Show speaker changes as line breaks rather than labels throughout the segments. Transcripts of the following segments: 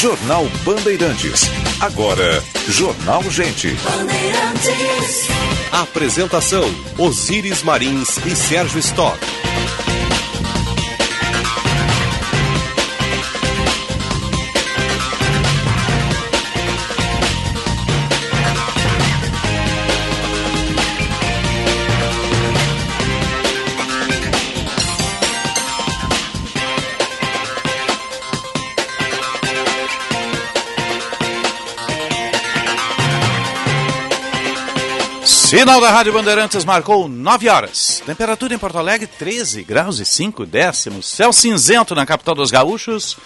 Jornal Bandeirantes. Agora, Jornal Gente.
Apresentação: Osíris Marins e Sérgio Stock.
Sinal da Rádio Bandeirantes marcou 9 horas. Temperatura em Porto Alegre 13 graus e 5 décimos. Céu cinzento na capital dos gaúchos.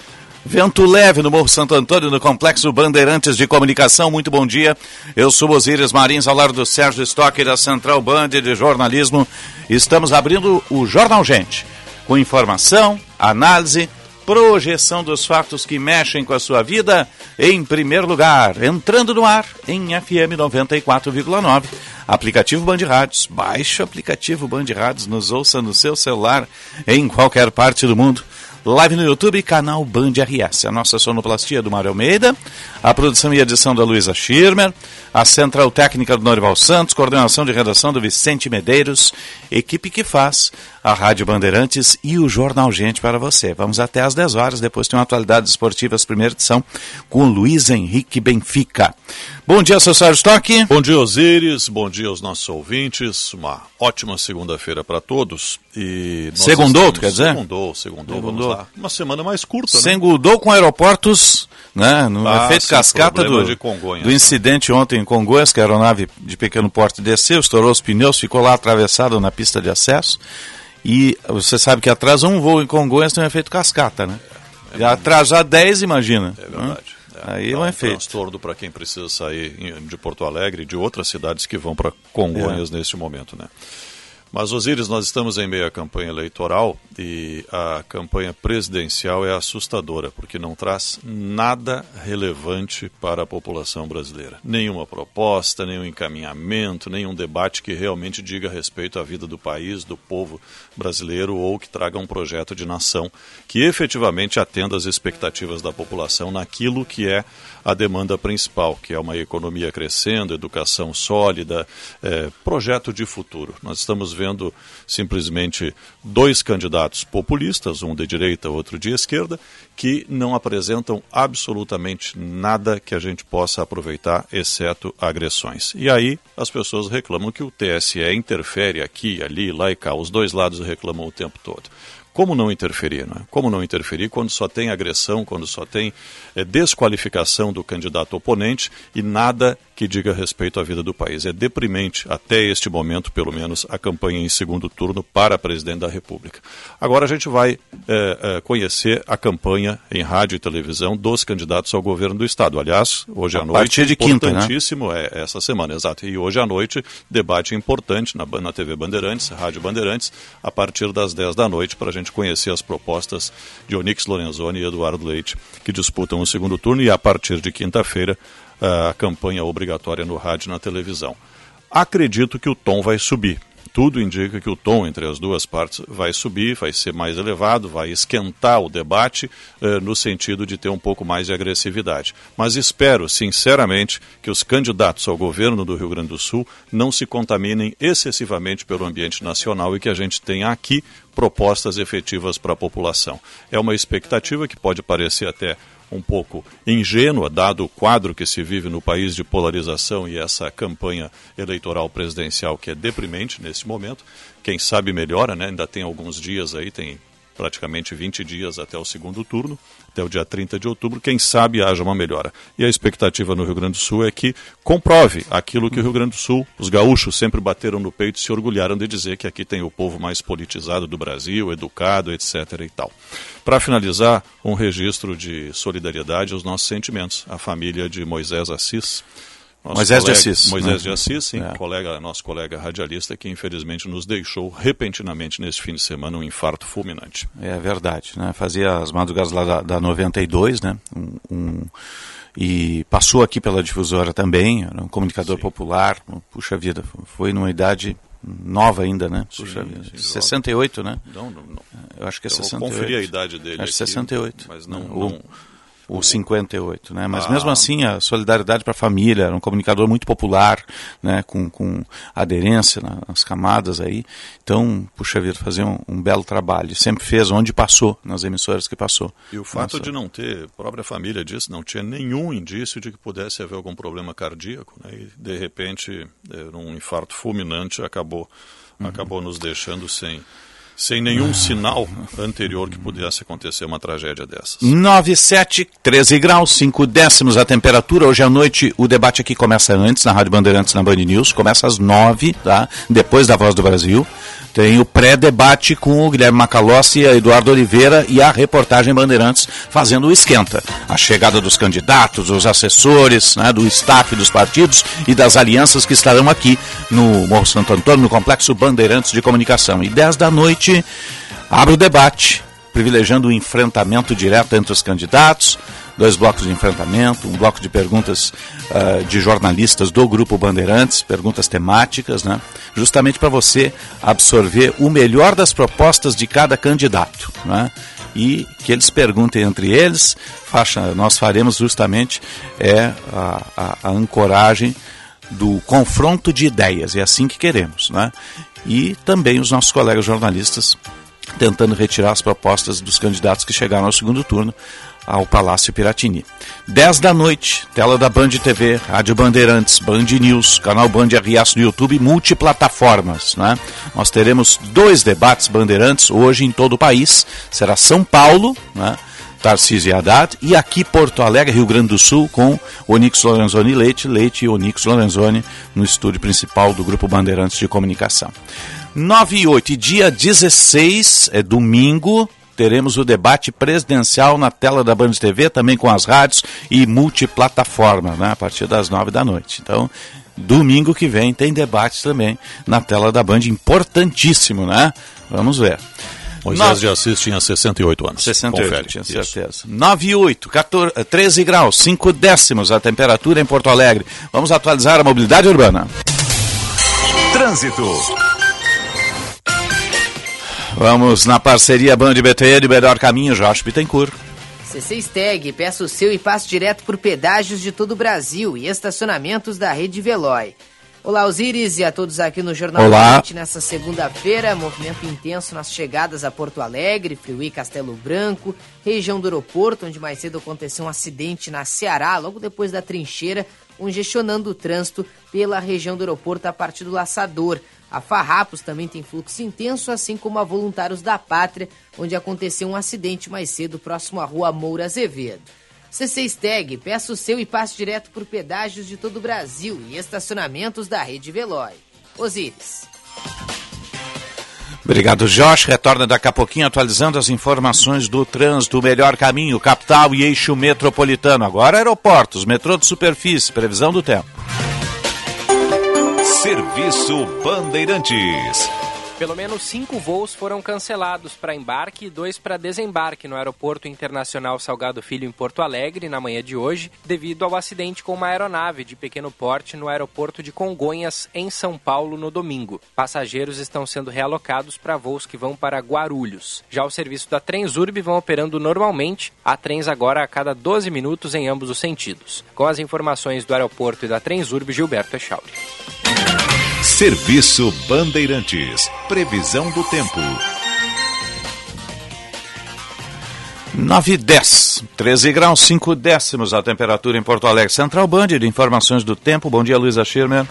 Vento leve no Morro Santo Antônio, no Complexo Bandeirantes de Comunicação. Muito bom dia. Eu sou Osíris Marins, ao lado do Sérgio Stock da Central Band de Jornalismo. Estamos abrindo o Jornal Gente, com informação, análise, projeção dos fatos que mexem com a sua vida, em primeiro lugar, entrando no ar em FM 94,9 Aplicativo Band Rádios. Baixe o aplicativo Band Rádios, nos ouça no seu celular em qualquer parte do mundo. Live no YouTube, canal Band RS. A nossa sonoplastia do Mário Almeida, a produção e edição da Luísa Schirmer, a central técnica do Norival Santos, coordenação de redação do Vicente Medeiros, equipe que faz a Rádio Bandeirantes e o Jornal Gente para você. Vamos até às 10 horas, depois tem uma atualidade esportivas, primeira edição, com Luiz Henrique Benfica. Bom dia, seu Sérgio Stock.
Bom dia, Osíris. Bom dia aos nossos ouvintes. Uma ótima segunda-feira para todos.
E segundou, estamos... quer dizer?
Segundou, segundou, segundou. Vamos lá. Uma semana mais curta,
né? Segundou com aeroportos, né? No ah, efeito cascata do, do né? incidente ontem em Congonhas, que a aeronave de pequeno porte desceu, estourou os pneus, ficou lá atravessado na pista de acesso. E você sabe que atrasa um voo em Congonhas tem um efeito cascata, né? É, é Atrasar 10, imagina.
É verdade. Hum?
Aí é um, efeito.
transtorno para quem precisa sair de Porto Alegre e de outras cidades que vão para Congonhas é. neste momento, né? Mas, Osíris, nós estamos em meio à campanha eleitoral e a campanha presidencial é assustadora, porque não traz nada relevante para a população brasileira. Nenhuma proposta, nenhum encaminhamento, nenhum debate que realmente diga respeito à vida do país, do povo brasileiro ou que traga um projeto de nação que efetivamente atenda às expectativas da população naquilo que é a demanda principal, que é uma economia crescendo, educação sólida, é, projeto de futuro. Nós estamos vendo simplesmente dois candidatos populistas, um de direita, outro de esquerda, que não apresentam absolutamente nada que a gente possa aproveitar, exceto agressões. E aí as pessoas reclamam que o TSE interfere aqui, ali, lá e cá. Os dois lados reclamam o tempo todo. Como não interferir? Não é? Como não interferir quando só tem agressão, quando só tem é, desqualificação do candidato oponente e nada que diga respeito à vida do país. É deprimente, até este momento, pelo menos, a campanha em segundo turno para presidente da República. Agora a gente vai é, é, conhecer a campanha em rádio e televisão dos candidatos ao governo do Estado. Aliás, hoje à noite. A
partir de quinta, né?
Importantíssimo é essa semana, exato. E hoje à noite, debate importante na, na TV Bandeirantes, Rádio Bandeirantes, a partir das 10 da noite, para a gente conhecer as propostas de Onix Lorenzoni e Eduardo Leite, que disputam o segundo turno, e a partir de quinta-feira a campanha obrigatória no rádio e na televisão. Acredito que o tom vai subir. Tudo indica que o tom entre as duas partes vai subir, vai ser mais elevado, vai esquentar o debate eh, no sentido de ter um pouco mais de agressividade. Mas espero, sinceramente, que os candidatos ao governo do Rio Grande do Sul não se contaminem excessivamente pelo ambiente nacional e que a gente tenha aqui propostas efetivas para a população. É uma expectativa que pode parecer até um pouco ingênua, dado o quadro que se vive no país de polarização e essa campanha eleitoral presidencial que é deprimente nesse momento. Quem sabe melhora, né? ainda tem alguns dias aí, tem praticamente 20 dias até o segundo turno, até o dia 30 de outubro, quem sabe haja uma melhora. E a expectativa no Rio Grande do Sul é que comprove aquilo que o Rio Grande do Sul, os gaúchos sempre bateram no peito e se orgulharam de dizer que aqui tem o povo mais politizado do Brasil, educado, etc. e tal. Para finalizar, um registro de solidariedade aos nossos sentimentos. A família de Moisés Assis,
Moisés colega, de Assis.
Moisés né? de Assis, sim, é. colega, nosso colega radialista, que infelizmente nos deixou repentinamente nesse fim de semana um infarto fulminante.
É verdade, né? Fazia as madrugadas lá da, da 92, né? Um, um, e passou aqui pela difusora também, um comunicador sim. popular. Puxa vida, foi numa idade nova ainda, né? Puxa sim. Sim, 68, né?
Não, não, não.
Eu acho que é Eu 68.
Vou conferir a idade dele.
Acho aqui, 68.
Mas não, não,
o 58, né? Mas ah. mesmo assim a solidariedade para a família, era um comunicador muito popular, né? Com, com aderência nas camadas aí. Então, puxa vida, fazer um, um belo trabalho. Sempre fez onde passou, nas emissoras que passou.
E o fato Nossa. de não ter, a própria família disse, não tinha nenhum indício de que pudesse haver algum problema cardíaco, né? E de repente, um infarto fulminante acabou, uhum. acabou nos deixando sem sem nenhum sinal anterior que pudesse acontecer uma tragédia dessas.
9, 7, 13 graus, 5 décimos a temperatura. Hoje à noite o debate aqui começa antes, na Rádio Bandeirantes, na Band News. Começa às 9, tá? depois da Voz do Brasil. Tem o pré-debate com o Guilherme Macalossi, a Eduardo Oliveira e a reportagem Bandeirantes fazendo o esquenta. A chegada dos candidatos, os assessores, né, do staff dos partidos e das alianças que estarão aqui no Morro Santo Antônio, no Complexo Bandeirantes de Comunicação. E 10 da noite abre o debate, privilegiando o enfrentamento direto entre os candidatos dois blocos de enfrentamento, um bloco de perguntas uh, de jornalistas do Grupo Bandeirantes, perguntas temáticas, né? justamente para você absorver o melhor das propostas de cada candidato. Né? E que eles perguntem entre eles, faixa, nós faremos justamente é a, a, a ancoragem do confronto de ideias, é assim que queremos. Né? E também os nossos colegas jornalistas tentando retirar as propostas dos candidatos que chegaram ao segundo turno ao Palácio Piratini. 10 da noite, tela da Band TV, Rádio Bandeirantes, Band News, canal Band RS no YouTube, multiplataformas. Né? Nós teremos dois debates Bandeirantes hoje em todo o país. Será São Paulo, né? Tarcísio e Haddad, e aqui Porto Alegre, Rio Grande do Sul, com Onix Lorenzoni Leite, Leite e Onix Lorenzoni no estúdio principal do Grupo Bandeirantes de Comunicação. 9 e 8, dia 16, é domingo, teremos o debate presidencial na tela da Band TV, também com as rádios e multiplataforma, né, a partir das nove da noite. Então, domingo que vem tem debate também na tela da Band, importantíssimo, né? Vamos ver.
Moisés de Assis tinha 68 anos.
68, Confere. tinha certeza. 9 e 8, 14, 13 graus, 5 décimos a temperatura em Porto Alegre. Vamos atualizar a mobilidade urbana.
Trânsito.
Vamos na parceria Band BTN, melhor caminho, Jorge Bittencourt.
C6 Tag, peça o seu e passe direto por pedágios de todo o Brasil e estacionamentos da rede Veloy. Olá, Osíris e a todos aqui no Jornal
Olá.
Noite, nessa segunda-feira, movimento intenso nas chegadas a Porto Alegre, Friuí, Castelo Branco, região do aeroporto, onde mais cedo aconteceu um acidente na Ceará, logo depois da trincheira, congestionando o trânsito pela região do aeroporto a partir do Laçador. A Farrapos também tem fluxo intenso, assim como a Voluntários da Pátria, onde aconteceu um acidente mais cedo próximo à rua Moura Azevedo. C6 Tag, peça o seu e passe direto por pedágios de todo o Brasil e estacionamentos da rede Veloy. Osíris.
Obrigado, Josh. Retorna daqui a pouquinho atualizando as informações do trânsito, o melhor caminho, capital e eixo metropolitano. Agora aeroportos, metrô de superfície, previsão do tempo.
Serviço Bandeirantes.
Pelo menos cinco voos foram cancelados para embarque e dois para desembarque no Aeroporto Internacional Salgado Filho em Porto Alegre na manhã de hoje, devido ao acidente com uma aeronave de pequeno porte no aeroporto de Congonhas, em São Paulo, no domingo. Passageiros estão sendo realocados para voos que vão para Guarulhos. Já o serviço da Transurb vão operando normalmente, há trens agora a cada 12 minutos em ambos os sentidos. Com as informações do aeroporto e da Transurb, Gilberto Echauri.
Serviço Bandeirantes. Previsão do tempo.
9 e 10, 13 graus, 5 décimos a temperatura em Porto Alegre. Central Band de informações do tempo. Bom dia, Luísa Schirmer.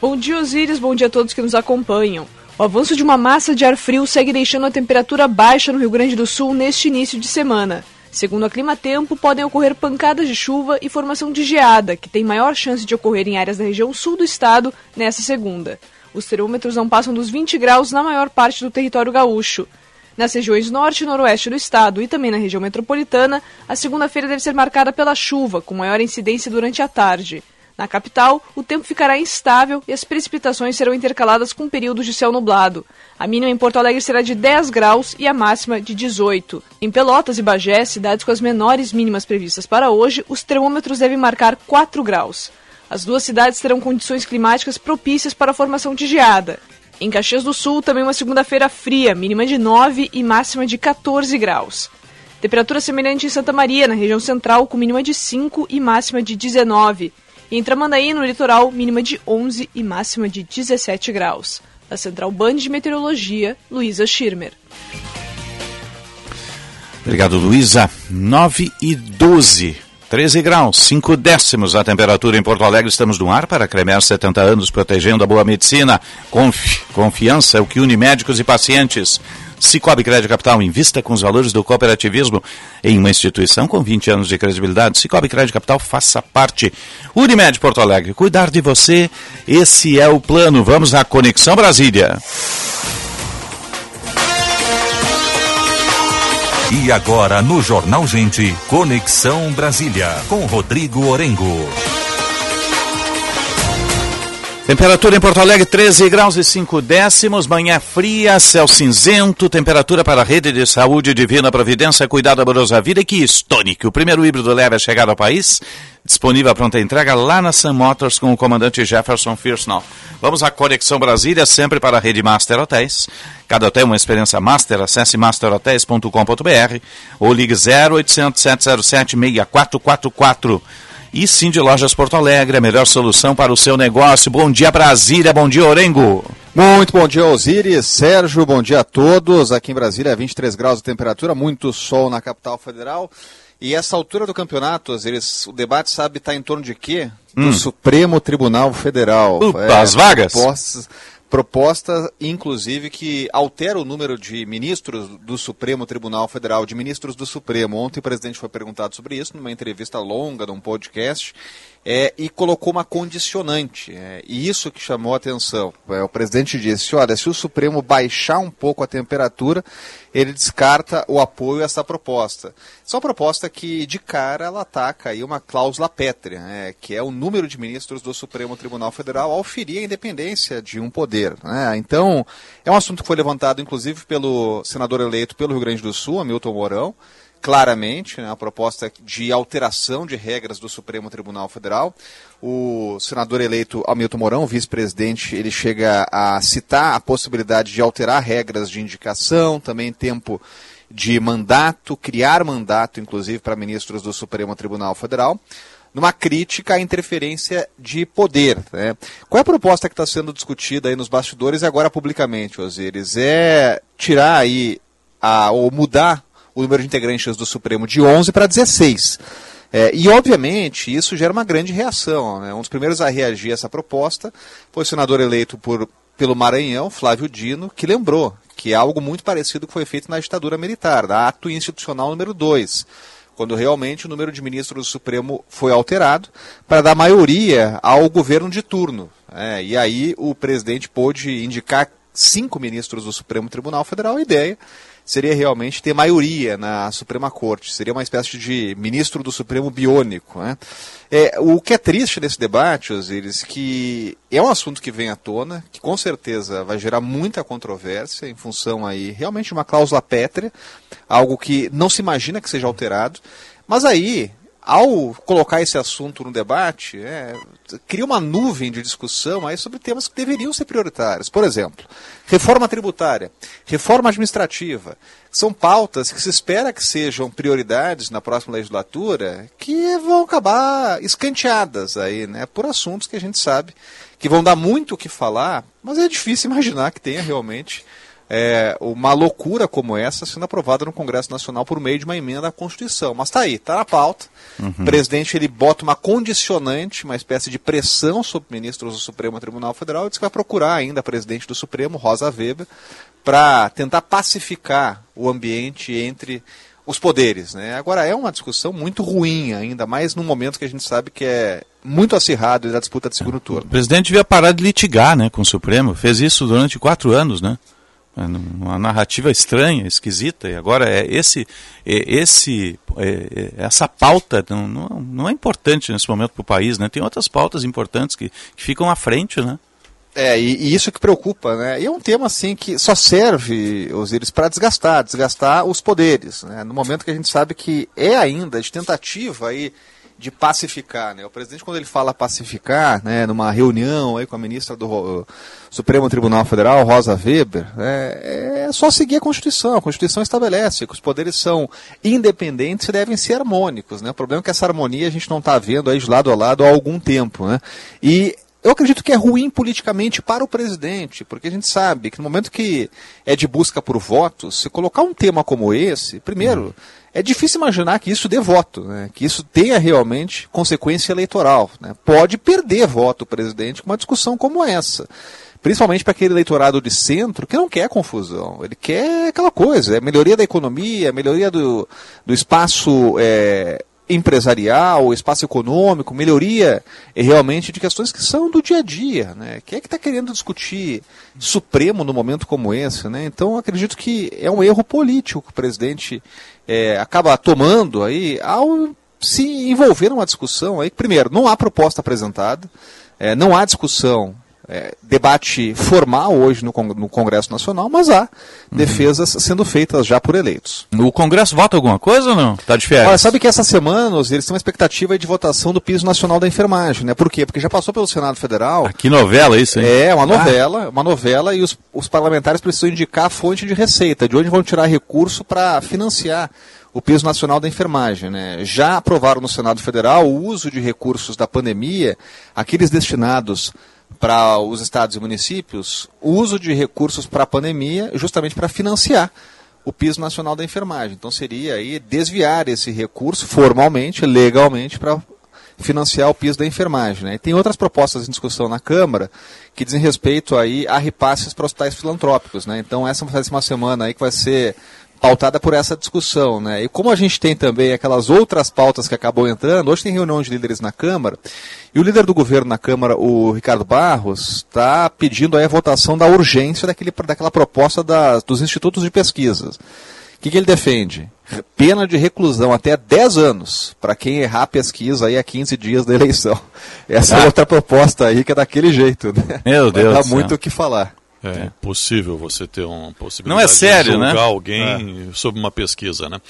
Bom dia, Osíris. Bom dia a todos que nos acompanham. O avanço de uma massa de ar frio segue deixando a temperatura baixa no Rio Grande do Sul neste início de semana. Segundo a Clima Tempo, podem ocorrer pancadas de chuva e formação de geada, que tem maior chance de ocorrer em áreas da região sul do estado nesta segunda. Os termômetros não passam dos 20 graus na maior parte do território gaúcho. Nas regiões norte e noroeste do estado e também na região metropolitana, a segunda-feira deve ser marcada pela chuva, com maior incidência durante a tarde. Na capital, o tempo ficará instável e as precipitações serão intercaladas com períodos de céu nublado. A mínima em Porto Alegre será de 10 graus e a máxima de 18. Em Pelotas e Bagé, cidades com as menores mínimas previstas para hoje, os termômetros devem marcar 4 graus. As duas cidades terão condições climáticas propícias para a formação de geada. Em Caxias do Sul, também uma segunda-feira fria, mínima de 9 e máxima de 14 graus. Temperatura semelhante em Santa Maria, na região central, com mínima de 5 e máxima de 19. Em Tramandaí, no litoral, mínima de 11 e máxima de 17 graus. Da Central Band de Meteorologia, Luísa Schirmer.
Obrigado, Luísa. 9 e 12. 13 graus, 5 décimos a temperatura em Porto Alegre. Estamos no ar para Cremer 70 anos, protegendo a boa medicina. Confi confiança é o que une médicos e pacientes. Cicobi Crédito Capital invista com os valores do cooperativismo em uma instituição com 20 anos de credibilidade. Cicobi Crédito Capital faça parte. Unimed Porto Alegre, cuidar de você, esse é o plano. Vamos à Conexão Brasília.
E agora no Jornal Gente, Conexão Brasília, com Rodrigo Orengo.
Temperatura em Porto Alegre 13 graus e 5 décimos, manhã fria, céu cinzento, temperatura para a rede de saúde Divina Providência, cuidado amorosa vida e que Stonic, o primeiro híbrido leve a chegar ao país, disponível a pronta entrega lá na Sun Motors com o comandante Jefferson Firsnall. Vamos à Conexão Brasília, sempre para a rede Master Hotéis. Cada hotel uma experiência master, acesse masterhotels.com.br ou ligue 0800 707 6444. E sim de Lojas Porto Alegre, a melhor solução para o seu negócio. Bom dia Brasília, bom dia Orengo.
Muito bom dia, Osiris, Sérgio, bom dia a todos. Aqui em Brasília, 23 graus de temperatura, muito sol na capital federal. E essa altura do campeonato, Osiris, o debate sabe está em torno de quê? Do
Hum.
Supremo Tribunal Federal. É,
Upa, as vagas?
Propostas, proposta, inclusive, que altera o número de ministros do Supremo Tribunal Federal, de ministros do Supremo. Ontem o presidente foi perguntado sobre isso numa entrevista longa, num podcast, é, e colocou uma condicionante. é, e isso que chamou a atenção. É, o presidente disse: olha, se o Supremo baixar um pouco a temperatura, ele descarta o apoio a essa proposta. Isso é uma proposta que, de cara, ela ataca aí uma cláusula pétrea, né, que é o número de ministros do Supremo Tribunal Federal ao ferir a independência de um poder. né. Então, é um assunto que foi levantado, inclusive, pelo senador eleito pelo Rio Grande do Sul, Hamilton Mourão, claramente, né, a proposta de alteração de regras do Supremo Tribunal Federal. O senador eleito Hamilton Mourão, vice-presidente, ele chega a citar a possibilidade de alterar regras de indicação, também tempo de mandato, criar mandato, inclusive, para ministros do Supremo Tribunal Federal numa crítica à interferência de poder. Né? Qual é a proposta que está sendo discutida aí nos bastidores e agora publicamente, Osiris? É tirar aí, a, ou mudar o número de integrantes do Supremo de 11 para 16. É, e, obviamente, isso gera uma grande reação. Né? Um dos primeiros a reagir a essa proposta foi o senador eleito por, pelo Maranhão, Flávio Dino, que lembrou que é algo muito parecido que foi feito na ditadura militar, da ato institucional número 2 quando realmente o número de ministros do Supremo foi alterado para dar maioria ao governo de turno. É, e aí o presidente pôde indicar cinco ministros do Supremo Tribunal Federal. A ideia seria realmente ter maioria na Suprema Corte. Seria uma espécie de ministro do Supremo biônico. Né? É, o que é triste nesse debate, Osiris, que é um assunto que vem à tona, que com certeza vai gerar muita controvérsia em função aí realmente de uma cláusula pétrea, algo que não se imagina que seja alterado. Mas aí, ao colocar esse assunto no debate, é, cria uma nuvem de discussão aí sobre temas que deveriam ser prioritários. Por exemplo, reforma tributária, reforma administrativa. São pautas que se espera que sejam prioridades na próxima legislatura que vão acabar escanteadas aí, né, por assuntos que a gente sabe que vão dar muito o que falar, mas é difícil imaginar que tenha realmente é, uma loucura como essa sendo aprovada no Congresso Nacional por meio de uma emenda à Constituição. Mas está aí, está na pauta.
Uhum.
O presidente ele bota uma condicionante, uma espécie de pressão sobre ministros do Supremo Tribunal Federal e diz que vai procurar ainda a presidente do Supremo, Rosa Weber, para tentar pacificar o ambiente entre os poderes. Né? Agora, é uma discussão muito ruim, ainda mais num momento que a gente sabe que é muito acirrado da disputa de segundo turno.
O presidente devia parar de litigar né, com o Supremo. Fez isso durante quatro anos, né? Uma narrativa estranha, esquisita, e agora é esse, é, esse, é, essa pauta não, não, é importante nesse momento para o país, né? Tem outras pautas importantes que, que ficam à frente, né?
É, e, e, isso que preocupa, né? E é um tema assim que só serve, Osiris, para desgastar, desgastar os poderes, né? No momento que a gente sabe que é ainda de tentativa aí de pacificar. Né? O presidente, quando ele fala pacificar, né, numa reunião aí com a ministra do Supremo Tribunal Federal, Rosa Weber, é, é só seguir a Constituição. A Constituição estabelece que os poderes são independentes e devem ser harmônicos. Né? O problema é que essa harmonia a gente não está vendo aí de lado a lado há algum tempo. Né? E eu acredito que é ruim politicamente para o presidente, porque a gente sabe que no momento que é de busca por votos, se colocar um tema como esse, primeiro, é difícil imaginar que isso dê voto, né? que isso tenha realmente consequência eleitoral. Né? Pode perder voto o presidente com uma discussão como essa. Principalmente para aquele eleitorado de centro que não quer confusão. Ele quer aquela coisa, é melhoria da economia, melhoria do, do espaço é, empresarial, espaço econômico, melhoria eh, realmente de questões que são do dia a dia. Né? Quem é que está querendo discutir Supremo no momento como esse? Né? Então acredito que é um erro político que o presidente é, acaba tomando aí ao se envolver numa discussão aí. Primeiro, não há proposta apresentada, é, não há discussão é, debate formal hoje no, no, Congresso Nacional, mas há uhum. defesas sendo feitas já por eleitos.
No Congresso vota alguma coisa ou não? Está de férias?
Olha, sabe que essa semana eles têm uma expectativa de votação do piso nacional da enfermagem, né? Por quê? Porque já passou pelo Senado Federal.
Ah, que novela isso, hein?
É, uma novela, ah. uma novela e os, os parlamentares precisam indicar a fonte de receita, de onde vão tirar recurso para financiar o piso nacional da enfermagem. Né? Já aprovaram no Senado Federal o uso de recursos da pandemia, aqueles destinados para os estados e municípios o uso de recursos para a pandemia, justamente para financiar o piso nacional da enfermagem. Então seria aí desviar esse recurso formalmente, legalmente, para financiar o piso da enfermagem. Né? E tem outras propostas em discussão na Câmara que dizem respeito aí a repasses para hospitais filantrópicos. Né? Então essa vai ser uma semana aí que vai ser pautada por essa discussão, né? E como a gente tem também aquelas outras pautas que acabam entrando, hoje tem reunião de líderes na Câmara, e o líder do governo na Câmara, o Ricardo Barros, está pedindo aí a votação da urgência daquele, daquela proposta da, dos institutos de pesquisas. O que, que ele defende? Pena de reclusão até 10 anos para quem errar a pesquisa aí a 15 dias da eleição. Essa é ah. é outra proposta aí que é daquele jeito, né?
Meu Deus.
Dá muito o que falar.
É, é impossível você ter uma possibilidade
Não é sério,
de julgar
né?
alguém é. sobre uma pesquisa, né?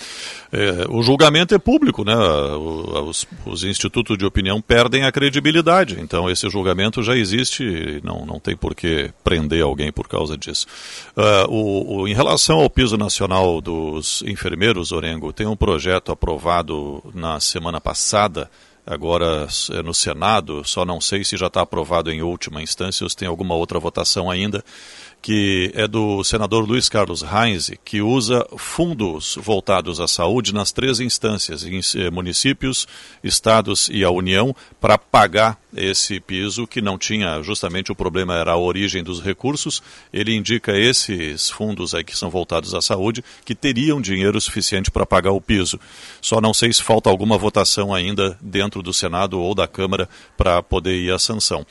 É, o julgamento é público, né? Os, os, institutos de opinião perdem a credibilidade. Então esse julgamento já existe e não, não tem por que prender alguém por causa disso. Uh, o, o, em relação ao piso nacional dos enfermeiros, Orengo, tem um projeto aprovado na semana passada agora é no Senado, só não sei se já está aprovado em última instância ou se tem alguma outra votação ainda, que é do senador Luiz Carlos Reis, que usa fundos voltados à saúde nas três instâncias, em eh, municípios, estados e a União, para pagar esse piso que não tinha, justamente o problema era a origem dos recursos. Ele indica esses fundos aí que são voltados à saúde que teriam dinheiro suficiente para pagar o piso. Só não sei se falta alguma votação ainda dentro do Senado ou da Câmara para poder ir à sanção.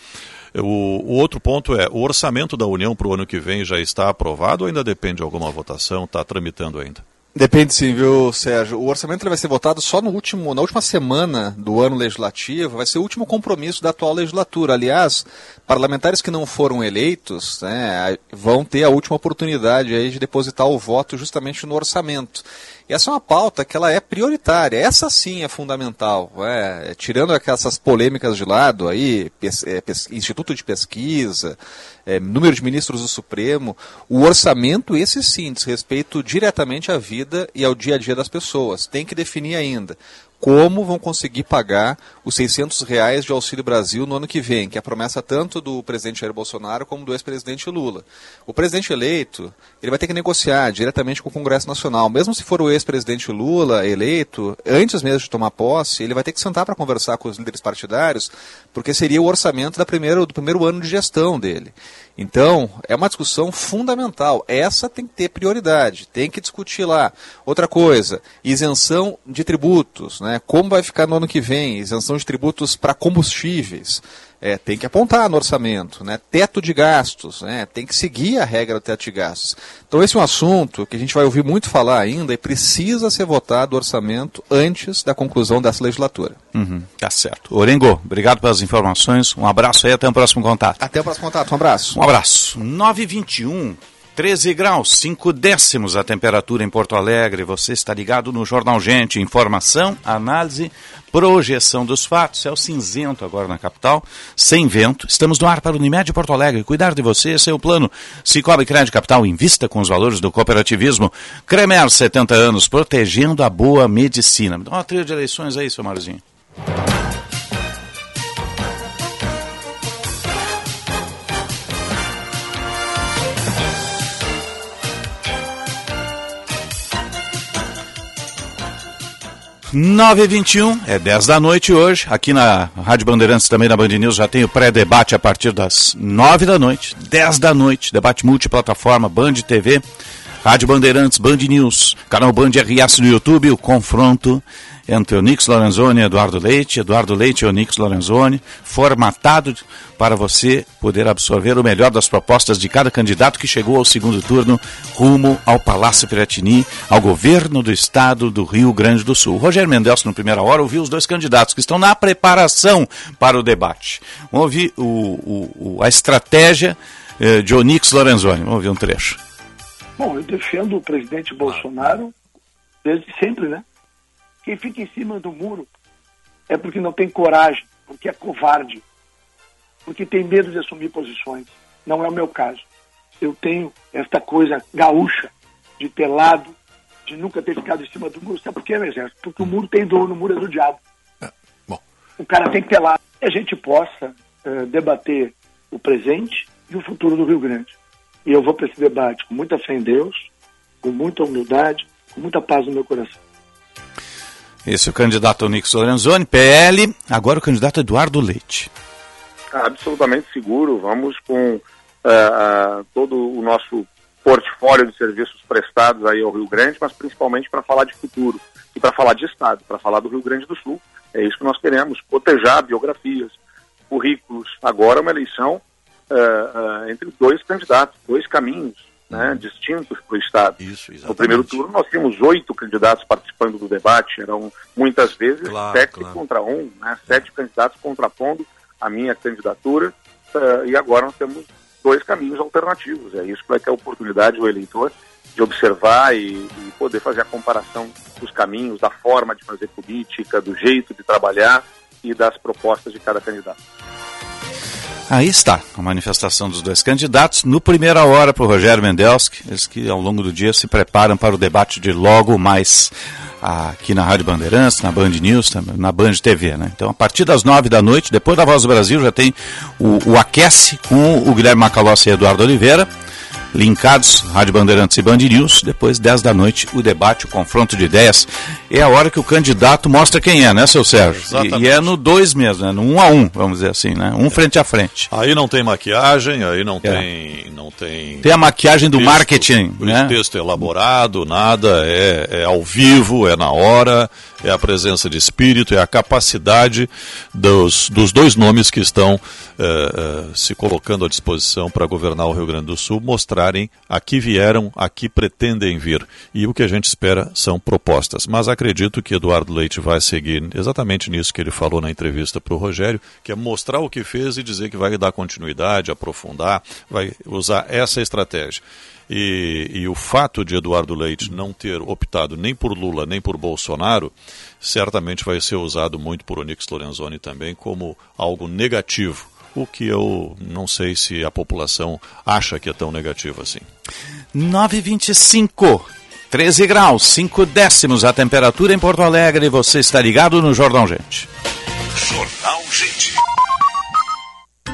O, o outro ponto é, o orçamento da União para o ano que vem já está aprovado ou ainda depende de alguma votação? Está tramitando ainda?
Depende sim, viu, Sérgio? O orçamento vai ser votado só no último, na última semana do ano legislativo, vai ser o último compromisso da atual legislatura. Aliás, parlamentares que não foram eleitos né, vão ter a última oportunidade aí de depositar o voto justamente no orçamento. Essa é uma pauta que ela é prioritária. Essa sim é fundamental. É, tirando essas polêmicas de lado aí, é, Instituto de Pesquisa, é, número de ministros do Supremo, o orçamento, esse sim, diz respeito diretamente à vida e ao dia a dia das pessoas. Tem que definir ainda como vão conseguir pagar os 600 reais de Auxílio Brasil no ano que vem, que é a promessa tanto do presidente Jair Bolsonaro como do ex-presidente Lula. O presidente eleito, ele vai ter que negociar diretamente com o Congresso Nacional. Mesmo se for o ex-presidente Lula eleito, antes mesmo de tomar posse, ele vai ter que sentar para conversar com os líderes partidários, porque seria o orçamento da primeira, do primeiro ano de gestão dele. Então, é uma discussão fundamental. Essa tem que ter prioridade, tem que discutir lá. Outra coisa, isenção de tributos, né? Como vai ficar no ano que vem? Isenção de tributos para combustíveis é, tem que apontar no orçamento, né? teto de gastos, né? tem que seguir a regra do teto de gastos. Então esse é um assunto que a gente vai ouvir muito falar ainda e precisa ser votado o orçamento antes da conclusão dessa legislatura.
Uhum, tá certo. Orengo, obrigado pelas informações, um abraço e até o próximo contato.
Até o próximo contato, um abraço.
Um abraço. 921 13 graus, 5 décimos a temperatura em Porto Alegre. Você está ligado no Jornal Gente. Informação, análise, projeção dos fatos. Céu cinzento agora na capital, sem vento. Estamos no ar para o Unimed Porto Alegre. Cuidar de você, esse é o plano. Cicobi Crédito Capital, invista com os valores do cooperativismo. Cremer, 70 anos, protegendo a boa medicina. Dá uma trilha de eleições aí, seu Marzinho. 9h21, é 10 da noite hoje. Aqui na Rádio Bandeirantes, também na Band News, já tem o pré-debate a partir das 9 da noite, 10 da noite. Debate multiplataforma, Band TV, Rádio Bandeirantes, Band News, canal Band RS no YouTube, o confronto entre Onix Lorenzoni e Eduardo Leite, Eduardo Leite e Onix Lorenzoni, formatado para você poder absorver o melhor das propostas de cada candidato que chegou ao segundo turno rumo ao Palácio Piratini, ao governo do estado do Rio Grande do Sul. Rogério Mendelso, no primeira hora, ouviu os dois candidatos que estão na preparação para o debate. Vamos ouvir o, o, a estratégia eh, de Onix Lorenzoni. Vamos ouvir um trecho.
Bom, eu defendo o presidente Bolsonaro desde sempre, né? Quem fica em cima do muro é porque não tem coragem, porque é covarde, porque tem medo de assumir posições. Não é o meu caso. Eu tenho esta coisa gaúcha de ter lado, de nunca ter ficado em cima do muro. Sabe por quê, meu exército? Porque o muro tem dono, o muro é do diabo. É, o cara tem que ter lado. E a gente possa uh, debater o presente e o futuro do Rio Grande. E eu vou para esse debate com muita fé em Deus, com muita humildade, com muita paz no meu coração.
Esse é o candidato Onix Lorenzoni, PL. Agora o candidato Eduardo Leite.
Absolutamente seguro. Vamos com uh, uh, todo o nosso portfólio de serviços prestados aí ao Rio Grande, mas principalmente para falar de futuro e para falar de Estado, para falar do Rio Grande do Sul. É isso que nós queremos, proteger biografias, currículos. Agora é uma eleição uh, entre dois candidatos, dois caminhos né, distintos para o Estado. Isso, no primeiro turno, nós tínhamos oito candidatos participando do debate, eram muitas vezes claro, sete claro. contra um, né, sete candidatos contrapondo a minha candidatura, uh, e agora nós temos dois caminhos alternativos. É isso que vai ter a oportunidade o eleitor de observar e, e poder fazer a comparação dos caminhos, da forma de fazer política, do jeito de trabalhar e das propostas de cada candidato.
Aí está a manifestação dos dois candidatos. No primeira hora para o Rogério Mendelski, eles que ao longo do dia se preparam para o debate de logo mais aqui na Rádio Bandeirantes, na Band News, na Band TV. Né? Então, a partir das nove da noite, depois da Voz do Brasil, já tem o, o Aquece com o Guilherme Macalossi e Eduardo Oliveira linkados, Rádio Bandeirantes e Band News. Depois, 10 da noite, o debate, o confronto de ideias. É a hora que o candidato mostra quem é, né, seu Sérgio? E, e, é no dois mesmo, né? No um a um, vamos dizer assim, né? Um é. frente a frente.
Aí não tem maquiagem, aí não é. tem. Não tem,
tem a maquiagem do texto, marketing.
Né? texto elaborado, nada, é, é ao vivo, é na hora é a presença de espírito, é a capacidade dos, dos dois nomes que estão é, é, se colocando à disposição para governar o Rio Grande do Sul mostrarem a que vieram, a que pretendem vir. E o que a gente espera são propostas. Mas acredito que Eduardo Leite vai seguir exatamente nisso que ele falou na entrevista para o Rogério, que é mostrar o que fez e dizer que vai dar continuidade, aprofundar, vai usar essa estratégia. E, e, o fato de Eduardo Leite não ter optado nem por Lula nem por Bolsonaro, certamente vai ser usado muito por Onix Lorenzoni também como algo negativo. O que eu não sei se a população acha que é tão negativo assim.
925, 13 graus, 5 décimos a temperatura em Porto Alegre. Você está ligado no Jornal Gente.
Jornal Gente.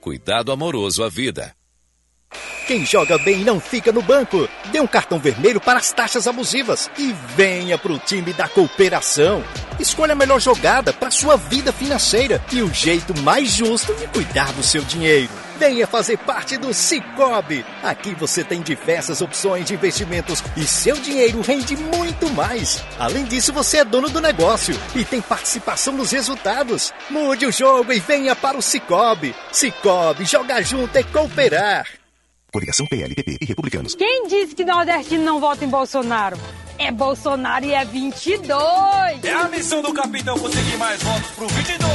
Cuidado amoroso à vida.
Quem joga bem não fica no banco. Dê um cartão vermelho para as taxas abusivas e venha para o time da cooperação. Escolha a melhor jogada para sua vida financeira e o jeito mais justo de cuidar do seu dinheiro. Venha fazer parte do Cicobi. Aqui você tem diversas opções de investimentos e seu dinheiro rende muito mais. Além disso, você é dono do negócio e tem participação nos resultados. Mude o jogo e venha para o Cicobi. Cicobi, jogar junto é cooperar.
Coligação PLPP e Republicanos.
Quem disse que nordestino não vota em Bolsonaro? É Bolsonaro e é 22.
É a missão do capitão conseguir mais votos pro 22.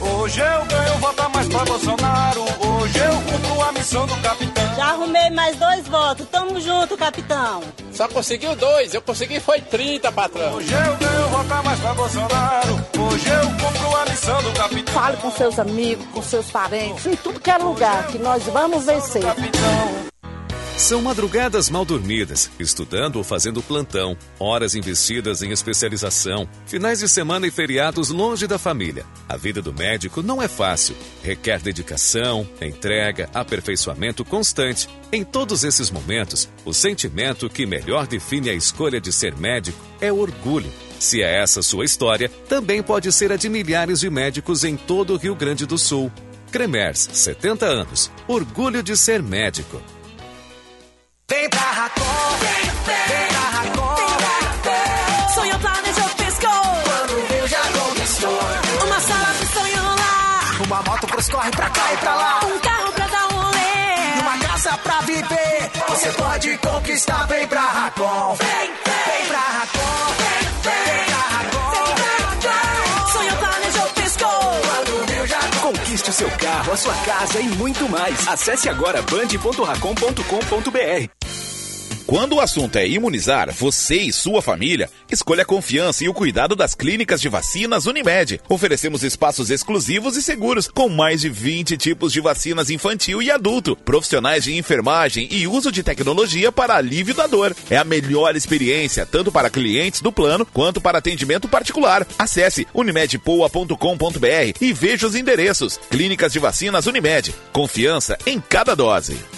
Hoje eu ganho votar mais pra Bolsonaro. Hoje eu cumpro a missão do capitão.
Já arrumei mais dois votos. Tamo junto, capitão.
Só conseguiu dois. Eu consegui foi 30, patrão.
Hoje eu ganho votar mais pra Bolsonaro. Hoje eu cumpro a missão do capitão.
Fale com seus amigos, com seus parentes, em tudo que é lugar, que nós vamos vencer.
Capitão.
São madrugadas mal dormidas, estudando ou fazendo plantão, horas investidas em especialização, finais de semana e feriados longe da família. A vida do médico não é fácil. Requer dedicação, entrega, aperfeiçoamento constante. Em todos esses momentos, o sentimento que melhor define a escolha de ser médico é orgulho. Se é essa sua história, também pode ser a de milhares de médicos em todo o Rio Grande do Sul. Cremers, 70 anos. Orgulho de ser médico.
Vem pra Racon, vem, vem pra Racon.
Sonho planejou, piscou.
Quando viu, já conquistou.
Uma sala de sonho lá.
Uma moto pros corre pra cá e pra lá.
Um carro pra dar um rolê.
E uma casa pra viver. Você pode conquistar, vem pra Racon.
Vem, vem,
vem pra Racon.
O seu carro, a sua casa e muito mais. Acesse agora band.racom.com.br.
Quando o assunto é imunizar, você e sua família, escolha a confiança e o cuidado das clínicas de vacinas Unimed. Oferecemos espaços exclusivos e seguros, com mais de 20 tipos de vacinas infantil e adulto, profissionais de enfermagem e uso de tecnologia para alívio da dor. É a melhor experiência, tanto para clientes do plano quanto para atendimento particular. Acesse unimedpoa.com.br e veja os endereços. Clínicas de vacinas Unimed. Confiança em cada dose.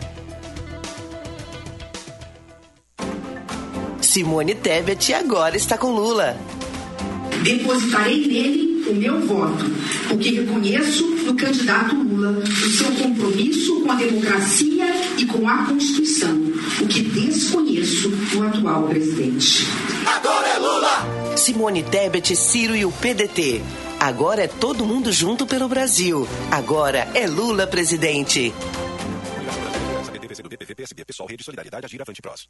Simone Tebet agora está com Lula.
Depositarei nele o meu voto, porque reconheço no candidato Lula o seu compromisso com a democracia e com a Constituição, o que desconheço no atual presidente.
Agora é Lula! Simone Tebet, Ciro e o PDT. Agora é todo mundo junto pelo Brasil. Agora é Lula presidente.
PSB, Rede Solidariedade, Agir Avante Prós.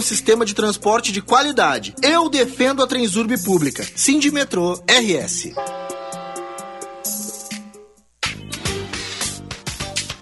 um sistema de transporte de qualidade. Eu defendo a Transurb Pública. Sindimetrô RS.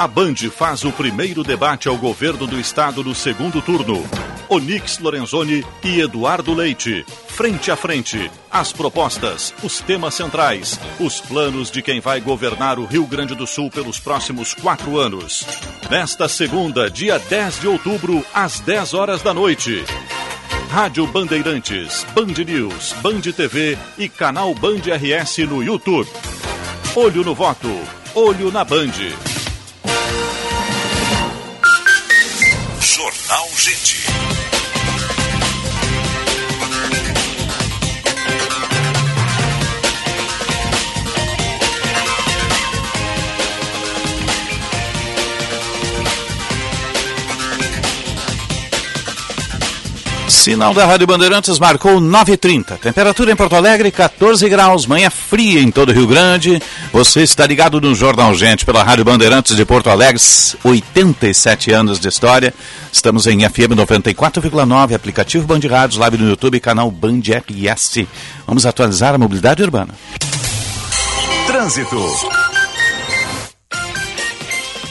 A Band faz o primeiro debate ao governo do estado no segundo turno. Onix Lorenzoni e Eduardo Leite. Frente a frente. As propostas, os temas centrais, os planos de quem vai governar o Rio Grande do Sul pelos próximos quatro anos. Nesta segunda, dia 10 de outubro, às 10 horas da noite. Rádio Bandeirantes, Band News, Band TV e canal Band RS no YouTube. Olho no voto, olho na Band.
Jornal Gente.
Sinal da Rádio Bandeirantes marcou 9h30. Temperatura em Porto Alegre, 14 graus. Manhã fria em todo o Rio Grande. Você está ligado no Jornal Gente pela Rádio Bandeirantes de Porto Alegre. 87 anos de história. Estamos em FM 94,9, aplicativo Band Rádios, live no YouTube, canal Band RS. Vamos atualizar a mobilidade urbana.
Trânsito.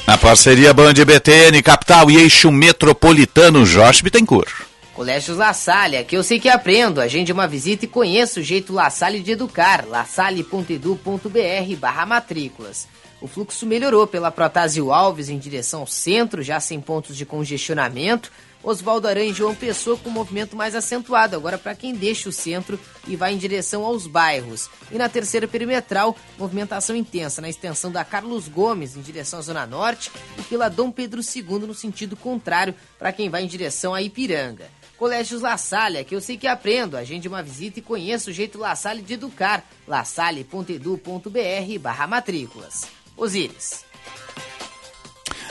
Na parceria Band BTN, Capital e Eixo Metropolitano, Jorge Bittencourt.
Colégios La Salle, aqui eu sei que aprendo. Agende uma visita e conheça o jeito La Salle de educar. lasalle.edu.br barra matrículas. O fluxo melhorou pela Protásio Alves em direção ao centro, já sem pontos de congestionamento. Oswaldo Aranha e João Pessoa com um movimento mais acentuado, agora para quem deixa o centro e vai em direção aos bairros. E na terceira perimetral, movimentação intensa na extensão da Carlos Gomes em direção à Zona Norte e pela Dom Pedro II no sentido contrário para quem vai em direção a Ipiranga. Colégios La Salle, que eu sei que aprendo. Agende uma visita e conheça o jeito La Salle de educar. lasalle.edu.br barra matrículas. Osíris.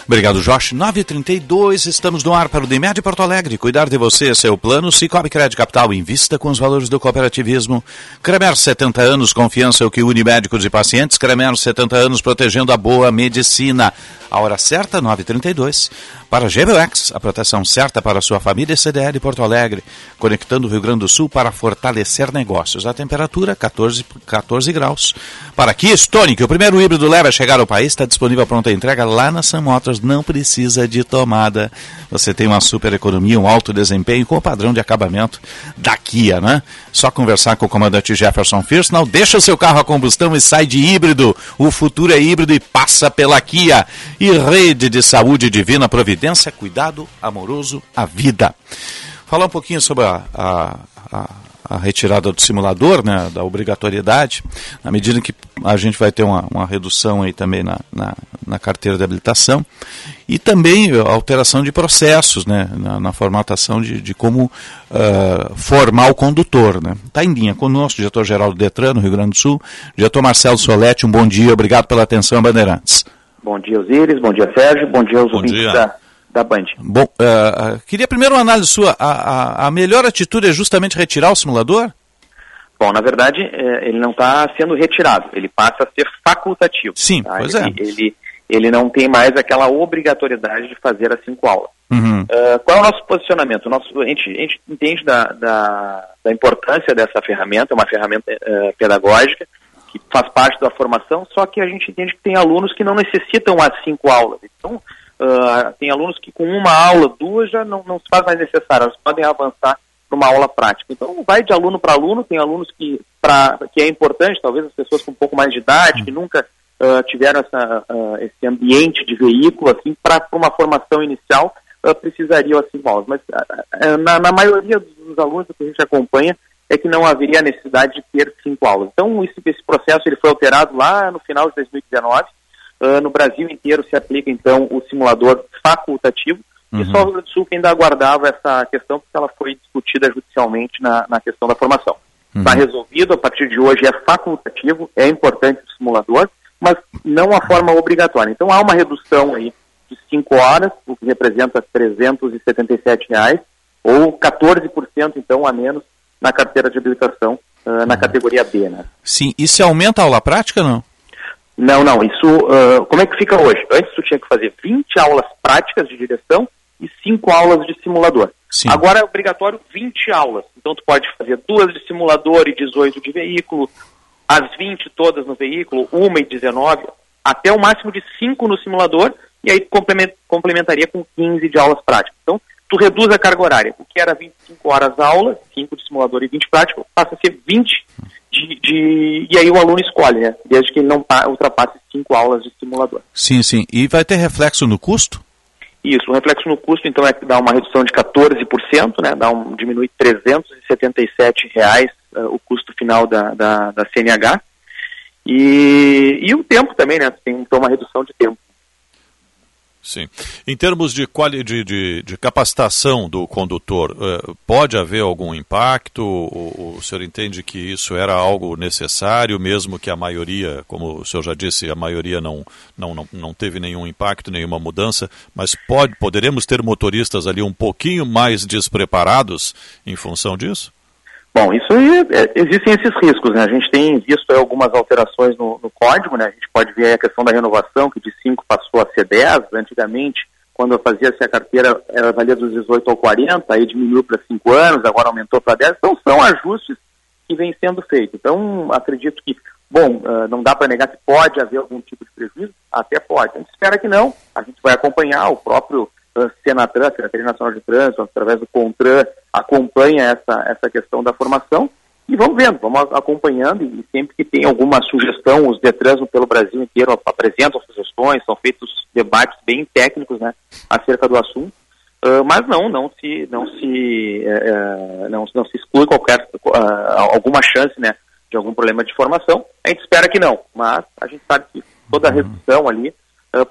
Obrigado, Josh. 9h32, estamos no ar para o Demed Porto Alegre. Cuidar de você, seu plano. Cicobi Crédito Capital, invista com os valores do cooperativismo. Cremer, 70 anos, confiança é o que une médicos e pacientes. Cremer, 70 anos, protegendo a boa medicina. A hora certa, 9h32. Para GBX, a proteção certa para a sua família CDL Porto Alegre, conectando o Rio Grande do Sul para fortalecer negócios. A temperatura 14, 14 graus. Para Kia Stonic, o primeiro híbrido leva a chegar ao país, está disponível a pronta entrega lá na Sam Motors, não precisa de tomada. Você tem uma super economia, um alto desempenho com o padrão de acabamento da Kia, né? Só conversar com o comandante Jefferson não deixa o seu carro a combustão e sai de híbrido. O futuro é híbrido e passa pela Kia. E rede de saúde divina providência, cuidado amoroso à vida. Falar um pouquinho sobre a, a, a, a retirada do simulador, né, da obrigatoriedade, na medida que a gente vai ter uma, uma redução aí também na, na, na, carteira de habilitação e também a alteração de processos, né, na, na formatação de, de como uh, formar o condutor. Está né. Tá em linha conosco, diretor-geral do Detran, no Rio Grande do Sul, diretor Marcelo Soletti, um bom dia, obrigado pela atenção, Bandeirantes.
Bom dia, Osíris. Bom dia, Sérgio. Bom dia aos ouvintes. Da, da Band.
Bom, uh, queria primeiro uma análise sua. A, a, a, melhor atitude é justamente retirar o simulador?
Bom, na verdade, é, ele não está sendo retirado. Ele passa a ser facultativo.
Sim, tá? pois ele,
é. Ele, ele não tem mais aquela obrigatoriedade de fazer as cinco aulas.
Uhum.
Uh, qual é o nosso posicionamento? O nosso, a, gente, a gente entende da, da, da, importância dessa ferramenta, é uma ferramenta uh, pedagógica, que faz parte da formação, só que a gente entende que tem alunos que não necessitam as cinco aulas. Então, uh, tem alunos que com uma aula, duas, já não, não se faz mais necessário, elas podem avançar para uma aula prática. Então, vai de aluno para aluno, tem alunos que, pra, que é importante, talvez as pessoas com um pouco mais de idade, que nunca uh, tiveram essa, uh, esse ambiente de veículo, assim, para uma formação inicial, precisariam assim aulas. Mas na, na maioria dos alunos que a gente acompanha, é que não haveria necessidade de ter cinco aulas. Então, esse, esse processo ele foi alterado lá no final de 2019. Uh, no Brasil inteiro se aplica, então, o simulador facultativo. Uhum. E só o Rio Grande do Sul que ainda aguardava essa questão, porque ela foi discutida judicialmente na, na questão da formação. Está uhum. resolvido, a partir de hoje é facultativo, é importante o simulador, mas não a forma obrigatória. Então, há uma redução aí de 5 horas, o que representa 377 reais, ou 14%, então, a menos na carteira de habilitação, uh, na uhum. categoria B. Né?
Sim, e se aumenta a aula prática não?
Não, não. Isso, uh, como é que fica hoje? Antes tu tinha que fazer 20 aulas práticas de direção e 5 aulas de simulador.
Sim.
Agora é obrigatório 20 aulas. Então tu pode fazer duas de simulador e 18 de veículo, as 20 todas no veículo, uma e 19, até o máximo de 5 no simulador, e aí complementaria com 15 de aulas práticas. Então, tu reduz a carga horária. O que era 25 horas aula, 5 de simulador e 20 prático, passa a ser 20 de, de, e aí o aluno escolhe, né? Desde que ele não ultrapasse 5 aulas de simulador.
Sim, sim. E vai ter reflexo no custo?
Isso, o reflexo no custo, então, é que dá uma redução de 14%, né? Dá um, diminui 377 reais uh, o custo final da, da, da CNH. E, e o tempo também, né? Tem então, uma redução de tempo.
Sim. Em termos de, quali de, de, de capacitação do condutor, uh, pode haver algum impacto? O, o, senhor entende que isso era algo necessário, mesmo que a maioria, como o senhor já disse, a maioria não, não, não, não teve nenhum impacto, nenhuma mudança, mas pode, poderemos ter motoristas ali um pouquinho mais despreparados em função disso?
Bom, isso aí, é, existem esses riscos, né? A gente tem visto algumas alterações no, no, código, né? A gente pode ver a questão da renovação, que de 5 passou a ser 10. Antigamente, quando fazia-se a carteira, era valia dos 18 ao 40, aí diminuiu para 5 anos, agora aumentou para 10. Então, são ajustes que vêm sendo feitos. Então, acredito que, bom, uh, não dá para negar que pode haver algum tipo de prejuízo, até pode. A gente espera que não, a gente vai acompanhar o próprio Senatran, Secretaria Nacional de Trânsito, através do CONTRAN, acompanha essa, essa questão da formação. E vamos vendo, vamos acompanhando e sempre que tem alguma sugestão, os Detrans pelo Brasil inteiro apresentam sugestões, são feitos debates bem técnicos né, acerca do assunto, uh, mas não, não se, não se, uh, não, não se exclui qualquer, uh, alguma chance né, de algum problema de formação, a gente espera que não, mas a gente sabe que toda a redução ali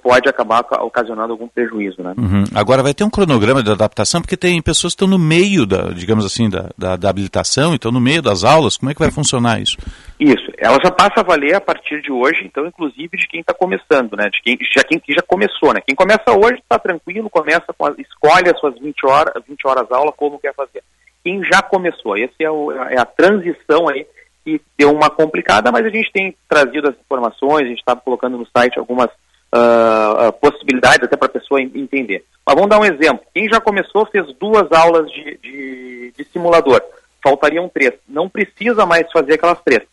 pode acabar ocasionando algum prejuízo. Né?
Uhum. Agora vai ter um cronograma de adaptação, porque tem pessoas que estão no meio, da, digamos assim, da, da, da habilitação, então no meio das aulas, como é que vai funcionar isso?
Isso, ela já passa a valer a partir de hoje, então, inclusive de quem está começando, né? De quem já, quem já começou, né? Quem começa hoje está tranquilo, começa com a, escolhe as suas 20 horas, 20 horas aula, como quer fazer. Quem já começou, essa é, o, é a transição aí que deu uma complicada, mas a gente tem trazido as informações, a gente está colocando no site algumas uh, possibilidades até para a pessoa entender. Mas vamos dar um exemplo. Quem já começou fez duas aulas de, de, de simulador. Faltariam três. Não precisa mais fazer aquelas três.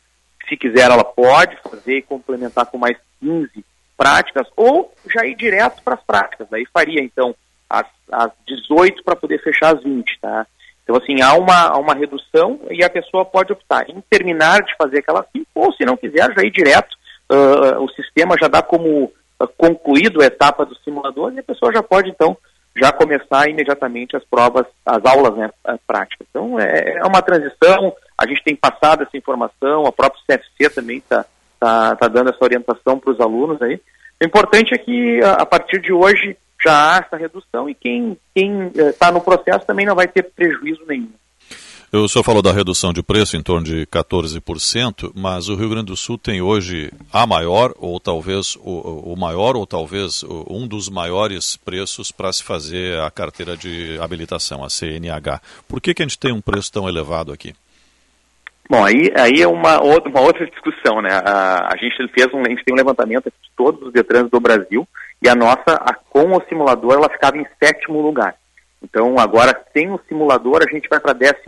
Se quiser, ela pode fazer e complementar com mais 15 práticas ou já ir direto para as práticas. Aí faria, então, as, as 18 para poder fechar as 20, tá? Então, assim, há uma, há uma redução e a pessoa pode optar em terminar de fazer aquelas 5 ou, se não quiser, já ir direto. Uh, o sistema já dá como concluído a etapa do simulador e a pessoa já pode, então, já começar imediatamente as provas, as aulas né, práticas. Então, é, é uma transição, a gente tem passado essa informação, a própria CFC também está tá, tá dando essa orientação para os alunos aí. O importante é que, a, partir de hoje, já há essa redução e quem está eh, no processo também não vai ter prejuízo nenhum.
O senhor falou da redução de preço em torno de 14%, mas o Rio Grande do Sul tem hoje a maior, ou talvez o, maior, ou talvez um dos maiores preços para se fazer a carteira de habilitação, a CNH. Por que, que a gente tem um preço tão elevado aqui?
Bom, aí, aí é uma, uma outra discussão, né? A, a, gente fez um, a gente tem um levantamento de todos os Detrans do Brasil e a nossa, a, com o simulador, ela ficava em sétimo lugar. Então, agora, sem o simulador, a gente vai para 14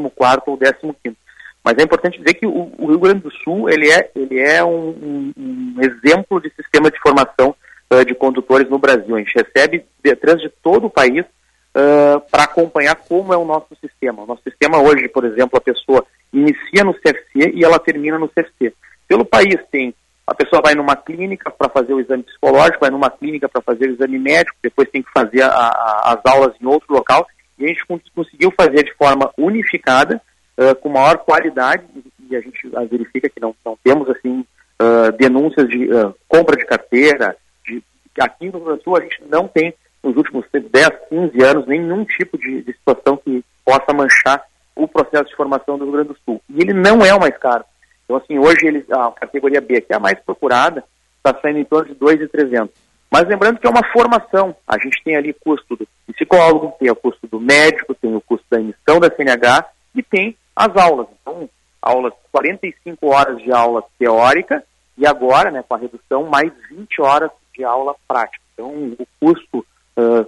ou 15. Mas é importante dizer que o, o, Rio Grande do Sul ele é, ele é um, um, um exemplo de sistema de formação uh, de condutores no Brasil. A gente recebe detras de todo o país uh, para acompanhar como é o nosso sistema. O nosso sistema hoje, por exemplo, a pessoa inicia no CFC e ela termina no CFC. Pelo país tem a pessoa vai numa clínica para fazer o exame psicológico, vai numa clínica para fazer o exame médico, depois tem que fazer a, a, as aulas em outro local, e a gente conseguiu fazer de forma unificada, uh, com maior qualidade, e a gente verifica que não, não temos assim uh, denúncias de uh, compra de carteira, de, aqui no Rio Sul a gente não tem, nos últimos 10, 15 anos, nenhum tipo de, de situação que possa manchar o processo de formação do Rio Grande do Sul. E ele não é o mais caro. Então, assim, hoje ele, a categoria B, que é a mais procurada, está saindo em torno de 2.300. Mas lembrando que é uma formação. A gente tem ali custo do psicólogo, tem o custo do médico, tem o custo da emissão da CNH e tem as aulas. Então, aulas, 45 horas de aula teórica e agora, né, com a redução, mais 20 horas de aula prática. Então, o custo uh,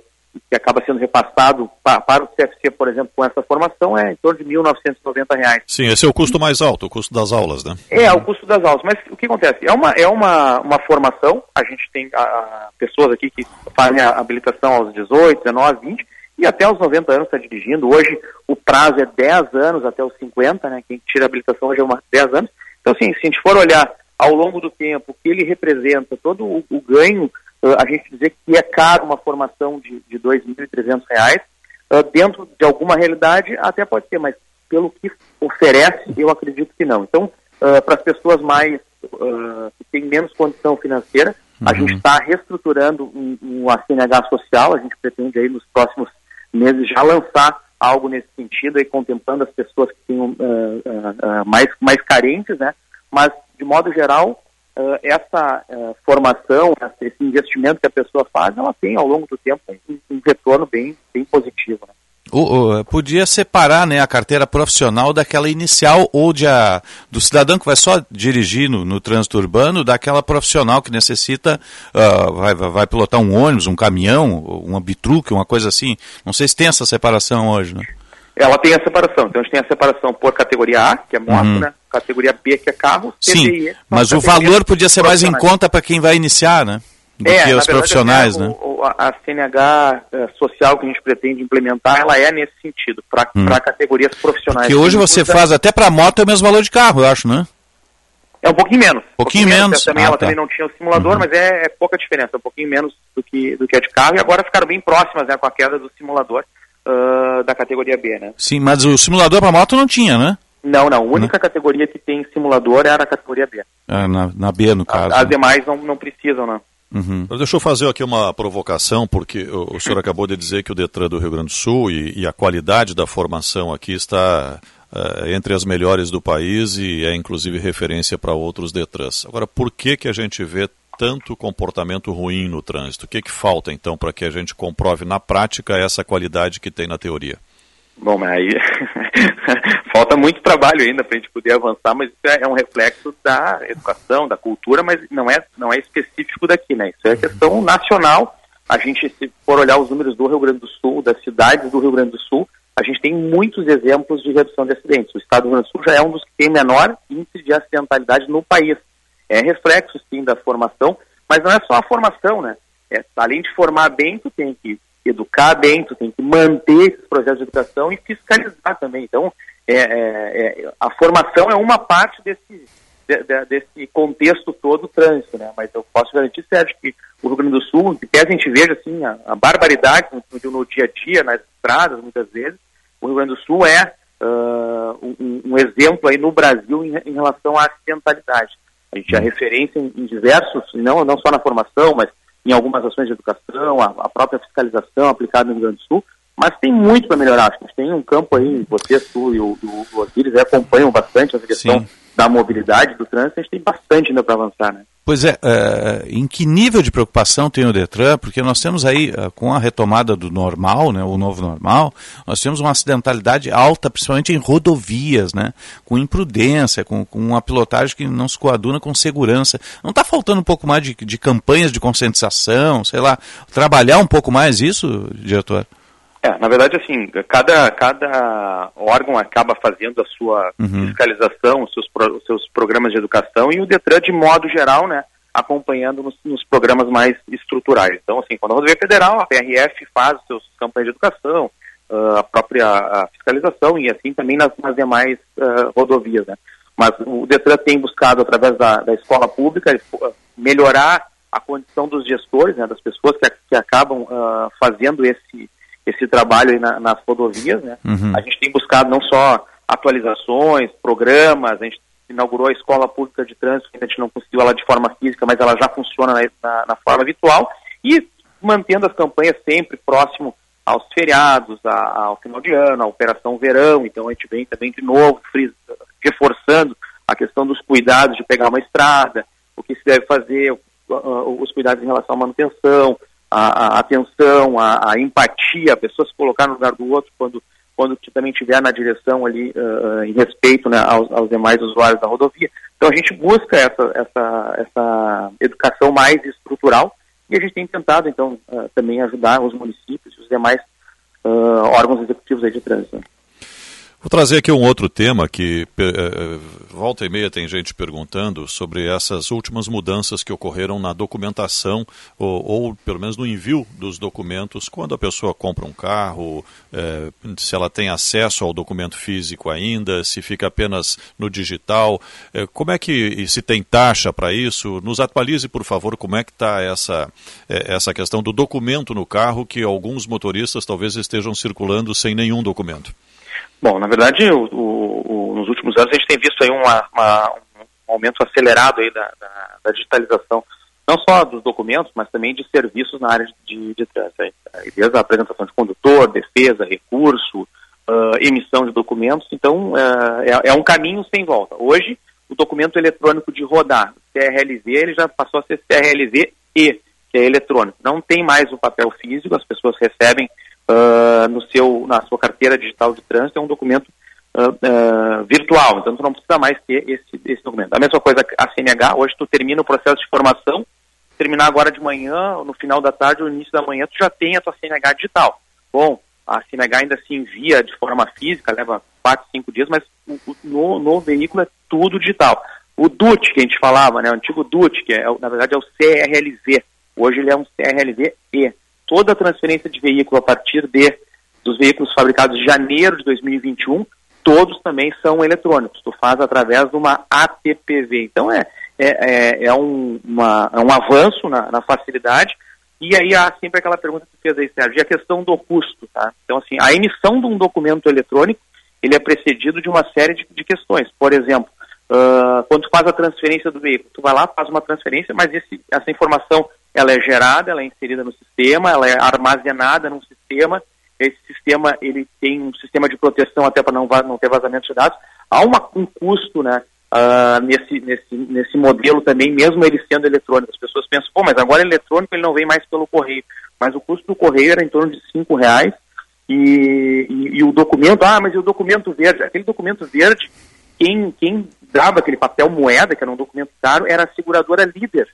que acaba sendo repassado para, para, o CFC, por exemplo, com essa formação é em torno de R$ 1.990.
Sim, esse é o custo mais alto, o custo das aulas, né?
É, o custo das aulas. Mas o que acontece? É uma, é uma, uma formação, a gente tem a, a pessoas aqui que fazem a habilitação aos 18, 19, 20, e até aos 90 anos está dirigindo. Hoje o prazo é 10 anos até os 50, né? Quem tira a habilitação hoje é uma, 10 anos. Então, assim, se a gente for olhar ao longo do tempo o que ele representa, todo o, o ganho uh, a gente dizer que é caro uma formação de, de R$ 2.300, uh, dentro de alguma realidade até pode ser, mas pelo que oferece, eu acredito que não. Então, uh, para as pessoas mais uh, que têm menos condição financeira. A
Uhum.
gente está reestruturando um, um a CNH social, a gente pretende aí nos próximos meses já lançar algo nesse sentido, aí contemplando as pessoas que têm uh, uh, uh, mais, mais carentes, né? Mas, de modo geral, uh, essa uh, formação, esse investimento que a pessoa faz, ela tem ao longo do tempo um, um retorno bem, bem positivo. Né?
Podia separar né, a carteira profissional daquela inicial ou de a, do cidadão que vai só dirigir no, trânsito urbano, daquela profissional que necessita, ah, vai, vai- pilotar um ônibus, um caminhão, uma bitruque, uma coisa assim. Não sei se tem essa separação hoje, né?
Ela tem a separação. Então a gente tem a separação por categoria A, que é moto,
Uhum.
né? Categoria B, que é carro, C,
Sim,
e
mas o valor podia ser mais em conta para quem vai iniciar, né? Do
É,
que os
verdade,
profissionais,
até
né?
o- a CNH eh, social que a gente pretende implementar, ela é nesse sentido, para
Hum.
categorias profissionais.
Porque hoje você
usa-
faz até para moto é o mesmo valor de carro, eu acho, né?
É um pouquinho menos. Um
Pouquinho menos?
Também,
Ah,
ela
tá.
também não tinha o simulador, mas é, é pouca diferença, um pouquinho menos do que, do que a de carro. E agora ficaram bem próximas né, com a queda do simulador ah, da categoria B, né?
Sim, mas o simulador para moto não tinha, né?
Não, não. A única categoria que tem simulador era a categoria B.
Ah, na, na B, no caso.
As
né?
demais não, não precisam, não.
Uhum.
Deixa eu fazer aqui uma provocação, porque o, o senhor acabou de dizer que o Detran do Rio Grande do Sul e, e a qualidade da formação aqui está eh, entre as melhores do país e é inclusive referência para outros Detrans. Agora, por que, que a gente vê tanto comportamento ruim no trânsito? O que, que falta, então, para que a gente comprove na prática essa qualidade que tem na teoria?
Bom, mas aí falta muito trabalho ainda para a gente poder avançar, mas isso é, é um reflexo da educação, da cultura, mas não é, não é específico daqui, né? Isso é questão nacional. A gente, se for olhar os números do Rio Grande do Sul, das cidades do Rio Grande do Sul, a gente tem muitos exemplos de redução de acidentes. O estado do Rio Grande do Sul já é um dos que tem menor índice de acidentalidade no país. É reflexo, sim, da formação, mas não é só a formação, né? É, além de formar bem, tu tem que educar bem, tu tem que manter esses projetos de educação e fiscalizar também. Então, é, é, é, a formação é uma parte desse, de- de- desse contexto todo do trânsito, né? Mas eu posso garantir, Sérgio, que o Rio Grande do Sul, que pese a gente veja assim, a, a barbaridade no, no dia a dia, nas estradas, muitas vezes, o Rio Grande do Sul é ah, um, um exemplo aí no Brasil em, em relação à acidentalidade. A gente é referência em, em diversos, não, não só na formação, mas em algumas ações de educação, a, a própria fiscalização aplicada no Rio Grande do Sul, mas tem muito para melhorar. Acho que tem um campo aí, você, tu e o, o, o Osiris acompanham bastante essa questão
Sim.
da mobilidade, do trânsito, a gente tem bastante ainda para avançar, né?
Pois é, eh, em que nível de preocupação tem o Detran? Porque nós temos aí, eh, com a retomada do normal, né, o novo normal, nós temos uma acidentalidade alta, principalmente em rodovias, né, com imprudência, com, com uma pilotagem que não se coaduna com segurança. Não está faltando um pouco mais de, de campanhas de conscientização, sei lá, trabalhar um pouco mais isso, diretor?
É, na verdade, assim, cada, cada órgão acaba fazendo a sua
Uhum.
fiscalização, os seus, os seus programas de educação e o Detran, de modo geral, né, acompanhando nos, nos programas mais estruturais. Então, assim, quando a rodovia federal, a PRF faz os seus campanhas de educação, ah, a própria a fiscalização e assim também nas, nas demais ah, rodovias, né. Mas o Detran tem buscado, através da, da escola pública, eh, melhorar a condição dos gestores, né, das pessoas que, que acabam ah, fazendo esse, esse trabalho aí na- nas rodovias, né.
Uhum.
A gente tem buscado não só atualizações, programas, a gente inaugurou a escola pública de trânsito, que a gente não conseguiu ela de forma física, mas ela já funciona na, na- na forma virtual, e mantendo as campanhas sempre próximo aos feriados, a- ao final de ano, à operação verão, então a gente vem também de novo reforçando a questão dos cuidados de pegar uma estrada, o que se deve fazer, os cuidados em relação à manutenção, a, a atenção, a, a empatia, a pessoa se colocar no lugar do outro quando quando também estiver na direção ali ah, em respeito né, aos, aos demais usuários da rodovia. Então a gente busca essa, essa, essa educação mais estrutural e a gente tem tentado então ah, também ajudar os municípios e os demais ah, órgãos executivos aí de trânsito.
Vou trazer aqui um outro tema que pe- eh, volta e meia tem gente perguntando sobre essas últimas mudanças que ocorreram na documentação ou, ou pelo menos no envio dos documentos quando a pessoa compra um carro, eh, se ela tem acesso ao documento físico ainda, se fica apenas no digital, Eh, como é que se tem taxa para isso? Nos atualize por favor como é que está essa eh, essa questão do documento no carro que alguns motoristas talvez estejam circulando sem nenhum documento.
Bom, na verdade, o, o- o- nos últimos anos a gente tem visto aí uma, uma- um aumento acelerado aí da, da, da, digitalização, não só dos documentos, mas também de serviços na área de, de trânsito. Desde a apresentação de condutor, defesa, recurso, uh, emissão de documentos. Então, uh, é, é, um caminho sem volta. Hoje, o documento eletrônico de rodar, CRLV, ele já passou a ser CRLV E, que é eletrônico. Não tem mais o papel físico, as pessoas recebem uh, no seu, na sua carteira digital de trânsito, é um documento uh, uh, virtual, então tu não precisa mais ter esse, esse documento. A mesma coisa a CNH, hoje tu termina o processo de formação, terminar agora de manhã, no final da tarde ou início da manhã, tu já tem a tua CNH digital. Bom, a CNH ainda se envia de forma física, leva 4, 5 dias, mas no, no veículo é tudo digital. O DUT, que a gente falava, né, o antigo DUT, que é, na verdade é o CRLV, hoje ele é um CRLV-E. Toda a transferência de veículo a partir de dos veículos fabricados em janeiro de 2021 todos também são eletrônicos. Tu faz através de uma ATPV. Então é, é, é, é um, uma, é um avanço na, na, facilidade. E aí há sempre aquela pergunta que fez aí, Sérgio, e a questão do custo, tá? Então, assim, a emissão de um documento eletrônico, ele é precedido de uma série de, de questões. Por exemplo, uh, quando tu faz a transferência do veículo, tu vai lá, faz uma transferência, mas esse, essa informação, ela é gerada, ela é inserida no sistema, ela é armazenada num sistema, esse sistema ele tem um sistema de proteção até para não, não ter vazamento de dados. Há uma, um custo né, uh, nesse, nesse, nesse modelo também, mesmo ele sendo eletrônico. As pessoas pensam, pô, mas agora eletrônico ele não vem mais pelo correio. Mas o custo do correio era em torno de cinco reais e, e, e o documento, ah, mas e o documento verde? Aquele documento verde, quem, quem dava aquele papel moeda, que era um documento caro, era a seguradora líder.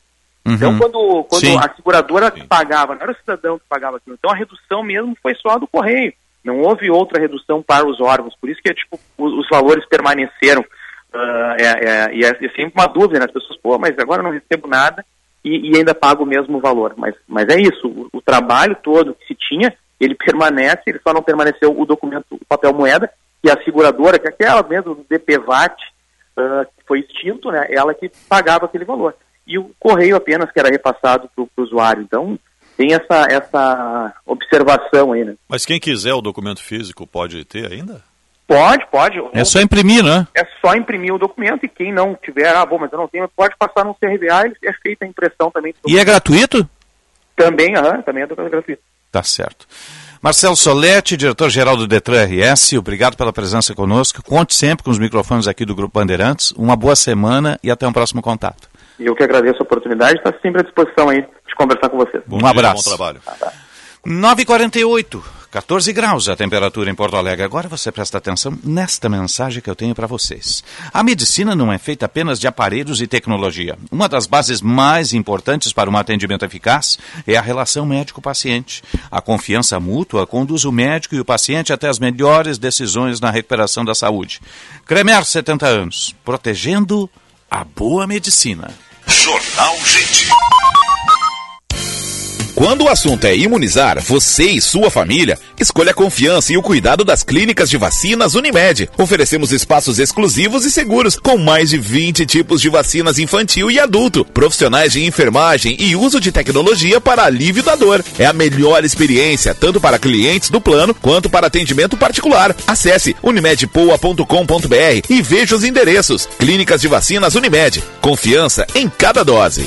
Então, uhum. Então, quando, quando a seguradora Sim. pagava, não era o cidadão que pagava aquilo, então a redução mesmo foi só do correio. Não houve outra redução para os órgãos, por isso que tipo, os, os valores permaneceram. Uh, é, é, e é, é, sempre uma dúvida, né? As pessoas, pô, mas agora não recebo nada e, e ainda pago o mesmo valor. Mas, mas é isso, o, o, trabalho todo que se tinha, ele permanece, ele só não permaneceu o documento, o papel moeda, e a seguradora, que é aquela mesmo do DPVAT, uh, que foi extinto, né? Ela que pagava aquele valor e o correio apenas que era repassado para o usuário. Então, tem essa, essa observação aí, né?
Mas quem quiser o documento físico pode ter ainda?
Pode, pode.
É só imprimir, né?
É só imprimir o documento e quem não tiver, ah, bom, mas eu não tenho, pode passar no CRVA e é feita a impressão também.
E é gratuito?
Também, aham, também é gratuito.
Tá certo. Marcelo Soletti, diretor-geral do Detran RS, obrigado pela presença conosco. Conte sempre com os microfones aqui do Grupo Bandeirantes. Uma boa semana e até um próximo contato.
E eu que agradeço a oportunidade, está sempre à disposição aí de conversar com vocês.
Bom um dia, abraço. Bom trabalho. Ah, tá. 9h48, 14 graus a temperatura em Porto Alegre. Agora você presta atenção nesta mensagem que eu tenho para vocês. A medicina não é feita apenas de aparelhos e tecnologia. Uma das bases mais importantes para um atendimento eficaz é a relação médico-paciente. A confiança mútua conduz o médico e o paciente até as melhores decisões na recuperação da saúde. Cremer, 70 anos, protegendo a boa medicina.
Jornal Gente. Quando o assunto é imunizar você e sua família, escolha a confiança e o cuidado das clínicas de vacinas Unimed. Oferecemos espaços exclusivos e seguros, com mais de 20 tipos de vacinas infantil e adulto, profissionais de enfermagem e uso de tecnologia para alívio da dor. É a melhor experiência, tanto para clientes do plano quanto para atendimento particular. Acesse unimedpoa.com.br e veja os endereços. Clínicas de vacinas Unimed. Confiança em cada dose.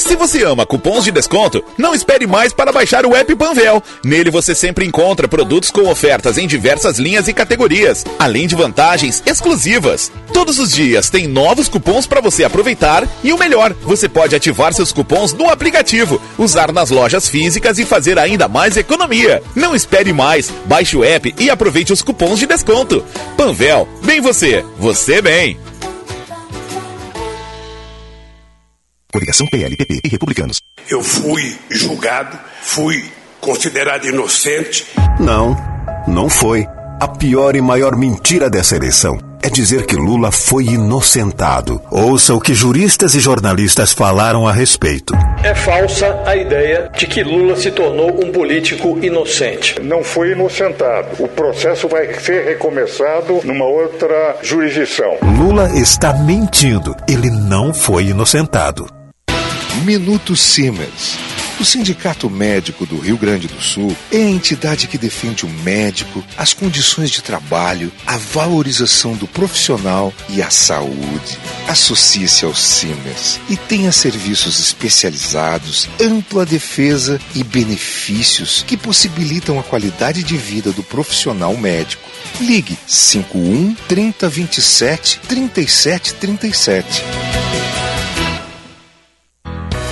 Se você ama cupons de desconto, não espere mais para baixar o app Panvel. Nele você sempre encontra produtos com ofertas em diversas linhas e categorias, além de vantagens exclusivas. Todos os dias tem novos cupons para você aproveitar e o melhor, você pode ativar seus cupons no aplicativo, usar nas lojas físicas e fazer ainda mais economia. Não espere mais, baixe o app e aproveite os cupons de desconto. Panvel, bem você, você bem.
Coligação PLPP e Republicanos.
Eu fui julgado, fui considerado inocente.
Não, não foi. A pior e maior mentira dessa eleição
é dizer que Lula foi inocentado. Ouça o que juristas e jornalistas falaram a respeito.
É falsa a ideia de que Lula se tornou um político inocente.
Não foi inocentado. O processo vai ser recomeçado numa outra jurisdição.
Lula está mentindo. Ele não foi inocentado.
Minuto Siemens. O Sindicato Médico do Rio Grande do Sul é a entidade que defende o médico, as condições de trabalho, a valorização do profissional e a saúde. Associe-se ao Siemens e tenha serviços especializados, ampla defesa e benefícios que possibilitam a qualidade de vida do profissional médico. Ligue 51 3027 3737.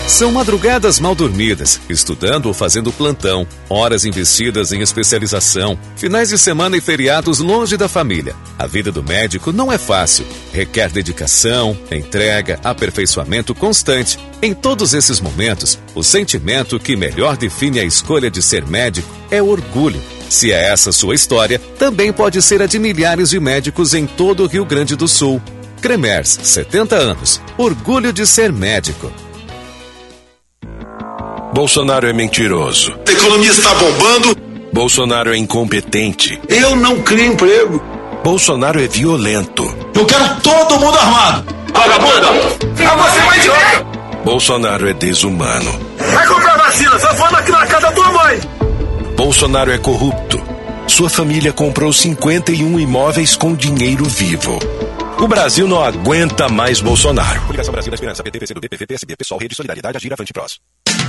São madrugadas mal dormidas, estudando ou fazendo plantão, horas investidas em especialização, finais de semana e feriados longe da família. A vida do médico não é fácil, requer dedicação, entrega, aperfeiçoamento constante. Em todos esses momentos, o sentimento que melhor define a escolha de ser médico é orgulho. Se é essa sua história, também pode ser a de milhares de médicos em todo o Rio Grande do Sul. Cremers, 70 anos. Orgulho de ser médico.
Bolsonaro é mentiroso.
A economia está bombando.
Bolsonaro é incompetente.
Eu não crio emprego.
Bolsonaro é violento.
Eu quero todo mundo armado. Vagabunda! É você mais idiota!
Bolsonaro é desumano.
Vai comprar vacina, só for aqui na casa da tua mãe.
Bolsonaro é corrupto. Sua família comprou 51 imóveis com dinheiro vivo. O Brasil não aguenta mais Bolsonaro.
Coligação Brasil da Esperança, PT, PCdoB, PV, PSB, PSOL, Rede Solidariedade, Agir, Avante Prós.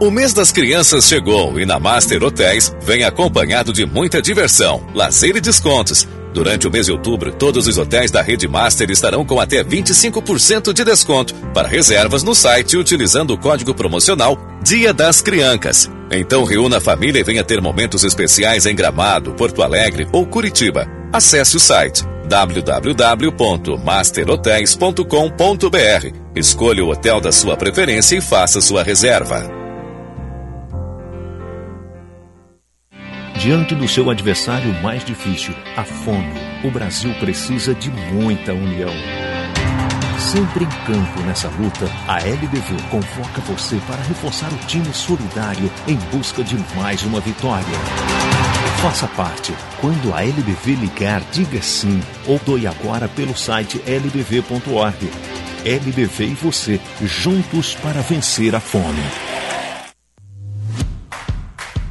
O mês das crianças chegou e na Master Hotéis vem acompanhado de muita diversão, lazer e descontos. Durante o mês de outubro, todos os hotéis da rede Master estarão com até 25% de desconto para reservas no site utilizando o código promocional Dia das Criancas. Então reúna a família e venha ter momentos especiais em Gramado, Porto Alegre ou Curitiba. Acesse o site www.masterhotels.com.br. Escolha o hotel da sua preferência e faça sua reserva.
Diante do seu adversário mais difícil, a fome, o Brasil precisa de muita união. Sempre em campo nessa luta, a LBV convoca você para reforçar o time solidário em busca de mais uma vitória. Faça parte. Quando a LBV ligar, diga sim ou doe agora pelo site lbv.org. LBV e você, juntos para vencer a fome.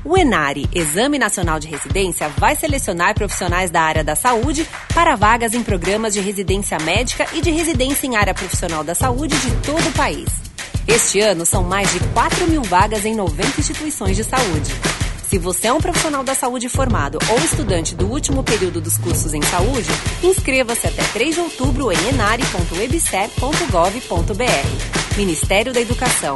O ENARE, Exame Nacional de Residência, vai selecionar profissionais da área da saúde para vagas em programas de residência médica e de residência em área profissional da saúde de todo o país. Este ano são mais de 4 mil vagas em 90 instituições de saúde. Se você é um profissional da saúde formado ou estudante do último período dos cursos em saúde, inscreva-se até 3 de outubro em enare.webser.gov.br. Ministério da Educação.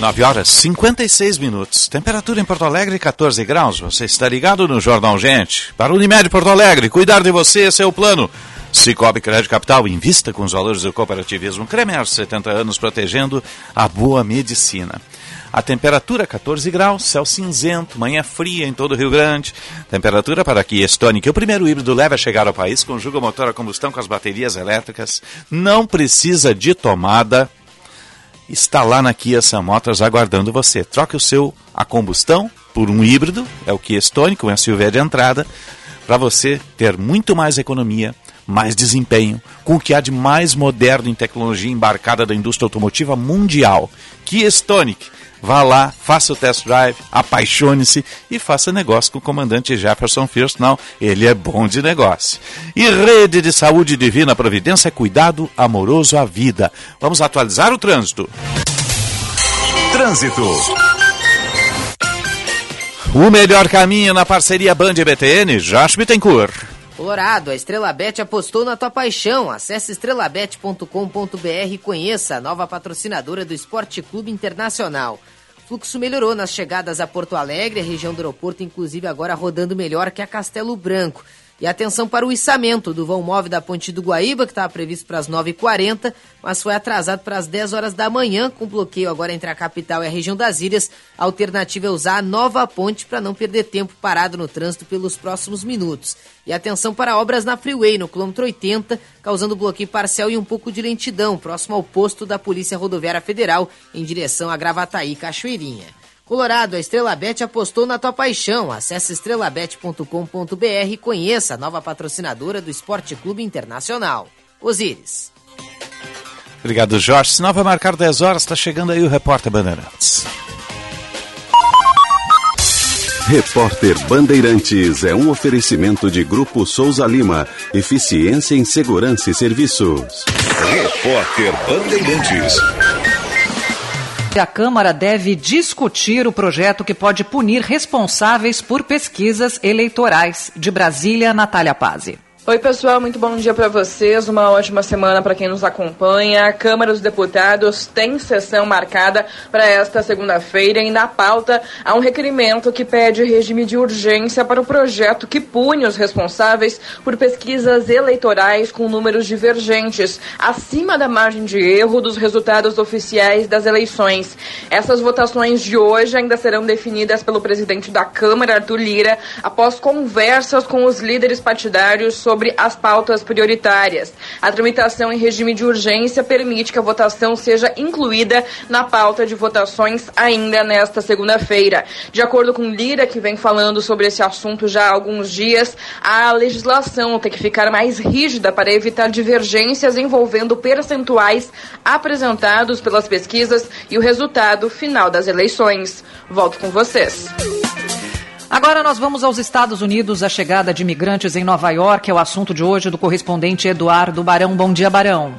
Nove horas 56 minutos. Temperatura em Porto Alegre 14 graus. Você está ligado no Jornal Gente. Para Unimed Porto Alegre, cuidar de você, esse é o plano. Cicobi Crédito Capital, invista com os valores do cooperativismo Cremer, 70 anos protegendo a boa medicina. A temperatura 14 graus, céu cinzento, manhã fria em todo o Rio Grande. Temperatura para Kia Stonic, o primeiro híbrido leve a chegar ao país, conjuga o motor a combustão com as baterias elétricas, não precisa de tomada. Está lá na Kia Sam Motors aguardando você. Troque o seu a combustão por um híbrido, é o Kia Stonic, um SUV de entrada, para você ter muito mais economia, mais desempenho, com o que há de mais moderno em tecnologia embarcada da indústria automotiva mundial. Kia Stonic Vá lá, faça o test drive, apaixone-se e faça negócio com o comandante Jefferson First. ele é bom de negócio. E Rede de Saúde Divina Providência, cuidado amoroso à vida. Vamos atualizar o trânsito.
Trânsito.
O melhor caminho na parceria Band e BTN, Josh Bittencourt.
Colorado, a Estrela Bet apostou na tua paixão. Acesse estrelabet.com.br e conheça a nova patrocinadora do Esporte Clube Internacional. O fluxo melhorou nas chegadas a Porto Alegre, a região do aeroporto, inclusive agora rodando melhor que a Castelo Branco. E atenção para o içamento do vão móvel da Ponte do Guaíba, que estava previsto para as 9h40, mas foi atrasado para as 10 horas da manhã, com bloqueio agora entre a capital e a região das ilhas. A alternativa é usar a nova ponte para não perder tempo parado no trânsito pelos próximos minutos. E atenção para obras na Freeway, no quilômetro 80, causando bloqueio parcial e um pouco de lentidão, próximo ao posto da Polícia Rodoviária Federal, em direção a Gravataí, Cachoeirinha. Colorado, a Estrela Bet apostou na tua paixão. Acesse estrelabet.com.br e conheça a nova patrocinadora do Esporte Clube Internacional. Osíris.
Obrigado, Jorge. Sinal vai marcar 10 horas, está chegando aí o repórter Bandeirantes.
Repórter Bandeirantes é um oferecimento de Grupo Souza Lima. Eficiência em Segurança e Serviços. Repórter Bandeirantes.
A Câmara deve discutir o projeto que pode punir responsáveis por pesquisas eleitorais. De Brasília, Natália Pazzi.
Oi, pessoal, muito bom dia para vocês. Uma ótima semana para quem nos acompanha. A Câmara dos Deputados tem sessão marcada para esta segunda-feira e na pauta há um requerimento que pede regime de urgência para o projeto que pune os responsáveis por pesquisas eleitorais com números divergentes, acima da margem de erro dos resultados oficiais das eleições. Essas votações de hoje ainda serão definidas pelo presidente da Câmara, Arthur Lira, após conversas com os líderes partidários sobre sobre as pautas prioritárias. A tramitação em regime de urgência permite que a votação seja incluída na pauta de votações ainda nesta segunda-feira. De acordo com Lira, que vem falando sobre esse assunto já há alguns dias, a legislação tem que ficar mais rígida para evitar divergências envolvendo percentuais apresentados pelas pesquisas e o resultado final das eleições. Volto com vocês.
Agora nós vamos aos Estados Unidos. A chegada de imigrantes em Nova York é o assunto de hoje do correspondente Eduardo Barão. Bom dia, Barão.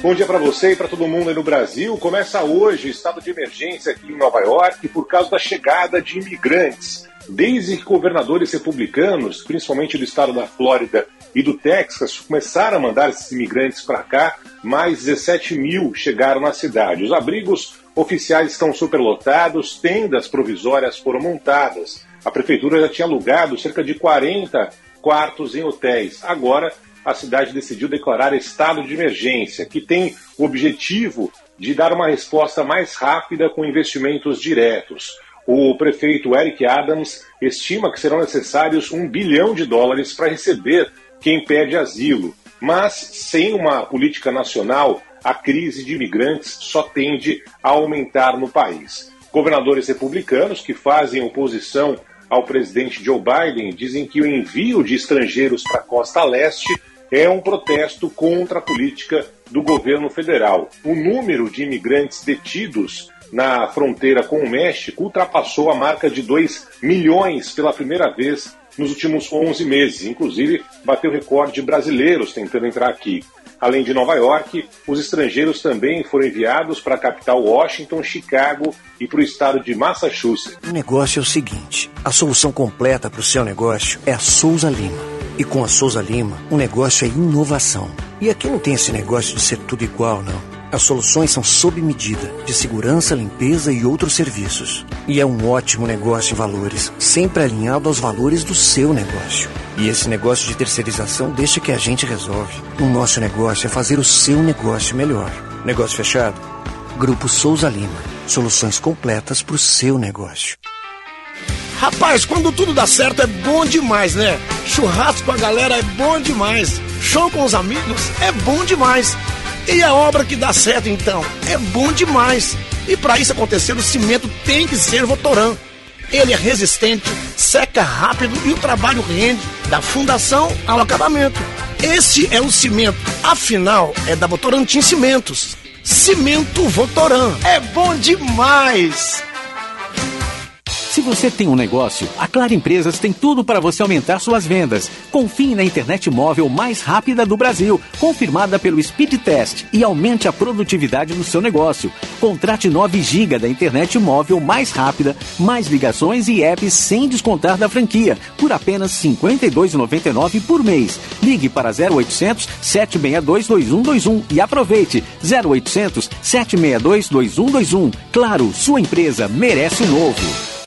Bom dia para você e para todo mundo aí no Brasil. Começa hoje o estado de emergência aqui em Nova York por causa da chegada de imigrantes. Desde que governadores republicanos, principalmente do estado da Flórida e do Texas, começaram a mandar esses imigrantes para cá, mais 17 mil chegaram na cidade. Os abrigos oficiais estão superlotados, tendas provisórias foram montadas. A prefeitura já tinha alugado cerca de 40 quartos em hotéis. Agora, a cidade decidiu declarar estado de emergência, que tem o objetivo de dar uma resposta mais rápida com investimentos diretos. O prefeito Eric Adams estima que serão necessários um bilhão de dólares para receber quem pede asilo. Mas, sem uma política nacional, a crise de imigrantes só tende a aumentar no país. Governadores republicanos que fazem oposição ao presidente Joe Biden dizem que o envio de estrangeiros para a costa leste é um protesto contra a política do governo federal. O número de imigrantes detidos na fronteira com o México ultrapassou a marca de 2 milhões pela primeira vez nos últimos 11 meses. Inclusive, bateu recorde de brasileiros tentando entrar aqui. Além de Nova York, os estrangeiros também foram enviados para a capital Washington, Chicago e para o estado de Massachusetts.
O negócio é o seguinte: a solução completa para o seu negócio é a Souza Lima. E com a Souza Lima, o negócio é inovação. E aqui não tem esse negócio de ser tudo igual, não. As soluções são sob medida, de segurança, limpeza e outros serviços. E é um ótimo negócio em valores, sempre alinhado aos valores do seu negócio. E esse negócio de terceirização deixa que a gente resolve. O nosso negócio é fazer o seu negócio melhor. Negócio fechado? Grupo Souza Lima. Soluções completas para o seu negócio.
Rapaz, quando tudo dá certo é bom demais, né? Churrasco com a galera é bom demais. Show com os amigos é bom demais. E a obra que dá certo então é bom demais. E para isso acontecer, o cimento tem que ser Votoran. Ele é resistente, seca rápido e o trabalho rende da fundação ao acabamento. Esse é o cimento. Afinal, é da Votorantim Cimentos. Cimento Votoran. É bom demais!
Se você tem um negócio, a Claro Empresas tem tudo para você aumentar suas vendas. Confie na internet móvel mais rápida do Brasil, confirmada pelo Speed Test e aumente a produtividade do seu negócio. Contrate 9 GB da internet móvel mais rápida, mais ligações e apps sem descontar da franquia, por apenas R$ 52,99 por mês. Ligue para 0800 762 2121 e aproveite 0800 762 2121. Claro, sua empresa merece o novo.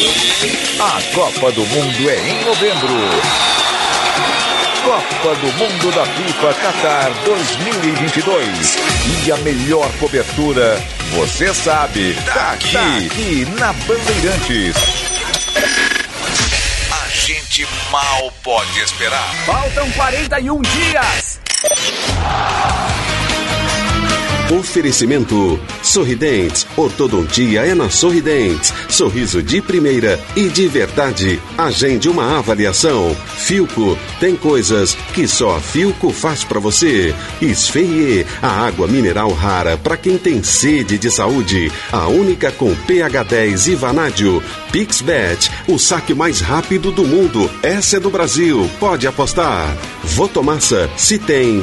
A Copa do Mundo é em novembro. Copa do Mundo da FIFA Qatar 2022. E a melhor cobertura, você sabe, tá aqui, tá aqui na Bandeirantes. A gente mal pode esperar.
Faltam 41 dias.
Oferecimento Sorridentes. Ortodontia é na Sorridentes. Sorriso de primeira e de verdade. Agende uma avaliação. Filco tem coisas que só a Filco faz para você. Esferrier, a água mineral rara para quem tem sede de saúde. A única com pH 10 e vanádio. Pixbet, o saque mais rápido do mundo. Essa é do Brasil. Pode apostar. Votomassa, se tem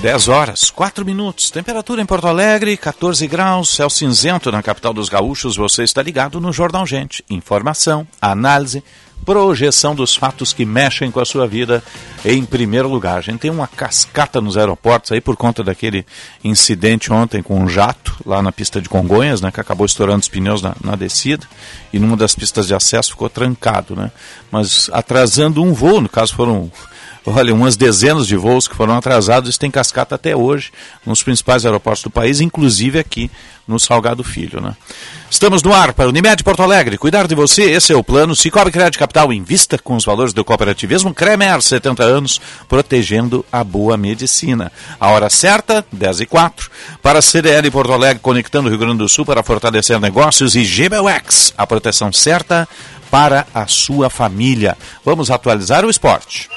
10 horas, 4 minutos. Temperatura em Porto Alegre, 14 graus, céu cinzento na capital dos gaúchos. Você está ligado no Jornal Gente. Informação, análise, projeção dos fatos que mexem com a sua vida em primeiro lugar. A gente tem uma cascata nos aeroportos aí por conta daquele incidente ontem com um jato lá na pista de Congonhas, né, que acabou estourando os pneus na, na descida e numa das pistas de acesso ficou trancado, né? Mas atrasando um voo, no caso foram olha, umas dezenas de voos que foram atrasados, isso tem cascata até hoje nos principais aeroportos do país, inclusive aqui no Salgado Filho. Né? Estamos no ar para Unimed Porto Alegre. Cuidar de você, esse é o plano. Cicobi Crédito Capital invista com os valores do cooperativismo. Cremer, 70 anos, protegendo a boa medicina. A hora certa, 10 e 4. Para a CDL Porto Alegre, conectando o Rio Grande do Sul para fortalecer negócios. E GBUX, a proteção certa para a sua família. Vamos atualizar o esporte.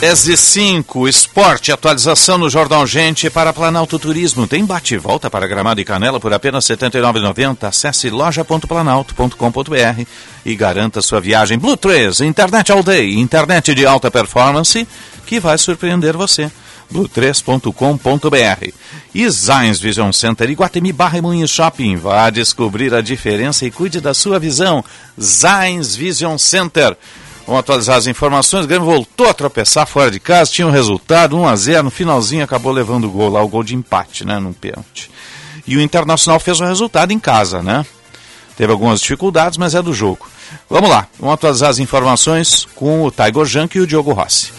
Dez e cinco, esporte, atualização no Jornal Gente para Planalto Turismo. Tem bate volta para Gramado e Canela por apenas R$ 79,90. Acesse loja.planalto.com.br e garanta sua viagem. Blue 3, internet all day, internet de alta performance que vai surpreender você. blue3.com.br. E Zines Vision Center Iguatemi Barra e Moinho Shopping. Vá descobrir a diferença e cuide da sua visão. Zines Vision Center. Vamos atualizar as informações. O Grêmio voltou a tropeçar fora de casa, tinha um resultado 1 a 0 no finalzinho acabou levando o gol lá, o gol de empate, né, num pênalti. E o Internacional fez o resultado em casa, né? Teve algumas dificuldades, mas é do jogo. Vamos lá, vamos atualizar as informações com o Tiger Junk e o Diogo Rossi.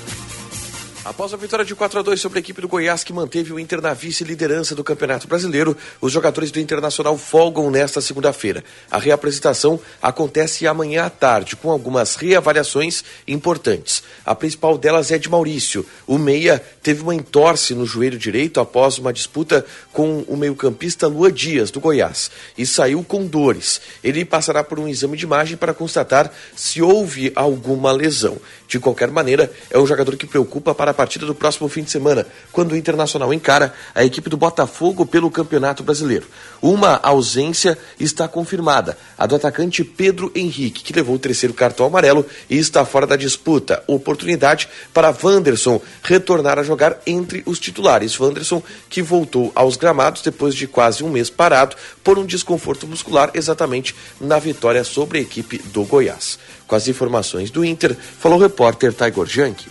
Após a vitória de 4 a 2 sobre a equipe do Goiás, que manteve o Inter na vice-liderança do Campeonato Brasileiro, os jogadores do Internacional folgam nesta segunda-feira. A reapresentação acontece amanhã à tarde, com algumas reavaliações importantes. A principal delas é de Maurício. O Meia teve uma entorse no joelho direito após uma disputa com o meio-campista Lua Dias, do Goiás, e saiu com dores. Ele passará por um exame de imagem para constatar se houve alguma lesão. De qualquer maneira, é um jogador que preocupa para a partida do próximo fim de semana, quando o Internacional encara a equipe do Botafogo pelo Campeonato Brasileiro. Uma ausência está confirmada, a do atacante Pedro Henrique, que levou o terceiro cartão amarelo e está fora da disputa. Oportunidade para Wanderson retornar a jogar entre os titulares. Wanderson que voltou aos gramados depois de quase um mês parado por um desconforto muscular, exatamente na vitória sobre a equipe do Goiás. Com as informações do Inter, falou o repórter Tiger Junk.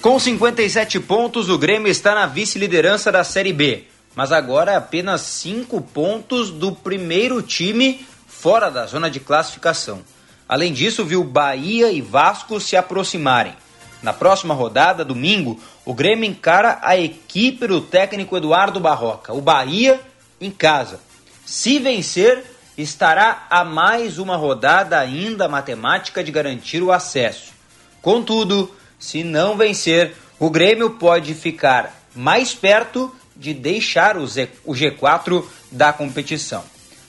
Com 57 pontos, o Grêmio está na vice-liderança da Série B, mas agora é apenas 5 pontos do primeiro time fora da zona de classificação. Além disso, viu Bahia e Vasco se aproximarem. Na próxima rodada, domingo, o Grêmio encara a equipe do técnico Eduardo Barroca, o Bahia, em casa. Se vencer, estará a mais uma rodada ainda matemática de garantir o acesso. Contudo, se não vencer, o Grêmio pode ficar mais perto de deixar o, G4 da competição.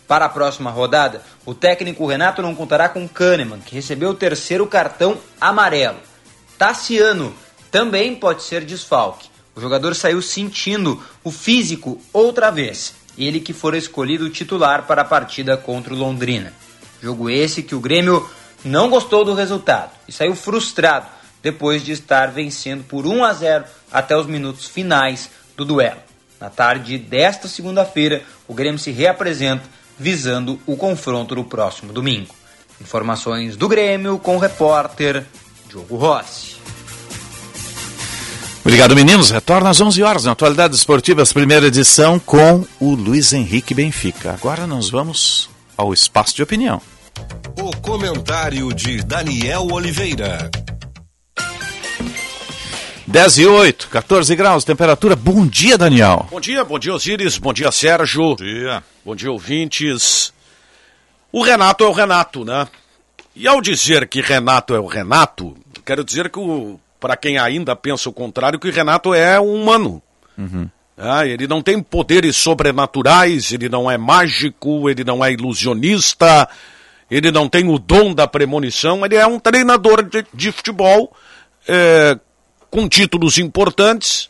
Para a próxima rodada, o técnico Renato não contará com Kahneman, que recebeu o terceiro cartão amarelo. Tassiano também pode ser desfalque. O jogador saiu sentindo o físico outra vez ele que for escolhido titular para a partida contra o Londrina. Jogo esse que o Grêmio não gostou do resultado e saiu frustrado depois de estar vencendo por 1 a 0 até os minutos finais do duelo. Na tarde desta segunda-feira, o Grêmio se reapresenta visando o confronto no próximo domingo. Informações do Grêmio com o repórter Diogo Rossi.
Obrigado, meninos. Retorna às 11 horas na Atualidades Esportivas, primeira edição, com o Luiz Henrique Benfica. Agora nós vamos ao espaço de opinião.
O comentário de Daniel Oliveira.
10 e 8, 14 graus, temperatura. Bom dia, Daniel.
Bom dia, bom dia, Osiris. Bom dia, Sérgio. Bom dia. Bom dia, ouvintes. O Renato é o Renato, né? E ao dizer que Renato é o Renato, quero dizer que o para quem ainda pensa o contrário, que o Renato é um humano. Uhum. Ah, ele não tem poderes sobrenaturais, ele não é mágico, ele não é ilusionista, ele não tem o dom da premonição, ele é um treinador de, de futebol é, com títulos importantes,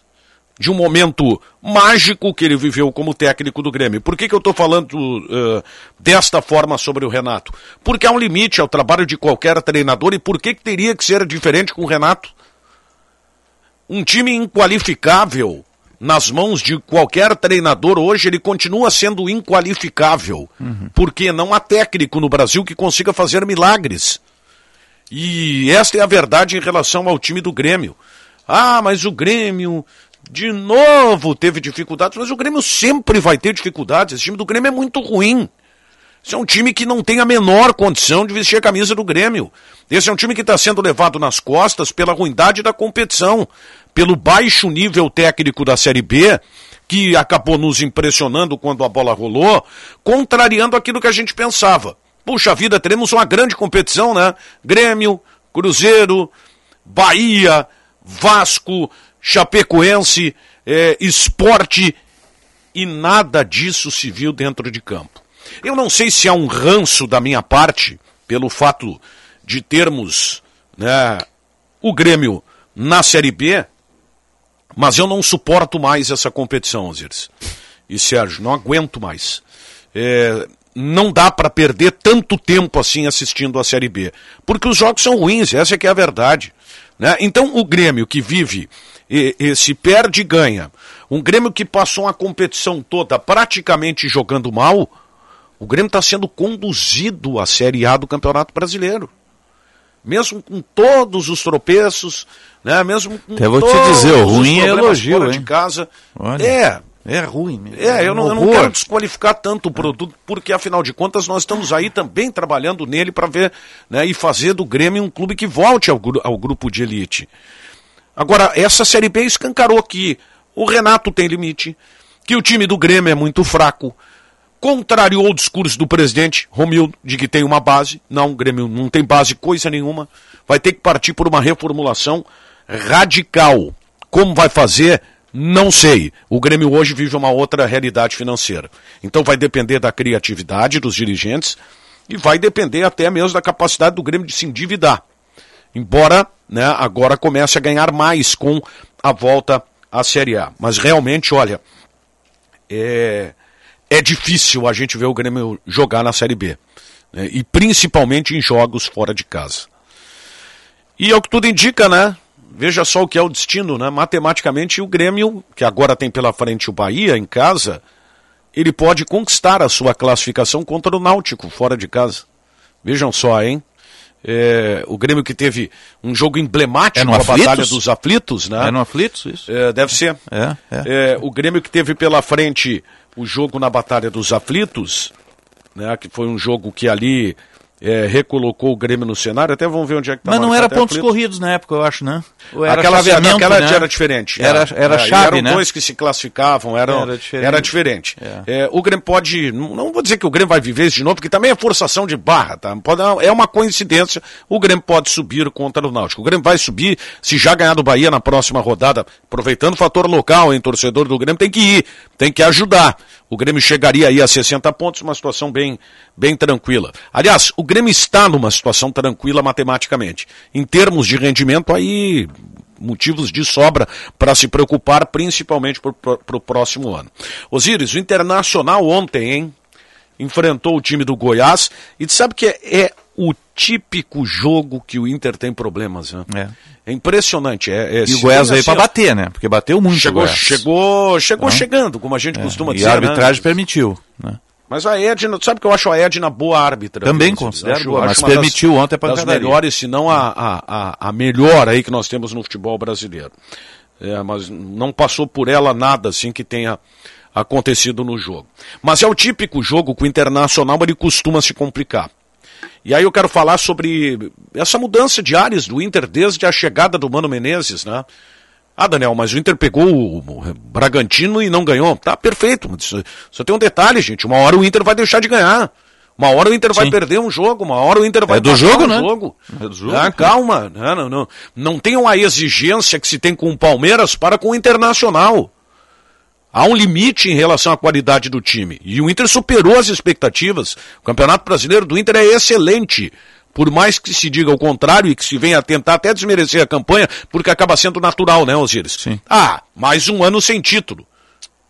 de um momento mágico que ele viveu como técnico do Grêmio. Por que, que eu estou falando uh, desta forma sobre o Renato? Porque há um limite ao trabalho de qualquer treinador e por que, que teria que ser diferente com o Renato? Um time inqualificável nas mãos de qualquer treinador hoje, ele continua sendo inqualificável. Uhum. Porque não há técnico no Brasil que consiga fazer milagres. E esta é a verdade em relação ao time do Grêmio. Ah, mas o Grêmio de novo teve dificuldades, mas o Grêmio sempre vai ter dificuldades. Esse time do Grêmio é muito ruim. Esse é um time que não tem a menor condição de vestir a camisa do Grêmio. Esse é um time que está sendo levado nas costas pela ruindade da competição pelo baixo nível técnico da Série B, que acabou nos impressionando quando a bola rolou, contrariando aquilo que a gente pensava. Puxa vida, teremos uma grande competição, né? Grêmio, Cruzeiro, Bahia, Vasco, Chapecoense, é, esporte, e nada disso se viu dentro de campo. Eu não sei se há um ranço da minha parte pelo fato de termos né, o Grêmio na Série B, mas eu não suporto mais essa competição, Osiris. E Sérgio, não aguento mais. É, não dá para perder tanto tempo assim assistindo a Série B. Porque os jogos são ruins, essa é que é a verdade. Né? Então o Grêmio que vive e, e se perde, ganha. Um Grêmio que passou uma competição toda praticamente jogando mal, o Grêmio está sendo conduzido à Série A do Campeonato Brasileiro. Mesmo com todos os tropeços, né? Mesmo com
Até vou te dizer, o
os
ruim é elogio,
fora
hein?
de casa.
Olha,
é,
É ruim mesmo.
é, eu não, eu não quero desqualificar tanto o produto, porque afinal de contas nós estamos aí também trabalhando nele para ver né, e fazer do Grêmio um clube que volte ao, ao grupo de elite. Agora, essa Série B escancarou que o Renato tem limite, que o time do Grêmio é muito fraco, contrariou o discurso do presidente Romildo de que tem uma base. Não, o Grêmio não tem base coisa nenhuma. Vai ter que partir por uma reformulação radical. Como vai fazer? Não sei. O Grêmio hoje vive uma outra realidade financeira. Então vai depender da criatividade dos dirigentes e vai depender até mesmo da capacidade do Grêmio de se endividar. Embora né, agora comece a ganhar mais com a volta à Série A. Mas realmente, olha, é, é difícil a gente ver o Grêmio jogar na Série B. né, e principalmente em jogos fora de casa. E é o que tudo indica, né? Veja só o que é o destino, né? Matematicamente, o Grêmio, que agora tem pela frente o Bahia em casa, ele pode conquistar a sua classificação contra o Náutico, fora de casa. Vejam só, hein? É, o Grêmio que teve um jogo emblemático,
É
a? Batalha dos Aflitos, né?
É no Aflitos, isso?
É, deve ser.
É, é.
É, o Grêmio que teve pela frente o jogo na Batalha dos Aflitos, né, que foi um jogo que ali é, recolocou o Grêmio no cenário. Até vamos ver onde é que está
Mas não era pontos corridos na época, eu acho, né? Era
aquela aquela
né?
era diferente.
Era,
é.
era
É, e
chave,
eram
né?
dois que se classificavam, eram,
Era
era
diferente.
diferente. É, o Grêmio pode, não não vou dizer que o Grêmio vai viver isso de novo, porque também é forçação de barra, tá? Pode, é uma coincidência, o Grêmio pode subir contra o Náutico. O Grêmio vai subir, se já ganhar do Bahia na próxima rodada, aproveitando o fator local, hein, torcedor do Grêmio tem que ir, tem que ajudar. O Grêmio chegaria aí a 60 pontos, uma situação bem, bem tranquila. Aliás, o Grêmio está numa situação tranquila matematicamente. Em termos de rendimento, aí motivos de sobra para se preocupar, principalmente para o próximo ano. Osíris, o Internacional ontem, hein? Enfrentou o time do Goiás e sabe que é, é o típico jogo que o Inter tem problemas, né? É, impressionante. É, é,
E o Goiás veio
assim,
para bater, né? Porque bateu muito
Chegou, chegou, chegou chegando, como a gente
é,
costuma
e
dizer.
a arbitragem
né?
permitiu, né?
Mas a Edna, sabe que eu acho a Edna boa árbitra?
Também considero
Acho-
boa,
acho
mas
uma das-
permitiu ontem a
das
pancadaria.
melhores, se não a, a, a, a melhor aí que nós temos no futebol brasileiro. É, mas não passou por ela nada assim que tenha acontecido no jogo. Mas é o típico jogo que o Internacional ele costuma se complicar. E aí eu quero falar sobre essa mudança de áreas do Inter desde a chegada do Mano Menezes, né? Ah, Daniel, mas o Inter pegou o Bragantino e não ganhou. Tá perfeito. Só, tem um detalhe, gente. Uma hora o Inter vai deixar de ganhar. Uma hora o Inter vai perder um jogo, uma hora o Inter vai
É do jogo,
um
né?
jogo.
É do jogo.
Ah, calma, não, não, não. Não tenham a exigência que se tem com o Palmeiras para com o Internacional. Há um limite em relação à qualidade do time. E o Inter superou as expectativas. O Campeonato Brasileiro do Inter é excelente. Por mais que se diga o contrário e que se venha a tentar até desmerecer a campanha, porque acaba sendo natural, né, Osiris? Sim. Ah, mais um ano sem título.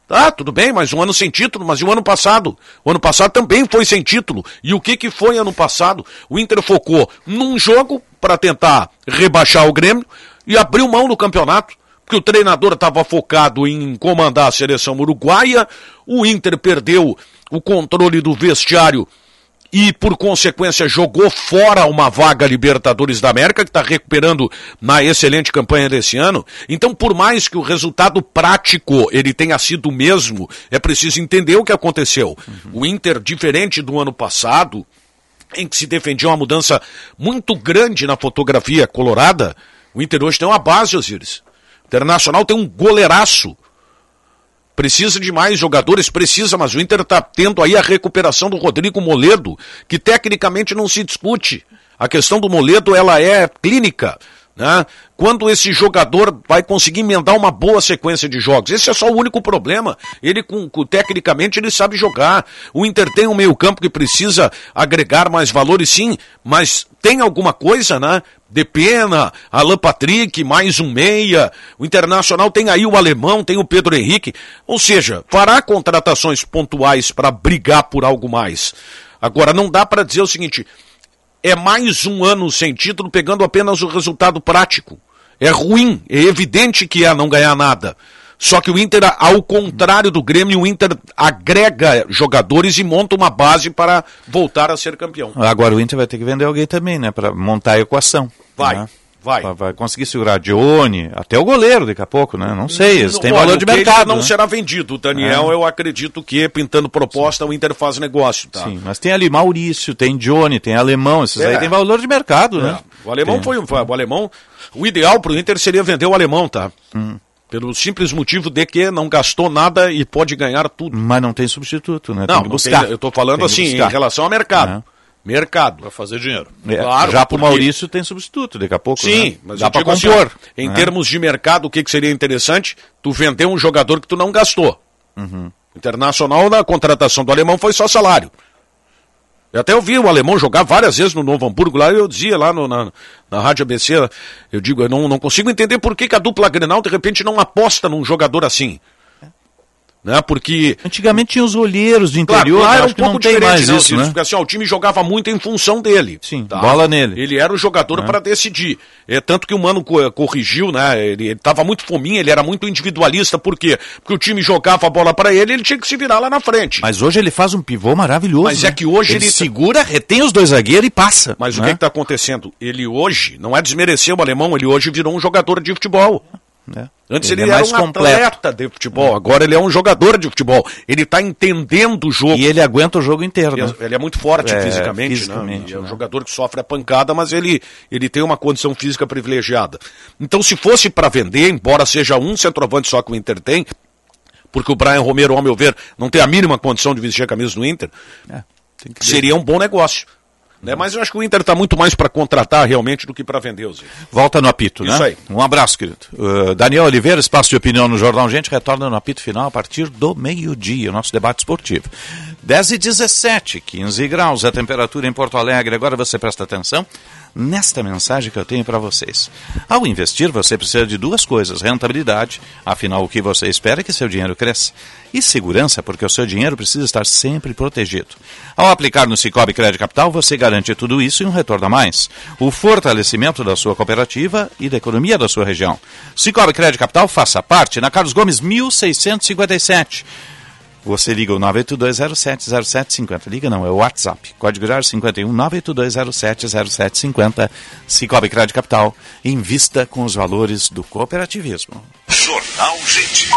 Tá, tudo bem, mais um ano sem título, mas e o ano passado? O ano passado também foi sem título. E o que, que foi ano passado? O Inter focou num jogo para tentar rebaixar o Grêmio e abriu mão do campeonato. Porque o treinador estava focado em comandar a seleção uruguaia, o Inter perdeu o controle do vestiário e, por consequência, jogou fora uma vaga Libertadores da América, que está recuperando na excelente campanha desse ano. Então, por mais que o resultado prático ele tenha sido o mesmo, é preciso entender o que aconteceu. O Inter, diferente do ano passado, em que se defendia uma mudança muito grande na fotografia colorada, o Inter hoje tem uma base, Osiris. O Internacional tem um goleiraço. Precisa de mais jogadores, precisa, mas o Inter está tendo aí a recuperação do Rodrigo Moledo, que tecnicamente não se discute. A questão do Moledo, ela é clínica. Né? Quando esse jogador vai conseguir emendar uma boa sequência de jogos. Esse é só o único problema. Ele, com, com- tecnicamente, ele sabe jogar. O Inter tem um meio campo que precisa agregar mais valores, sim, mas tem alguma coisa, né? De pena, Alan Patrick, mais um meia. O Internacional tem aí o alemão, tem o Pedro Henrique. Ou seja, fará contratações pontuais para brigar por algo mais. Agora, não dá para dizer o seguinte: é mais um ano sem título pegando apenas o resultado prático. É ruim, é evidente que é não ganhar nada. Só que o Inter, ao contrário do Grêmio, o Inter agrega jogadores e monta uma base para voltar a ser campeão.
Agora o Inter vai ter que vender alguém também, né? Para montar a equação.
Vai.
né?
Vai.
Vai conseguir segurar Dione, até o goleiro daqui a pouco, né? Não sei, eles têm
Olha,
valor de mercado.
não
né?
será vendido. O Daniel,
É.
eu acredito que, pintando proposta, o Inter faz negócio, tá?
Sim, mas tem ali Maurício, tem Dione, tem Alemão, esses
É.
aí tem valor de mercado, né?
O alemão
Tem.
foi um- o alemão. O ideal para o Inter seria vender o alemão, tá?
Hum.
Pelo simples motivo de que não gastou nada e pode ganhar tudo.
Mas não tem substituto, né?
Não,
tem
não
buscar.
tem- eu tô falando
Tem
assim, em relação ao mercado. Mercado.
Para fazer dinheiro.
É,
Claro,
já pro
porque-
Maurício tem substituto daqui a pouco,
Sim,
né?
mas
dá
eu
para
assim,
compor.
ó, em
né?
termos de mercado, o que, que seria interessante? Tu vender um jogador que tu não gastou.
Uhum.
Internacional, na contratação do alemão foi só salário. Eu até ouvi o alemão jogar várias vezes no Novo Hamburgo lá, eu dizia lá no- na, na Rádio ABC, eu digo, eu não, não consigo entender por que, que a dupla Grenal de repente não aposta num jogador assim. Né? Porque.
Antigamente tinha os olheiros de
Claro,
interior, né?
era
acho
um
que não tem mais
né,
isso, né?
Porque assim, ó, o time jogava muito em função dele.
Sim,
tá?
bola nele.
Ele era o jogador
É.
para decidir. É tanto que o Mano co- corrigiu, né? Ele, ele tava muito fominha, ele era muito individualista. Por quê? Porque o time jogava a bola para ele, ele tinha que se virar lá na frente.
Mas hoje ele faz um pivô maravilhoso.
Mas é
né?
que hoje
ele,
ele-
segura, retém os dois zagueiros e passa.
Mas o
né?
que está acontecendo? Ele hoje, não é desmerecer o alemão, ele hoje virou um jogador de futebol.
É.
Antes
Ele
ele,
é
era um
completo.
atleta de futebol, agora ele é um jogador de futebol. Ele está entendendo o jogo.
E ele aguenta o jogo inteiro,
Ele,
né?
ele é muito forte
É,
fisicamente,
fisicamente,
né? É um
né?
jogador que sofre a pancada, mas ele, ele tem uma condição física privilegiada. Então, se fosse para vender, embora seja um centroavante só que o Inter tem, porque o Brian Romero, ao meu ver, não tem a mínima condição de vestir a camisa do Inter,
É,
seria um bom negócio. Né? Mas eu acho que o Inter está muito mais para contratar realmente do que para vender os
Volta no apito, né?
Isso aí.
Um abraço, querido. Uh, Daniel Oliveira, espaço de opinião no Jornal Gente, retorna no apito final a partir do meio-dia, o nosso debate esportivo. 10 e 17, 15 graus a temperatura em Porto Alegre. Agora você presta atenção nesta mensagem que eu tenho para vocês. Ao investir, você precisa de duas coisas: rentabilidade, afinal, o que você espera é que seu dinheiro cresça, e segurança, porque o seu dinheiro precisa estar sempre protegido. Ao aplicar no Cicobi Crédito Capital, você garante tudo isso e um retorno a mais. O fortalecimento da sua cooperativa e da economia da sua região. Cicobi Crédito Capital, faça parte na Carlos Gomes 1657. Você liga o 982070750. Liga não, é o WhatsApp. Código GRAR 51 982070750. Cicobi Crédito Capital. Invista com os valores do cooperativismo.
Jornal Gente.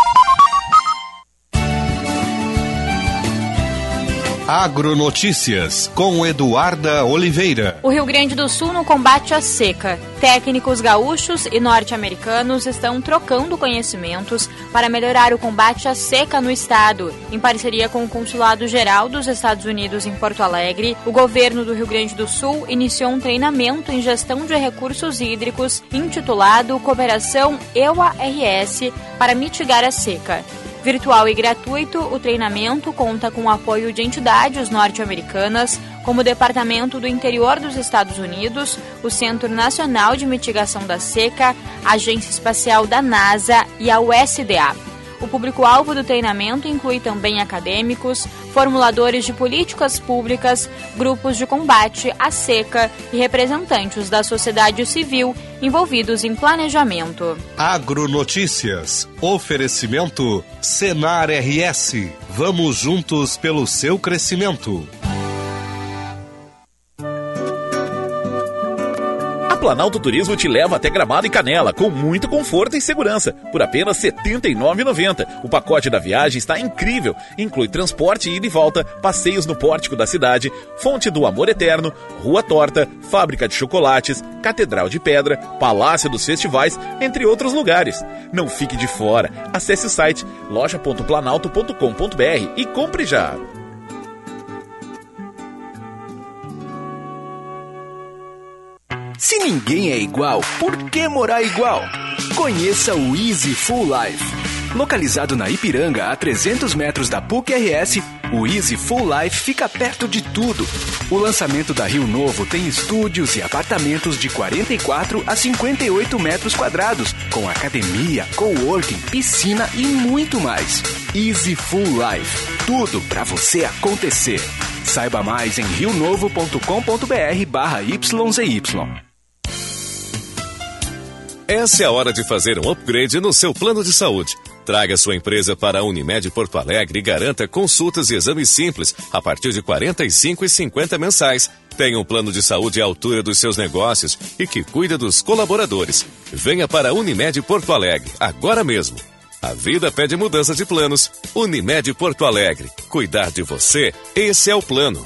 Agronotícias com Eduarda Oliveira.
O Rio Grande do Sul no combate à seca. Técnicos gaúchos e norte-americanos estão trocando conhecimentos para melhorar o combate à seca no estado. Em parceria com o Consulado Geral dos Estados Unidos em Porto Alegre, o governo do Rio Grande do Sul iniciou um treinamento em gestão de recursos hídricos intitulado Cooperação EUA-RS para mitigar a seca. Virtual e gratuito, o treinamento conta com o apoio de entidades norte-americanas, como o Departamento do Interior dos Estados Unidos, o Centro Nacional de Mitigação da Seca, a Agência Espacial da NASA e a USDA. O público-alvo do treinamento inclui também acadêmicos, formuladores de políticas públicas, grupos de combate à seca e representantes da sociedade civil envolvidos em planejamento.
Agronotícias. Oferecimento Senar RS. Vamos juntos pelo seu crescimento.
Planalto Turismo te leva até Gramado e Canela, com muito conforto e segurança, por apenas R$ 79,90. O pacote da viagem está incrível, inclui transporte ida e volta, passeios no pórtico da cidade, Fonte do Amor Eterno, Rua Torta, Fábrica de Chocolates, Catedral de Pedra, Palácio dos Festivais, entre outros lugares. Não fique de fora. Acesse o site loja.planalto.com.br e compre já.
Se ninguém é igual, por que morar igual? Conheça o Easy Full Life. Localizado na Ipiranga, a 300 metros da PUC-RS, o Easy Full Life fica perto de tudo. O lançamento da Rio Novo tem estúdios e apartamentos de 44 a 58 metros quadrados, com academia, coworking, piscina e muito mais. Easy Full Life. Tudo para você acontecer. Saiba mais em rionovo.com.br barra YZY.
Essa é a hora de fazer um upgrade no seu plano de saúde. Traga sua empresa para a Unimed Porto Alegre e garanta consultas e exames simples a partir de R$ 45 e 50 mensais. Tenha um plano de saúde à altura dos seus negócios e que cuida dos colaboradores. Venha para a Unimed Porto Alegre, agora mesmo. A vida pede mudança de planos. Unimed Porto Alegre. Cuidar de você, esse é o plano.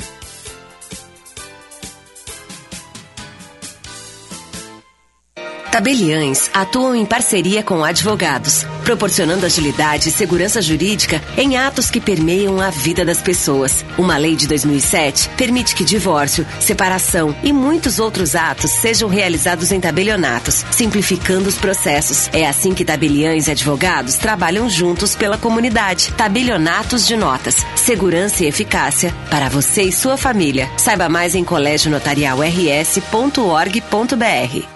Tabeliães atuam em parceria com advogados, proporcionando agilidade e segurança jurídica em atos que permeiam a vida das pessoas. Uma lei de 2007 permite que divórcio, separação e muitos outros atos sejam realizados em tabelionatos, simplificando os processos. É assim que tabeliães e advogados trabalham juntos pela comunidade. Tabelionatos de notas, segurança e eficácia para você e sua família. Saiba mais em colégionotarialrs.org.br.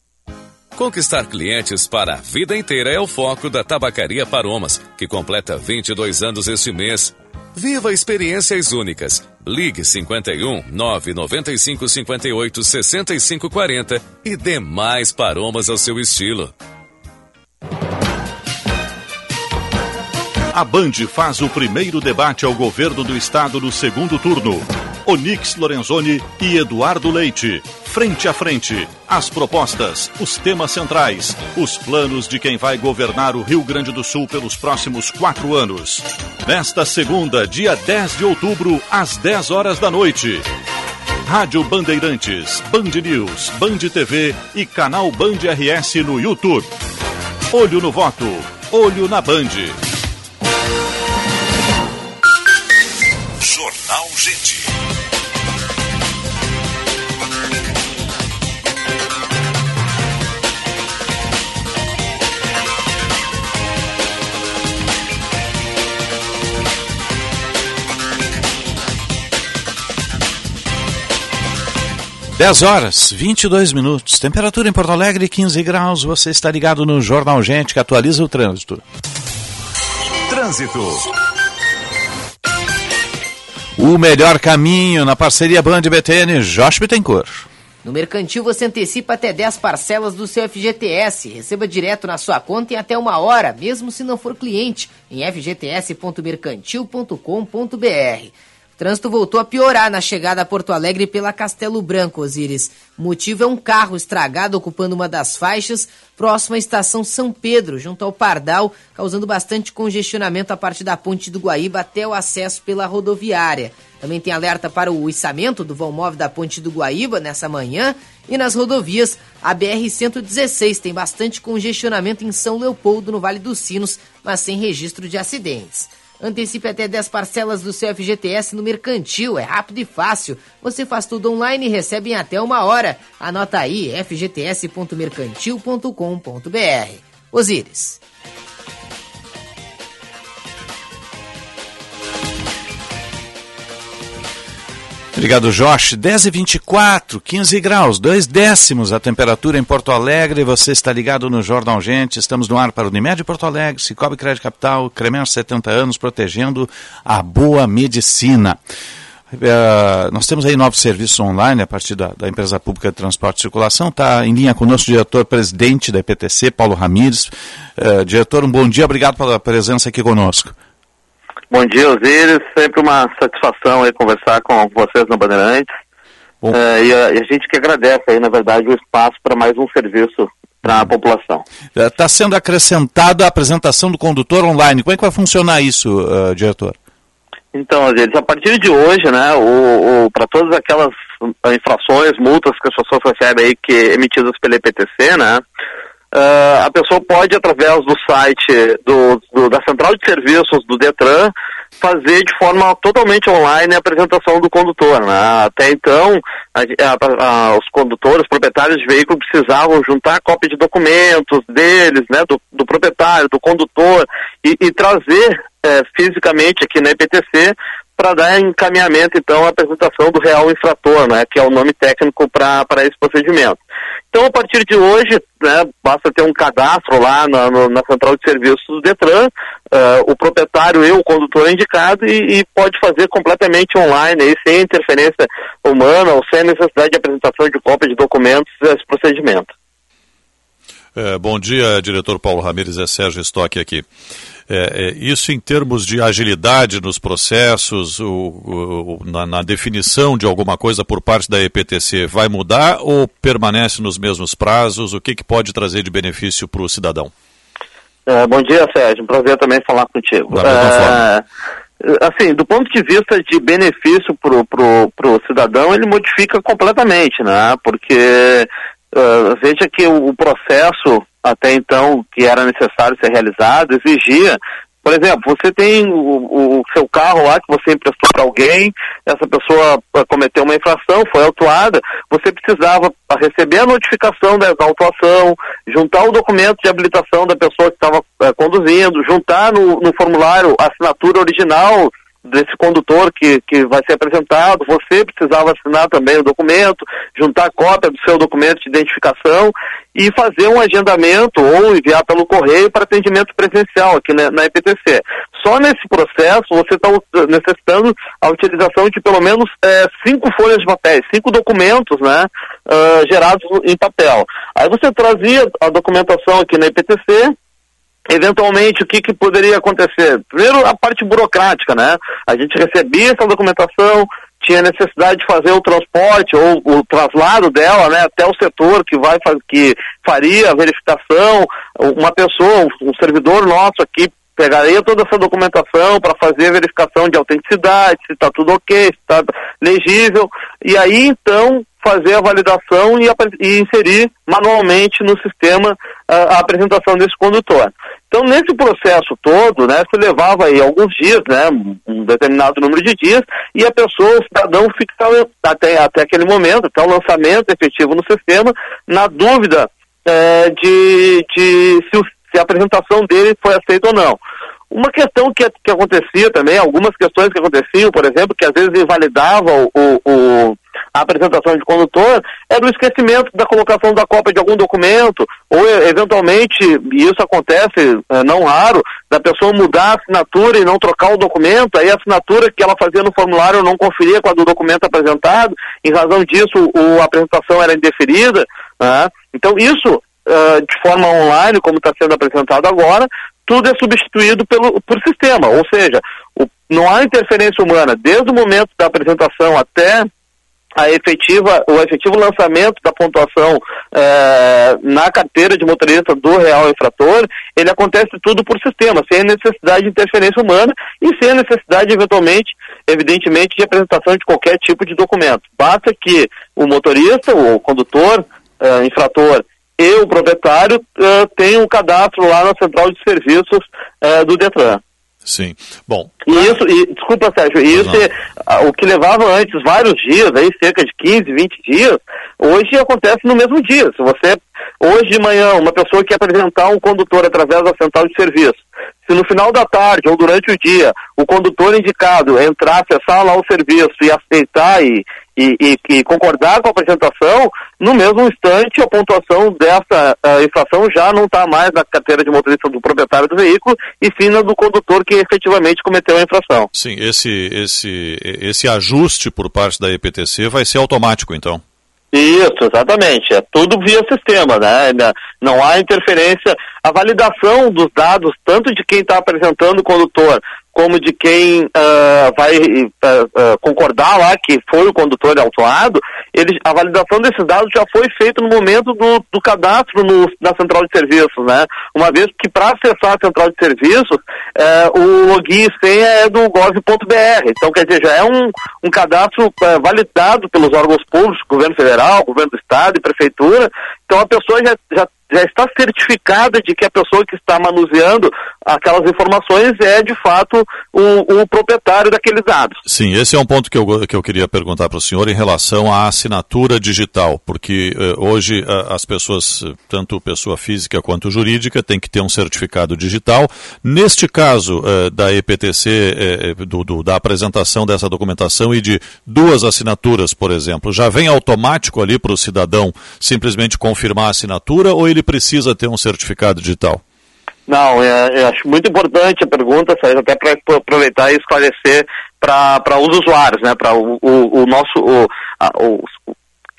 Conquistar clientes para a vida inteira é o foco da Tabacaria Paromas, que completa 22 anos este mês. Viva experiências únicas. Ligue 51 995 58 65 40 e dê mais paromas ao seu estilo.
A Band faz o primeiro debate ao governo do estado no segundo turno. Onix Lorenzoni e Eduardo Leite. Frente a frente. As propostas, os temas centrais, os planos de quem vai governar o Rio Grande do Sul pelos próximos quatro anos. Nesta segunda, dia 10 de outubro, às 10 horas da noite. Rádio Bandeirantes, Band News, Band TV e canal Band RS no YouTube. Olho no voto, olho na Band.
10 horas, 22 minutos. Temperatura em Porto Alegre, 15 graus. Você está ligado no Jornal Gente que atualiza o trânsito.
Trânsito.
O melhor caminho na parceria Band BTN, Josh Bittencourt.
No Mercantil você antecipa até 10 parcelas do seu FGTS. Receba direto na sua conta em até uma hora, mesmo se não for cliente, em fgts.mercantil.com.br. Trânsito voltou a piorar na chegada a Porto Alegre pela Castelo Branco, Osíris. O motivo é um carro estragado ocupando uma das faixas próxima à estação São Pedro, junto ao Pardal, causando bastante congestionamento a partir da ponte do Guaíba até o acesso pela rodoviária. Também tem alerta para o içamento do vão móvel da ponte do Guaíba nessa manhã e nas rodovias a BR-116 tem bastante congestionamento em São Leopoldo, no Vale dos Sinos, mas sem registro de acidentes. Antecipe até 10 parcelas do seu FGTS no Mercantil, é rápido e fácil. Você faz tudo online e recebe em até uma hora. Anota aí, fgts.mercantil.com.br. Osíris.
Obrigado, Josh. 10 e 24, 15 graus, 2 décimos a temperatura em Porto Alegre. Você está ligado no Jornal Gente. Estamos no ar para o Unimed Porto Alegre, Cicobi Crédito Capital, Cremer 70 anos, protegendo a boa medicina. Uh, nós temos aí novos serviços online a partir da, da, empresa pública de transporte e circulação. Está em linha conosco o diretor-presidente da EPTC, Paulo Ramires. Uh, diretor, um bom dia, obrigado pela presença aqui conosco.
Bom dia, Osiris. Sempre uma satisfação aí conversar com vocês na Bandeirantes. É, e, a, e, a, gente que agradece aí, na verdade, o espaço para mais um serviço para a população.
Está sendo acrescentada a apresentação do condutor online. Como é que vai funcionar isso, uh, diretor?
Então, Osiris, a partir de hoje, né, o, o para todas aquelas infrações, multas que as pessoas recebem aí que emitidas pela EPTC, né, Uh, a pessoa pode, através do site do, do, da central de serviços do Detran, fazer de forma totalmente online a apresentação do condutor. Né? Até então, a, a, a, os condutores, proprietários de veículo precisavam juntar cópia de documentos deles, né, do, do proprietário, do condutor, e, e trazer é, fisicamente aqui na EPTC para dar encaminhamento, então, à apresentação do real infrator, né, que é o nome técnico para esse procedimento. Então, a partir de hoje, né, basta ter um cadastro lá na, na central de serviços do Detran, uh, o proprietário e o condutor indicado e, e, pode fazer completamente online, aí, sem interferência humana ou sem necessidade de apresentação de cópia de documentos esse procedimento.
É, bom dia, diretor Paulo Ramires, é Sérgio Stock aqui. É, é, isso em termos de agilidade nos processos, o, o, na, na, definição de alguma coisa por parte da EPTC, vai mudar ou permanece nos mesmos prazos? O que, que pode trazer de benefício para o cidadão?
É, bom dia, Sérgio. Um prazer também falar contigo.
Da mesma forma.
É, assim, do ponto de vista de benefício para o cidadão, ele modifica completamente, né? Porque uh, veja que o, o processo até então que era necessário ser realizado exigia por exemplo, você tem o, o, seu carro lá que você emprestou para alguém, essa pessoa eh, cometeu uma infração, foi autuada, você precisava receber a notificação da autuação, juntar o documento de habilitação da pessoa que estava é, conduzindo, juntar no, no formulário a assinatura original desse condutor que, que vai ser apresentado, você precisava assinar também o documento, juntar cópia do seu documento de identificação e fazer um agendamento ou enviar pelo correio para atendimento presencial aqui na, na EPTC. Só nesse processo você está necessitando a utilização de pelo menos é, cinco folhas de papel, cinco documentos né, uh, gerados em papel. Aí você trazia a documentação aqui na EPTC, eventualmente o que, que poderia acontecer? Primeiro a parte burocrática, né? A gente recebia essa documentação, tinha necessidade de fazer o transporte ou o traslado dela, né, até o setor que vai que faria a verificação, uma pessoa, um servidor nosso aqui pegaria toda essa documentação para fazer a verificação de autenticidade, se está tudo ok, se está legível, e aí então fazer a validação e, e inserir manualmente no sistema a, a, apresentação desse condutor. Então, nesse processo todo, né, se levava aí alguns dias, né, um determinado número de dias, e a pessoa, o cidadão, ficava até, até aquele momento, até o lançamento efetivo no sistema, na dúvida é, de, de se, o, se a apresentação dele foi aceita ou não. Uma questão que, que acontecia também, algumas questões que aconteciam, por exemplo, que às vezes invalidavam o, o, a apresentação de condutor, era o esquecimento da colocação da cópia de algum documento, ou eventualmente, e isso acontece é, não raro, da pessoa mudar a assinatura e não trocar o documento, aí a assinatura que ela fazia no formulário não conferia com a do documento apresentado, em razão disso o, a apresentação era indeferida. Né? Então isso, uh, de forma online, como está sendo apresentado agora, tudo é substituído pelo, por sistema, ou seja, o, não há interferência humana desde o momento da apresentação até a efetiva, o efetivo lançamento da pontuação é, na carteira de motorista do real infrator, ele acontece tudo por sistema, sem necessidade de interferência humana e sem necessidade, eventualmente, evidentemente, de apresentação de qualquer tipo de documento. Basta que o motorista, o condutor, é, infrator e o proprietário uh, tem um cadastro lá na central de serviços uh, do Detran.
Sim. Bom.
E isso, e, desculpa, Sérgio, isso é, o que levava antes vários dias, aí cerca de 15, 20 dias, hoje acontece no mesmo dia. Se você, hoje de manhã, uma pessoa quer apresentar um condutor através da central de serviço, se no final da tarde ou durante o dia o condutor indicado entrar, acessar lá o serviço e aceitar e, e, e, e, concordar com a apresentação, no mesmo instante a pontuação dessa uh, infração já não está mais na carteira de motorista do proprietário do veículo e sim na do condutor que efetivamente cometeu a infração.
Sim, esse, esse, esse ajuste por parte da EPTC vai ser automático então.
Isso, exatamente. É tudo via sistema, né? Não há interferência. A validação dos dados, tanto de quem está apresentando o condutor, como de quem uh, vai uh, uh, concordar lá que foi o condutor autuado, ele, a validação desses dados já foi feita no momento do, do cadastro no, na central de serviços, né? Uma vez que para acessar a central de serviços, o login senha é do gov.br. Então, quer dizer, já é um, um cadastro validado pelos órgãos públicos, governo federal, governo do estado e prefeitura. Então, a pessoa já, já já está certificada de que a pessoa que está manuseando aquelas informações é de fato o, o proprietário daqueles dados.
Sim, esse é um ponto que eu, que eu queria perguntar para o senhor em relação à assinatura digital, porque uh, hoje uh, as pessoas, tanto pessoa física quanto jurídica, têm que ter um certificado digital. Neste caso uh, da EPTC, do, do, da apresentação dessa documentação e de duas assinaturas, por exemplo, já vem automático ali para o cidadão simplesmente confirmar a assinatura ou ele precisa ter um certificado digital?
Não, é, eu acho muito importante a pergunta, até para aproveitar e esclarecer para os usuários, né, para o, o, o, nosso, o, a, o,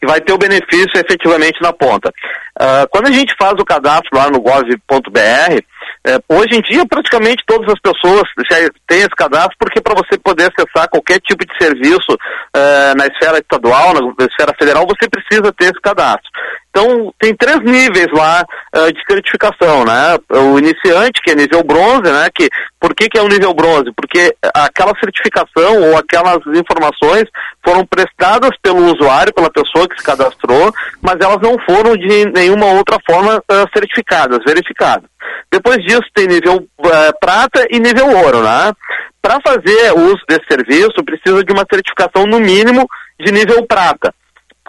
que vai ter o benefício efetivamente na ponta. Uh, quando a gente faz o cadastro lá no gov.br, é, hoje em dia, praticamente todas as pessoas já têm esse cadastro, porque para você poder acessar qualquer tipo de serviço é, na esfera estadual, na esfera federal, você precisa ter esse cadastro. Então, tem três níveis lá uh, de certificação, né? O iniciante, que é nível bronze, né? Que, por que, que é o nível bronze? Porque aquela certificação ou aquelas informações foram prestadas pelo usuário, pela pessoa que se cadastrou, mas elas não foram de nenhuma outra forma uh, certificadas, verificadas. Depois disso, tem nível uh, prata e nível ouro, né? Para fazer uso desse serviço, precisa de uma certificação no mínimo de nível prata.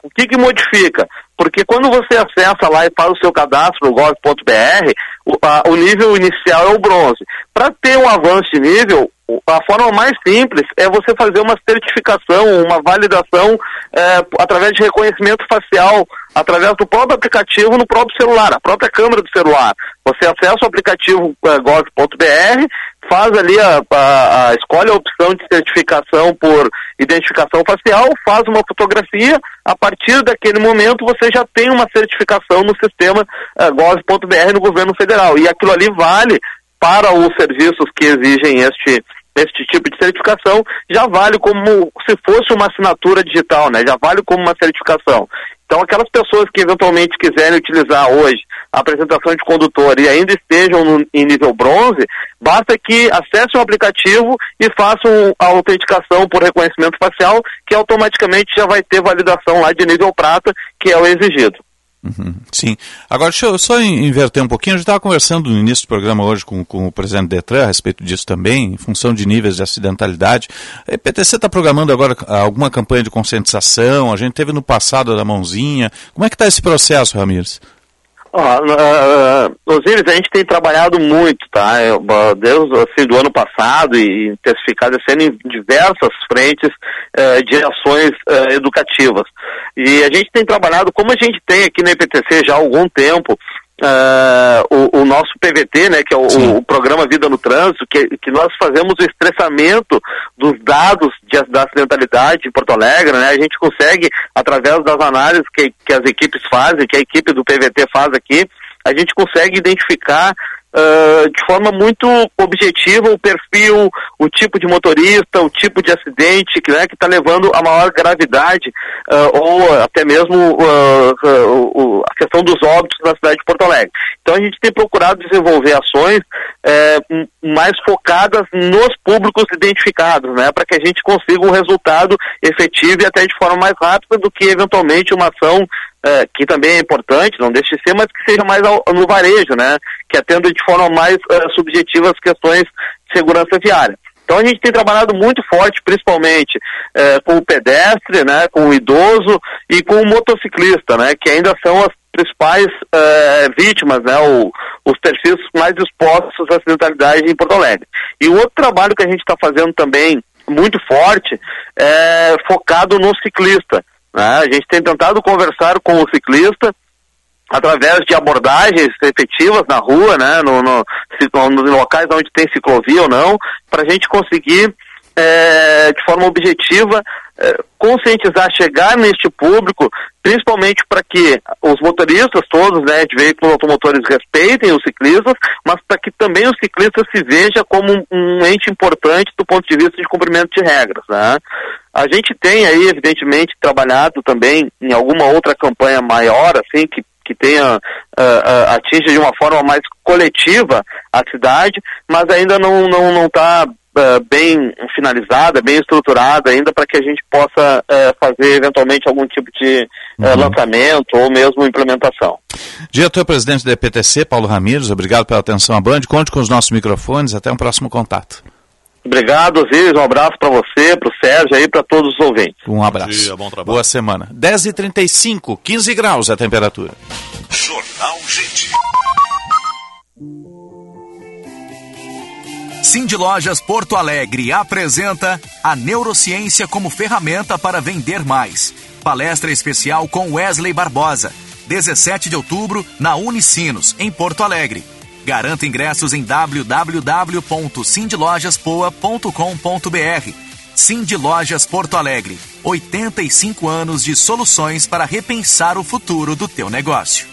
O que, que modifica? Porque quando você acessa lá e faz o seu cadastro no gov.br, o, o nível inicial é o bronze. Para ter um avanço de nível, a forma mais simples é você fazer uma certificação, uma validação é, através de reconhecimento facial, através do próprio aplicativo no próprio celular, a própria câmera do celular. Você acessa o aplicativo é, gov.br, faz ali a, a, a, escolhe a opção de certificação por identificação facial, faz uma fotografia, a partir daquele momento você já tem uma certificação no sistema é, gov.br no governo federal. E aquilo ali vale para os serviços que exigem este, este tipo de certificação, já vale como se fosse uma assinatura digital, né? Já vale como uma certificação. Então, aquelas pessoas que eventualmente quiserem utilizar hoje apresentação de condutor e ainda estejam no, em nível bronze, basta que acessem o aplicativo e façam a autenticação por reconhecimento facial, que automaticamente já vai ter validação lá de nível prata, que é o exigido.
Uhum, sim. Agora, deixa eu só inverter um pouquinho. A gente estava conversando no início do programa hoje com, com o presidente Detran a respeito disso também, em função de níveis de acidentalidade. A EPTC está programando agora alguma campanha de conscientização? A gente teve no passado da mãozinha. Como é que está esse processo, Ramires?
Uh, Osiris, a gente tem trabalhado muito, tá? Eu, desde assim, do ano passado e intensificado sendo em diversas frentes uh, de ações uh, educativas. E a gente tem trabalhado, como a gente tem aqui na EPTC já há algum tempo, Uh, o, o, nosso PVT, né, que é o, o, programa Vida no Trânsito, que, que nós fazemos o estressamento dos dados de, da acidentalidade em Porto Alegre, né, a gente consegue, através das análises que, que as equipes fazem, que a equipe do PVT faz aqui, a gente consegue identificar uh, de forma muito objetiva o perfil, o tipo de motorista, o tipo de acidente que né, está levando a maior gravidade uh, ou até mesmo uh, a questão dos óbitos na cidade de Porto Alegre. Então a gente tem procurado desenvolver ações mais focadas nos públicos identificados, né, para que a gente consiga um resultado efetivo e até de forma mais rápida do que eventualmente uma ação é, que também é importante, não deixe de ser, mas que seja mais ao, no varejo, né? Que atenda de forma mais uh, subjetiva as questões de segurança viária. Então a gente tem trabalhado muito forte, principalmente uh, com o pedestre, né, com o idoso e com o motociclista, né, que ainda são as principais uh, vítimas, né, o, os perfis mais expostos à acidentalidade em Porto Alegre. E o outro trabalho que a gente está fazendo também muito forte é focado no ciclista. Né? A gente tem tentado conversar com o ciclista através de abordagens efetivas na rua, né, no, no, nos locais onde tem ciclovia ou não, para a gente conseguir, é, de forma objetiva, é, conscientizar, chegar neste público, principalmente para que os motoristas todos, né, de veículos automotores respeitem os ciclistas, mas para que também o ciclista se veja como um, um ente importante do ponto de vista de cumprimento de regras, né. A gente tem aí, evidentemente, trabalhado também em alguma outra campanha maior, assim, que, que tenha, uh, uh, de uma forma mais coletiva a cidade, mas ainda não não não está uh, bem finalizada, bem estruturada ainda para que a gente possa fazer eventualmente algum tipo de uh, uhum. lançamento ou mesmo implementação.
Diretor-presidente da EPTC, Paulo Ramires, obrigado pela atenção à Band. Conte com os nossos microfones. Até um próximo contato.
Obrigado, Osiris. Um abraço para você, para o Sérgio e para todos os ouvintes.
Um abraço. Dia, Boa semana. 10h35, 15 graus a temperatura. Jornal Gente.
Cindy Lojas Porto Alegre apresenta a neurociência como ferramenta para vender mais. Palestra especial com Wesley Barbosa. 17 de outubro, na Unicinos, em Porto Alegre. Garanta ingressos em www.cindlojaspoa.com.br. Cindy Lojas Porto Alegre. 85 anos de soluções para repensar o futuro do teu negócio.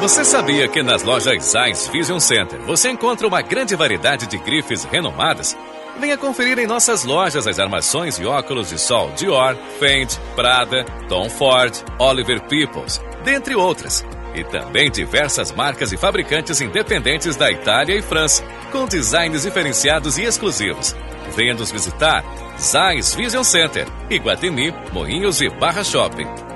Você sabia que nas lojas Zeiss Vision Center você encontra uma grande variedade de grifes renomadas? Venha conferir em nossas lojas as armações e óculos de sol Dior, Fendi, Prada, Tom Ford, Oliver Peoples, dentre outras. E também diversas marcas e fabricantes independentes da Itália e França, com designs diferenciados e exclusivos. Venha nos visitar. Zeiss Vision Center, Iguatemi, Moinhos e Barra Shopping.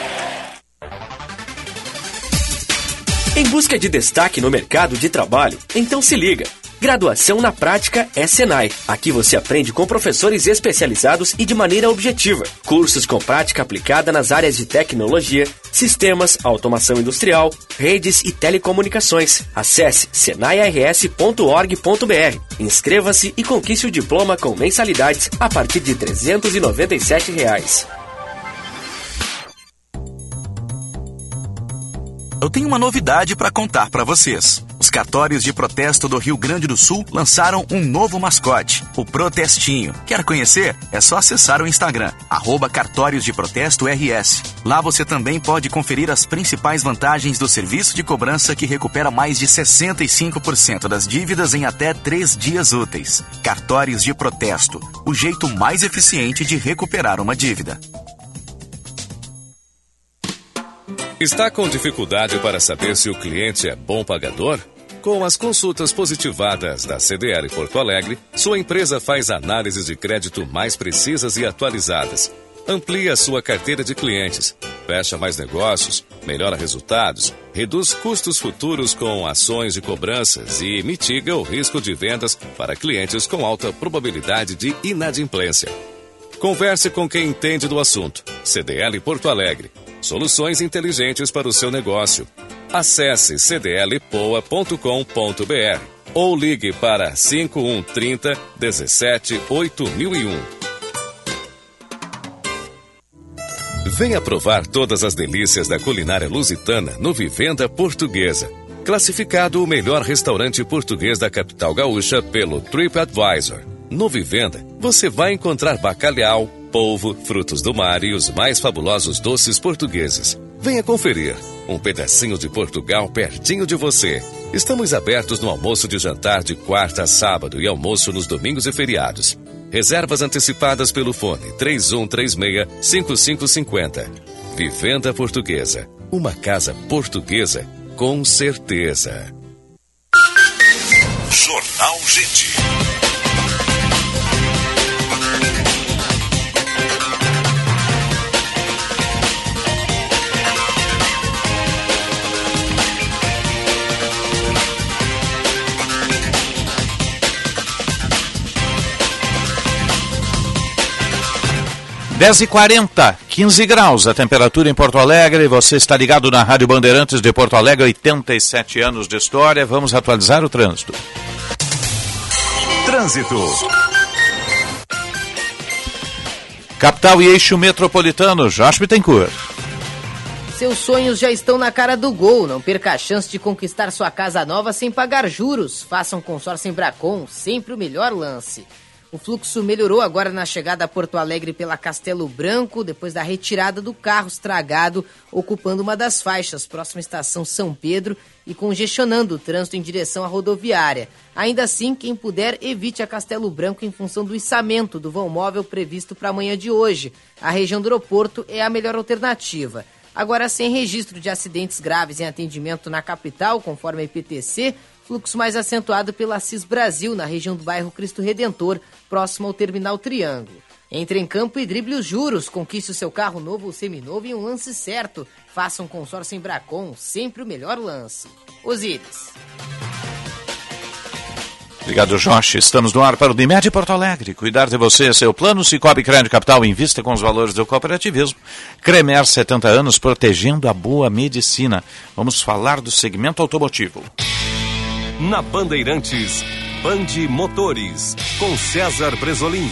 Em busca de destaque no mercado de trabalho? Então se liga! Graduação na Prática é Senai. Aqui você aprende com professores especializados e de maneira objetiva. Cursos com prática aplicada nas áreas de tecnologia, sistemas, automação industrial, redes e telecomunicações. Acesse senairs.org.br. Inscreva-se e conquiste o diploma com mensalidades a partir de 397 reais.
Eu tenho uma novidade para contar para vocês. Os cartórios de protesto do Rio Grande do Sul lançaram um novo mascote, o Protestinho. Quer conhecer? É só acessar o Instagram, arroba Cartórios de Protesto RS. Lá você também pode conferir as principais vantagens do serviço de cobrança que recupera mais de 65% das dívidas em até três dias úteis. Cartórios de Protesto, o jeito mais eficiente de recuperar uma dívida.
Está com dificuldade para saber se o cliente é bom pagador? Com as consultas positivadas da CDL Porto Alegre, sua empresa faz análises de crédito mais precisas e atualizadas. Amplia sua carteira de clientes, fecha mais negócios, melhora resultados, reduz custos futuros com ações de cobranças e mitiga o risco de vendas para clientes com alta probabilidade de inadimplência. Converse com quem entende do assunto. CDL Porto Alegre Soluções inteligentes para o seu negócio. Acesse cdlpoa.com.br ou ligue para 5130 17 8001. Venha provar todas as delícias da culinária lusitana no Vivenda Portuguesa. Classificado o melhor restaurante português da capital gaúcha pelo TripAdvisor. No Vivenda, você vai encontrar bacalhau, polvo, frutos do mar e os mais fabulosos doces portugueses. Venha conferir. Um pedacinho de Portugal pertinho de você. Estamos abertos no almoço de jantar de quarta a sábado e almoço nos domingos e feriados. Reservas antecipadas pelo fone 3136-5550. Vivenda Portuguesa. Uma casa portuguesa com certeza.
Jornal Gente.
Dez e quarenta, 15 graus a temperatura em Porto Alegre. Você está ligado na Rádio Bandeirantes de Porto Alegre, 87 anos de história. Vamos atualizar o trânsito.
Trânsito.
Capital e eixo metropolitano, Josh Bittencourt.
Seus sonhos já estão na cara do gol. Não perca a chance de conquistar sua casa nova sem pagar juros. Faça um consórcio em Bracon, sempre o melhor lance. O fluxo melhorou agora na chegada a Porto Alegre pela Castelo Branco, depois da retirada do carro estragado, ocupando uma das faixas, próxima à estação São Pedro, e congestionando o trânsito em direção à rodoviária. Ainda assim, quem puder, evite a Castelo Branco em função do içamento do vão móvel previsto para amanhã de hoje. A região do aeroporto é a melhor alternativa. Agora, sem registro de acidentes graves em atendimento na capital, conforme a IPTC, fluxo mais acentuado pela CIS Brasil, na região do bairro Cristo Redentor, próximo ao Terminal Triângulo. Entre em campo e drible os juros, conquiste o seu carro novo ou seminovo em um lance certo. Faça um consórcio em Bracon, sempre o melhor lance. Osíris.
Obrigado, Jorge. Estamos no ar para o Dimed Porto Alegre. Cuidar de você, seu plano Cicobi Crédito Capital invista com os valores do cooperativismo. Cremer, 70 anos, protegendo a boa medicina. Vamos falar do segmento automotivo.
Na Bandeirantes, Bande Motores, com César Bresolim.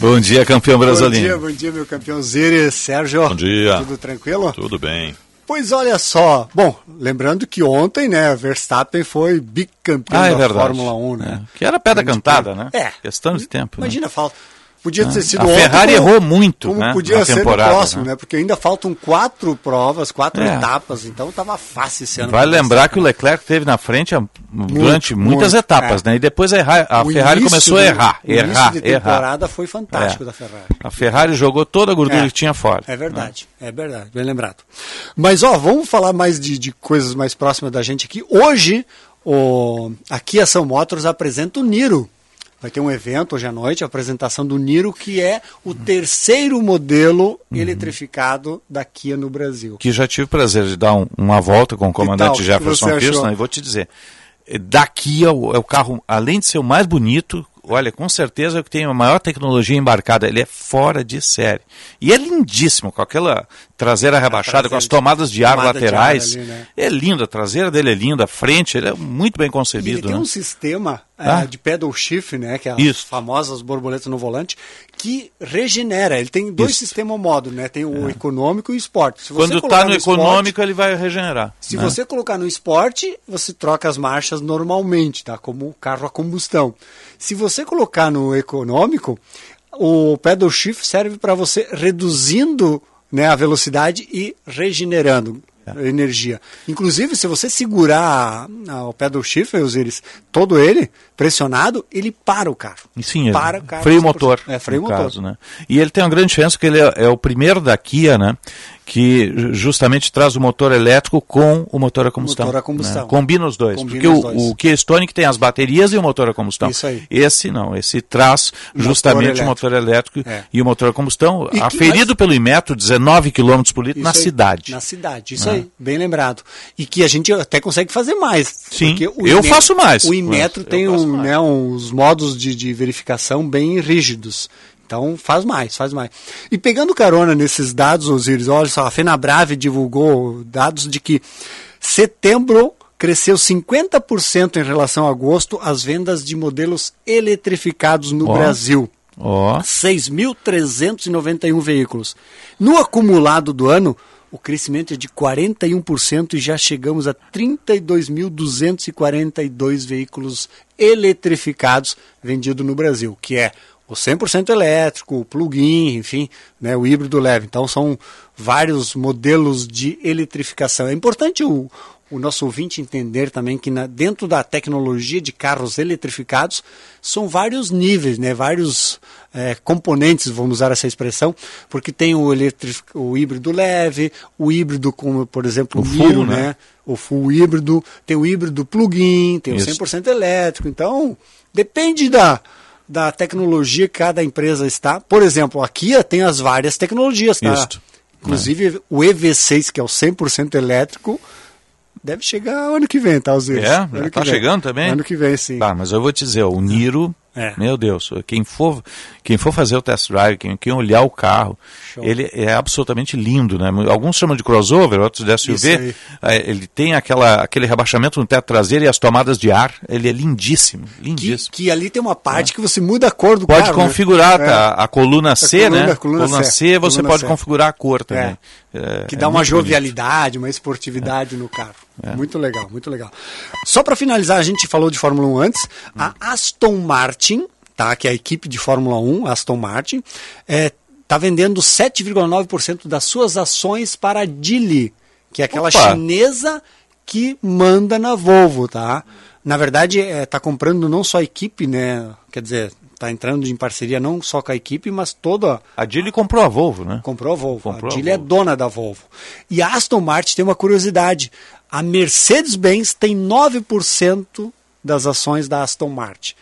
Bom dia, campeão Bresolim.
Bom dia, bom dia, meu campeão Ziri, Sérgio.
Bom dia.
Tudo tranquilo?
Tudo bem.
Pois olha só, bom, lembrando que ontem, né, Verstappen foi bicampeão
Ah, é
da
verdade.
Fórmula 1, né?
É, que era pedra cantada, né?
É.
Questão de tempo. né?
Imagina, falta. Podia ter
Ah,
sido
a
ontem,
Ferrari
como-
errou muito,
como
né,
podia ser
temporada,
no próximo,
né?
né? Porque ainda faltam quatro provas, quatro
É.
etapas, então tava fácil esse ano.
Vale
pra
lembrar que o Leclerc teve na frente a- durante muitas
muito,
etapas,
é.
né? E depois a, errar- a
O
Ferrari começou a
do-
errar,
o
errar,
de
errar.
temporada foi fantástico
É.
da Ferrari.
A Ferrari jogou toda a gordura
É.
que tinha fora.
É verdade, é verdade, bem lembrado. Mas ó, vamos falar mais de, de coisas mais próximas da gente aqui. Hoje, o, aqui a São Motors apresenta o Niro. Vai ter um evento hoje à noite, a apresentação do Niro, que é o terceiro modelo
Uhum.
eletrificado da Kia no Brasil.
Que já tive o prazer de dar um- uma volta com o comandante
tal,
Jefferson
achou?
Kirsten, e vou te dizer, eh, daqui é é o carro, além de ser o mais bonito, olha, com certeza é o que tem a maior tecnologia embarcada, ele é fora de série. E é lindíssimo, com aquela traseira rebaixada, com as tomadas de ar
tomada de ar
laterais.
ali, né?
É lindo, a traseira dele é linda, a frente, ele é muito bem
E ele
concebido.
tem
né?
um sistema é,
Ah.
de pedal shift, né, que é as
Isso.
famosas borboletas no volante, que regenera. Ele tem dois
Isso. É.
sistemas modo, né? Tem o econômico e o esporte. Se você
Quando está no
esporte-
econômico, ele vai regenerar.
Se
né?
você colocar no esporte, você troca as marchas normalmente, tá? Como o carro a combustão. Se você colocar no econômico, o pedal shift serve para você reduzindo né, a velocidade e regenerando
É.
energia. Inclusive, se você segurar o pedal shift, Osiris, todo ele pressionado, ele para o carro.
Sim,
para o carro.
freio motor.
É, freio motor.
Caso, né? E ele tem uma grande diferença que ele é, é o primeiro da Kia, né? Que ju- justamente traz o motor elétrico com o motor a combustão.
Motor a combustão.
né? Combina os dois.
Combina
porque
os
o,
dois.
o Kia Stonic tem as baterias e o motor a combustão.
Isso aí.
Esse não, esse traz
Motor
justamente
elétrico.
o motor elétrico
É.
e o motor a combustão,
E que
aferido
mais-
pelo Imetro, 19 km por litro na
Isso aí,
cidade.
Na cidade, isso
Ah.
aí, bem lembrado. E que a gente até consegue fazer mais.
Sim, eu faço mais,
O Inmetro tem um, né, uns modos de, de verificação bem rígidos. Então faz mais, faz mais. E pegando carona nesses dados, Osiris, olha só, a FenaBrave divulgou dados de que setembro cresceu 50% em relação a agosto as vendas de modelos eletrificados no
Ó.
Brasil.
Ó.
6.391 veículos. No acumulado do ano, o crescimento é de 41% e já chegamos a 32.242 veículos eletrificados vendidos no Brasil, que é o 100% elétrico, o plug-in, enfim, né, o híbrido leve. Então são vários modelos de eletrificação. É importante o, o nosso ouvinte entender também que na- dentro da tecnologia de carros eletrificados são vários níveis, né, vários eh, componentes, vamos usar essa expressão, porque tem o, o híbrido leve, o híbrido como, por exemplo,
O
o,
full,
Niro,
né?
né? o full híbrido, tem o híbrido plug-in, tem
Isso.
o 100% elétrico. Então, depende da, da tecnologia que cada empresa está. Por exemplo, a Kia tem as várias tecnologias, tá?
Isto.
Inclusive o EV6, que é o 100% elétrico, deve chegar ano que vem, tá?
É,
Ano
tá chegando também?
Ano que vem, sim.
Tá, mas eu vou te dizer, o Niro
É.
Meu Deus, quem for, quem for fazer o test drive, quem, quem olhar o carro,
Show.
ele é absolutamente lindo, né? Alguns chamam de crossover, outros de SUV. É, Ele tem aquela, aquele rebaixamento no teto traseiro e as tomadas de ar. Ele é lindíssimo,
Que,
lindíssimo.
que ali tem uma parte que você muda a cor do
Pode
carro. né?
configurar
É.
tá? a coluna C,
coluna-
né?
a coluna C,
C, você
coluna
pode
C.
configurar a cor também. É,
que
é
dá uma
muito bonito.
jovialidade, uma esportividade no carro.
É.
Muito legal, muito legal. Só para finalizar, a gente falou de Fórmula 1 antes. A Aston Martin, tá, que é a equipe de Fórmula 1, a Aston Martin, está vendendo 7,9% das suas ações para a Geely, que é aquela
Opa.
chinesa que manda na Volvo, tá? Na verdade, está comprando não só a equipe, né? Quer dizer, está entrando em parceria não só com a equipe, mas toda
A Geely comprou a Volvo, né?
Comprou a Volvo.
Comprou
a Geely é dona da Volvo. E a Aston Martin tem uma curiosidade. A Mercedes-Benz tem 9% das ações da Aston Martin.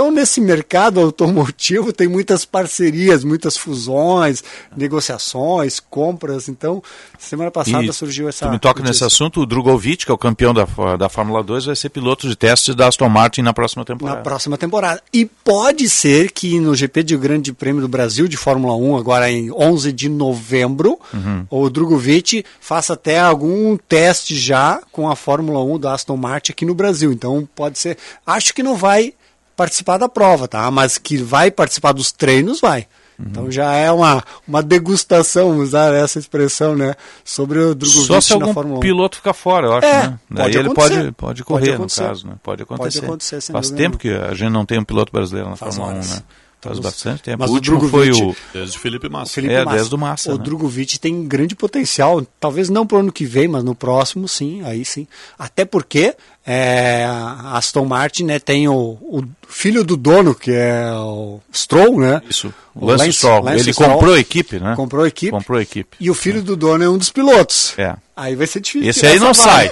Então, nesse mercado automotivo, tem muitas parcerias, muitas fusões, negociações, compras. Então, semana passada
E
surgiu essa.
Tu me toca
notícia.
nesse assunto, o Drogovic, que é o campeão da, da Fórmula 2, vai ser piloto de testes da Aston Martin na próxima temporada.
Na próxima temporada. E pode ser que no GP de Grande Prêmio do Brasil de Fórmula 1, agora em 11 de novembro,
Uhum.
o Drogovic faça até algum teste já com a Fórmula 1 da Aston Martin aqui no Brasil. Então pode ser. Acho que não vai participar da prova, tá? Mas que vai participar dos treinos, vai.
Uhum.
Então já é uma, uma degustação, usar essa expressão, né? Sobre o Drogovic
Só se
na
algum
Fórmula 1.
piloto ficar fora, eu acho,
É,
né? Daí
pode
ele pode, pode correr, no
acontecer.
caso, né? Pode acontecer.
Pode acontecer,
Faz tempo que a gente não tem um piloto brasileiro na
Faz
Fórmula 1,
horas.
né? Faz
Então,
bastante tempo.
mas
o
o
último foi
Drogovic-
o...
Desde o Felipe Massa.
O Felipe
É,
Massa.
desde o Massa,
O
né?
Drogovic tem grande potencial, talvez não para o ano que vem, mas no próximo sim, aí sim. Até porque é, a Aston Martin né, tem o, o filho do dono, que é o Stroll, né?
Isso, o Lance Stroll. Ele
Stroll.
comprou a equipe, né?
Comprou a equipe.
Comprou a equipe.
E o filho do dono é um dos pilotos.
É.
Aí vai ser difícil.
Esse aí não sai.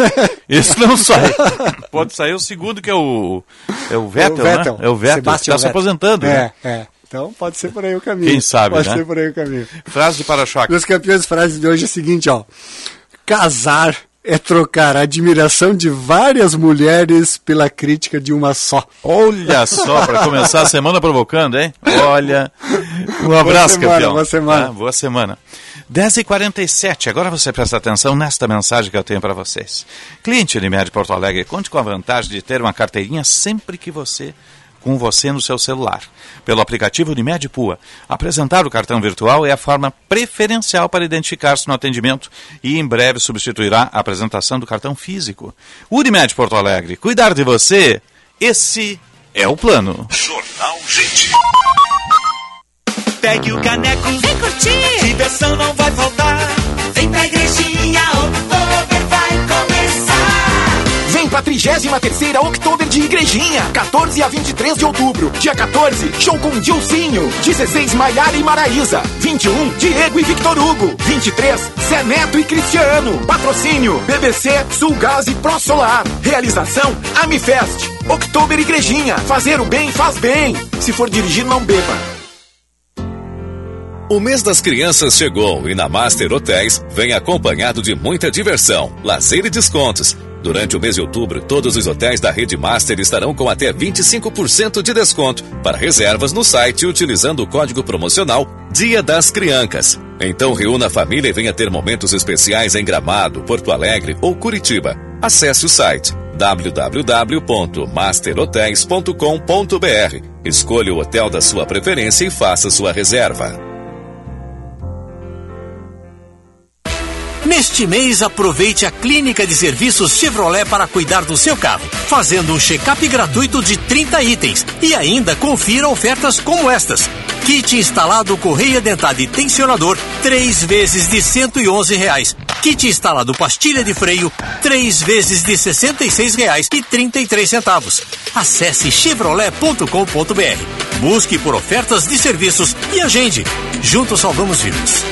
Esse não sai. Pode sair o segundo, que é o. É o Vettel, né? É o Vettel, que
Sebastian
está se
Vettel.
aposentando.
É,
né?
é. Então pode ser por aí o caminho.
Quem sabe,
Pode
né?
ser por aí o caminho.
Frase de para-choque.
Meus campeões, frase de hoje é a seguinte, ó. Casar é trocar a admiração de várias mulheres pela crítica de uma só.
Olha só, para começar a semana provocando, hein? Olha. Um
Boa
abraço,
semana,
campeão.
boa semana.
Ah, boa semana. 10h47, agora você presta atenção nesta mensagem que eu tenho para vocês. Cliente Unimed Porto Alegre, conte com a vantagem de ter uma carteirinha sempre que você com você no seu celular. Pelo aplicativo Unimed Pua, apresentar o cartão virtual é a forma preferencial para identificar-se no atendimento e em breve substituirá a apresentação do cartão físico. Unimed Porto Alegre, cuidar de você, esse é o plano.
Jornal Gente.
Pegue o caneco, vem curtir. Diversão não vai faltar. Vem pra igrejinha, Oktober vai começar.
Vem pra 33 Oktober de Igrejinha, 14 a 23 de outubro. Dia 14, show com Dilcinho. 16, Maiara e Maraísa. 21, Diego e Victor Hugo. 23, Zé Neto e Cristiano. Patrocínio, BBC, Sulgás e Pro Solar. Realização, Amifest. Oktober Igrejinha. Fazer o bem faz bem. Se for dirigir, não beba.
O mês das crianças chegou e na Master Hotéis vem acompanhado de muita diversão, lazer e descontos. Durante o mês de outubro, todos os hotéis da rede Master estarão com até 25% de desconto para reservas no site utilizando o código promocional Dia das Criancas. Então reúna a família e venha ter momentos especiais em Gramado, Porto Alegre ou Curitiba. Acesse o site www.masterhotels.com.br. Escolha o hotel da sua preferência e faça sua reserva.
Neste mês, aproveite a clínica de serviços Chevrolet para cuidar do seu carro, fazendo um check-up gratuito de 30 itens e ainda confira ofertas como estas. Kit instalado correia dentada e tensionador, 3 vezes de 111 reais. Kit instalado pastilha de freio, 3 vezes de 66 reais e 33 centavos. Acesse chevrolet.com.br. Busque por ofertas de serviços e agende. Juntos salvamos vidas.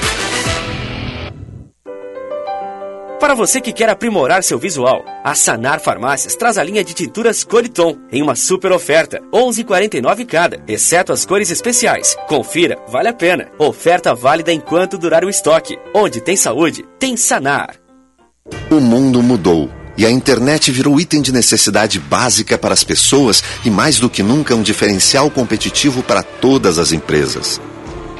Para você que quer aprimorar seu visual, a Sanar Farmácias traz a linha de tinturas Coliton em uma super oferta, 11,49 cada, exceto as cores especiais. Confira, vale a pena. Oferta válida enquanto durar o estoque. Onde tem saúde, tem Sanar.
O mundo mudou E a internet virou item de necessidade básica para as pessoas e, mais do que nunca, um diferencial competitivo para todas as empresas.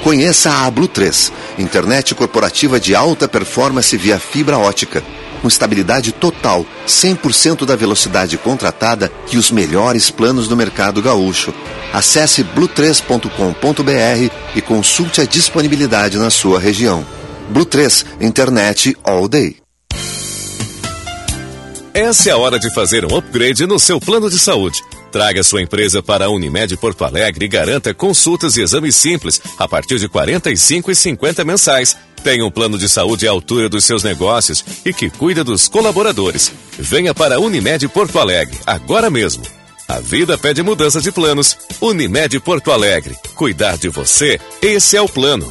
Conheça a Blue 3, internet corporativa de alta performance via fibra ótica, com estabilidade total, 100% da velocidade contratada e os melhores planos do mercado gaúcho. Acesse blue3.com.br e consulte a disponibilidade na sua região. Blue 3, internet all day.
Essa é a hora de fazer um upgrade no seu plano de saúde. Traga sua empresa para a Unimed Porto Alegre e garanta consultas e exames simples a partir de R$ 45,50 mensais. Tenha um plano de saúde à altura dos seus negócios e que cuida dos colaboradores. Venha para a Unimed Porto Alegre, agora mesmo. A vida pede mudança de planos. Unimed Porto Alegre. Cuidar de você, esse é o plano.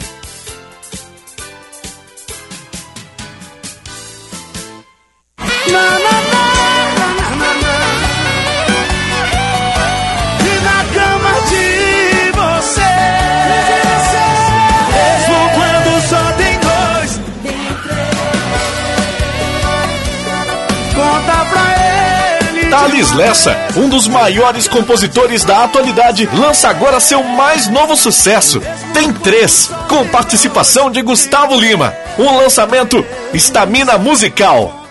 Thales Lessa, um dos maiores compositores da atualidade, lança agora seu mais novo sucesso. Tem três, com participação de Gustavo Lima. Um lançamento Estamina Musical.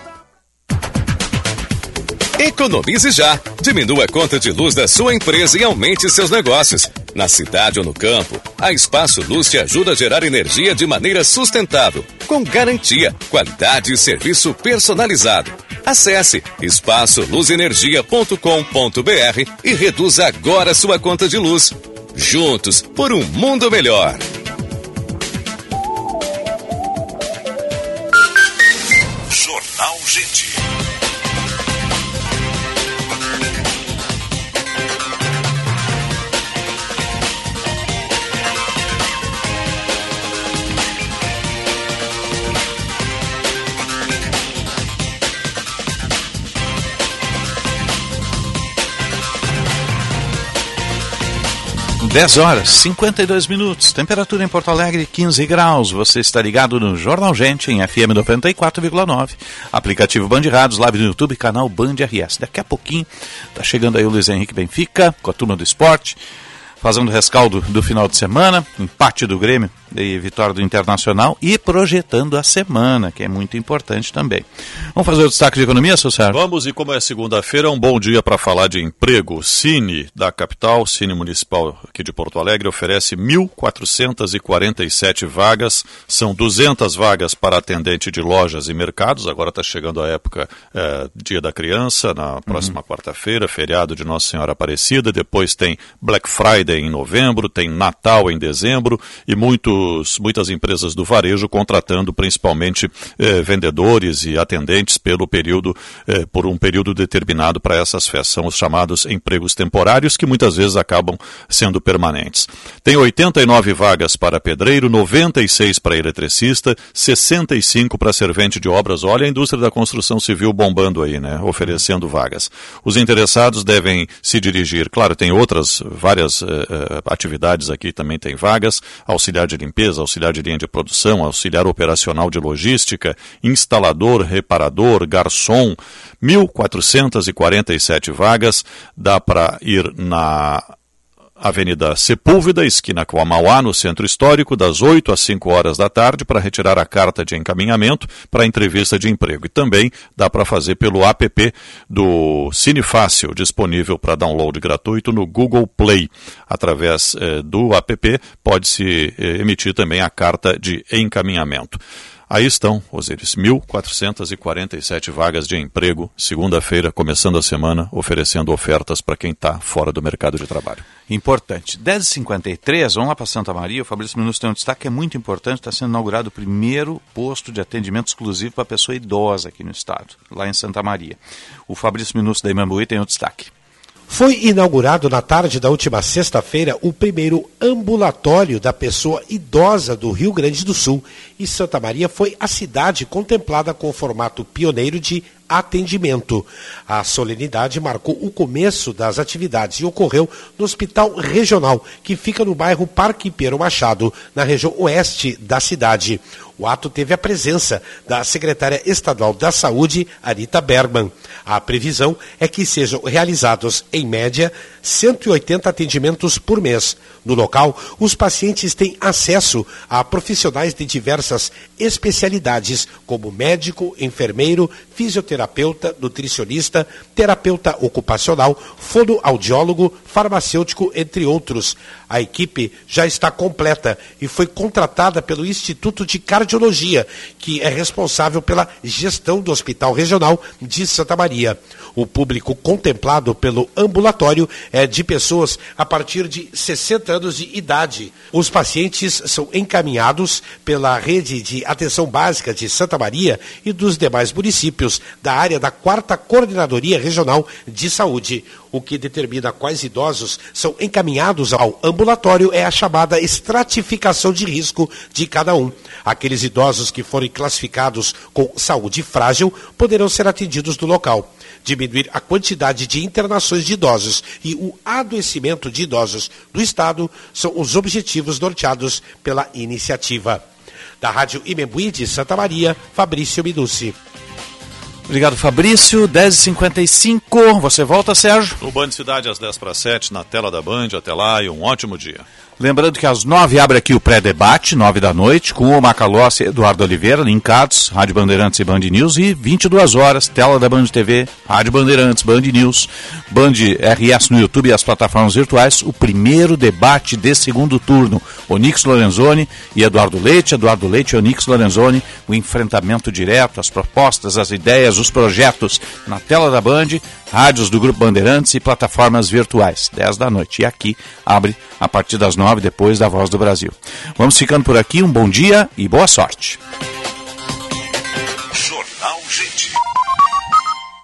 Economize já. Diminua a conta de luz da sua empresa e aumente seus negócios. Na cidade ou no campo, a Espaço Luz te ajuda a gerar energia de maneira sustentável, com garantia, qualidade e serviço personalizado. Acesse espaçoluzenergia.com.br e reduza agora sua conta de luz. Juntos por um mundo melhor.
Jornal Gente.
Dez horas, 52 minutos. Temperatura em Porto Alegre, 15 graus. Você está ligado no Jornal Gente, em FM 94,9. Aplicativo Band Rádios, live no YouTube, canal Band RS. Daqui a pouquinho, tá chegando aí o Luiz Henrique Benfica, com a turma do esporte, fazendo rescaldo do final de semana, empate do Grêmio e vitória do Internacional e projetando a semana, que é muito importante também. Vamos fazer o destaque de economia, seu Sérgio?
Vamos, e como é segunda-feira, um bom dia para falar de emprego. Cine da capital, Cine Municipal aqui de Porto Alegre, oferece 1.447 vagas, são 200 vagas para atendente de lojas e mercados, agora está chegando a época é, Dia da Criança, na próxima quarta-feira, feriado de Nossa Senhora Aparecida, depois tem Black Friday em novembro, tem Natal em dezembro e muitos, muitas empresas do varejo contratando principalmente eh, vendedores e atendentes pelo período, eh, por um período determinado para essas festas. São os chamados empregos temporários que muitas vezes acabam sendo permanentes. Tem 89 vagas para pedreiro, 96 para eletricista, 65 para servente de obras. Olha a indústria da construção civil bombando aí, né? Oferecendo vagas. Os interessados devem se dirigir, claro, tem outras várias eh, eh, atividades aqui também tem vagas, auxiliar de limpeza, auxiliar de linha de produção, auxiliar operacional de logística, instalador, reparador, garçom, 1.447 vagas, dá para ir na Avenida Sepúlveda, esquina com a Mauá, no Centro Histórico, das 8 às 5 horas da tarde, para retirar a carta de encaminhamento para entrevista de emprego. E também dá para fazer pelo app do Cine Fácil, disponível para download gratuito no Google Play. Através eh, do app, pode-se eh, emitir também a carta de encaminhamento. Aí estão, Osiris, 1.447 vagas de emprego, segunda-feira, começando a semana, oferecendo ofertas para quem está fora do mercado de trabalho.
Importante. 10h53, vamos lá para Santa Maria. O Fabrício Minuto tem um destaque que é muito importante. Está sendo inaugurado o primeiro posto de atendimento exclusivo para pessoa idosa aqui no estado, lá em Santa Maria. O Fabrício Minuto da Imambuí tem um destaque.
Foi inaugurado na tarde da última sexta-feira o primeiro ambulatório da pessoa idosa do Rio Grande do Sul e Santa Maria foi a cidade contemplada com o formato pioneiro de atendimento. A solenidade marcou o começo das atividades e ocorreu no Hospital Regional, que fica no bairro Parque Piero Machado, na região oeste da cidade. O ato teve a presença da secretária estadual da Saúde, Anita Bergman. A previsão é que sejam realizados, em média, 180 atendimentos por mês. No local, os pacientes têm acesso a profissionais de diversas especialidades, como médico, enfermeiro, fisioterapeuta, nutricionista, terapeuta ocupacional, fonoaudiólogo, farmacêutico, entre outros. A equipe já está completa e foi contratada pelo Instituto de Cardiologia, que é responsável pela gestão do Hospital Regional de Santa Maria. O público contemplado pelo ambulatório é de pessoas a partir de 60 anos de idade. Os pacientes são encaminhados pela rede de atenção básica de Santa Maria e dos demais municípios da área da quarta Coordenadoria Regional de Saúde. O que determina quais idosos são encaminhados ao ambulatório é a chamada estratificação de risco de cada um. Aqueles idosos que forem classificados com saúde frágil poderão ser atendidos no local. Diminuir a quantidade de internações de idosos e o adoecimento de idosos do Estado são os objetivos norteados pela iniciativa. Da Rádio Imembuí de Santa Maria, Fabrício Minucci.
Obrigado, Fabrício. 10h55. Você volta, Sérgio?
O Band Cidade às 10 para 7, na tela da Band. Até lá e um ótimo dia.
Lembrando que às nove abre aqui o pré-debate, nove da noite, com o Macalossi e Eduardo Oliveira, linkados, Rádio Bandeirantes e Band News, e 22 horas, tela da Band TV, Rádio Bandeirantes, Band News, Band RS no YouTube e as plataformas virtuais, o primeiro debate de segundo turno. Onix Lorenzoni e Eduardo Leite, Eduardo Leite e Onix Lorenzoni, o enfrentamento direto, as propostas, as ideias, os projetos na tela da Band, rádios do Grupo Bandeirantes e plataformas virtuais, 10 da noite. E aqui abre a partir das 9 depois da Voz do Brasil. Vamos ficando por aqui, um bom dia e boa sorte.
Jornal Gente.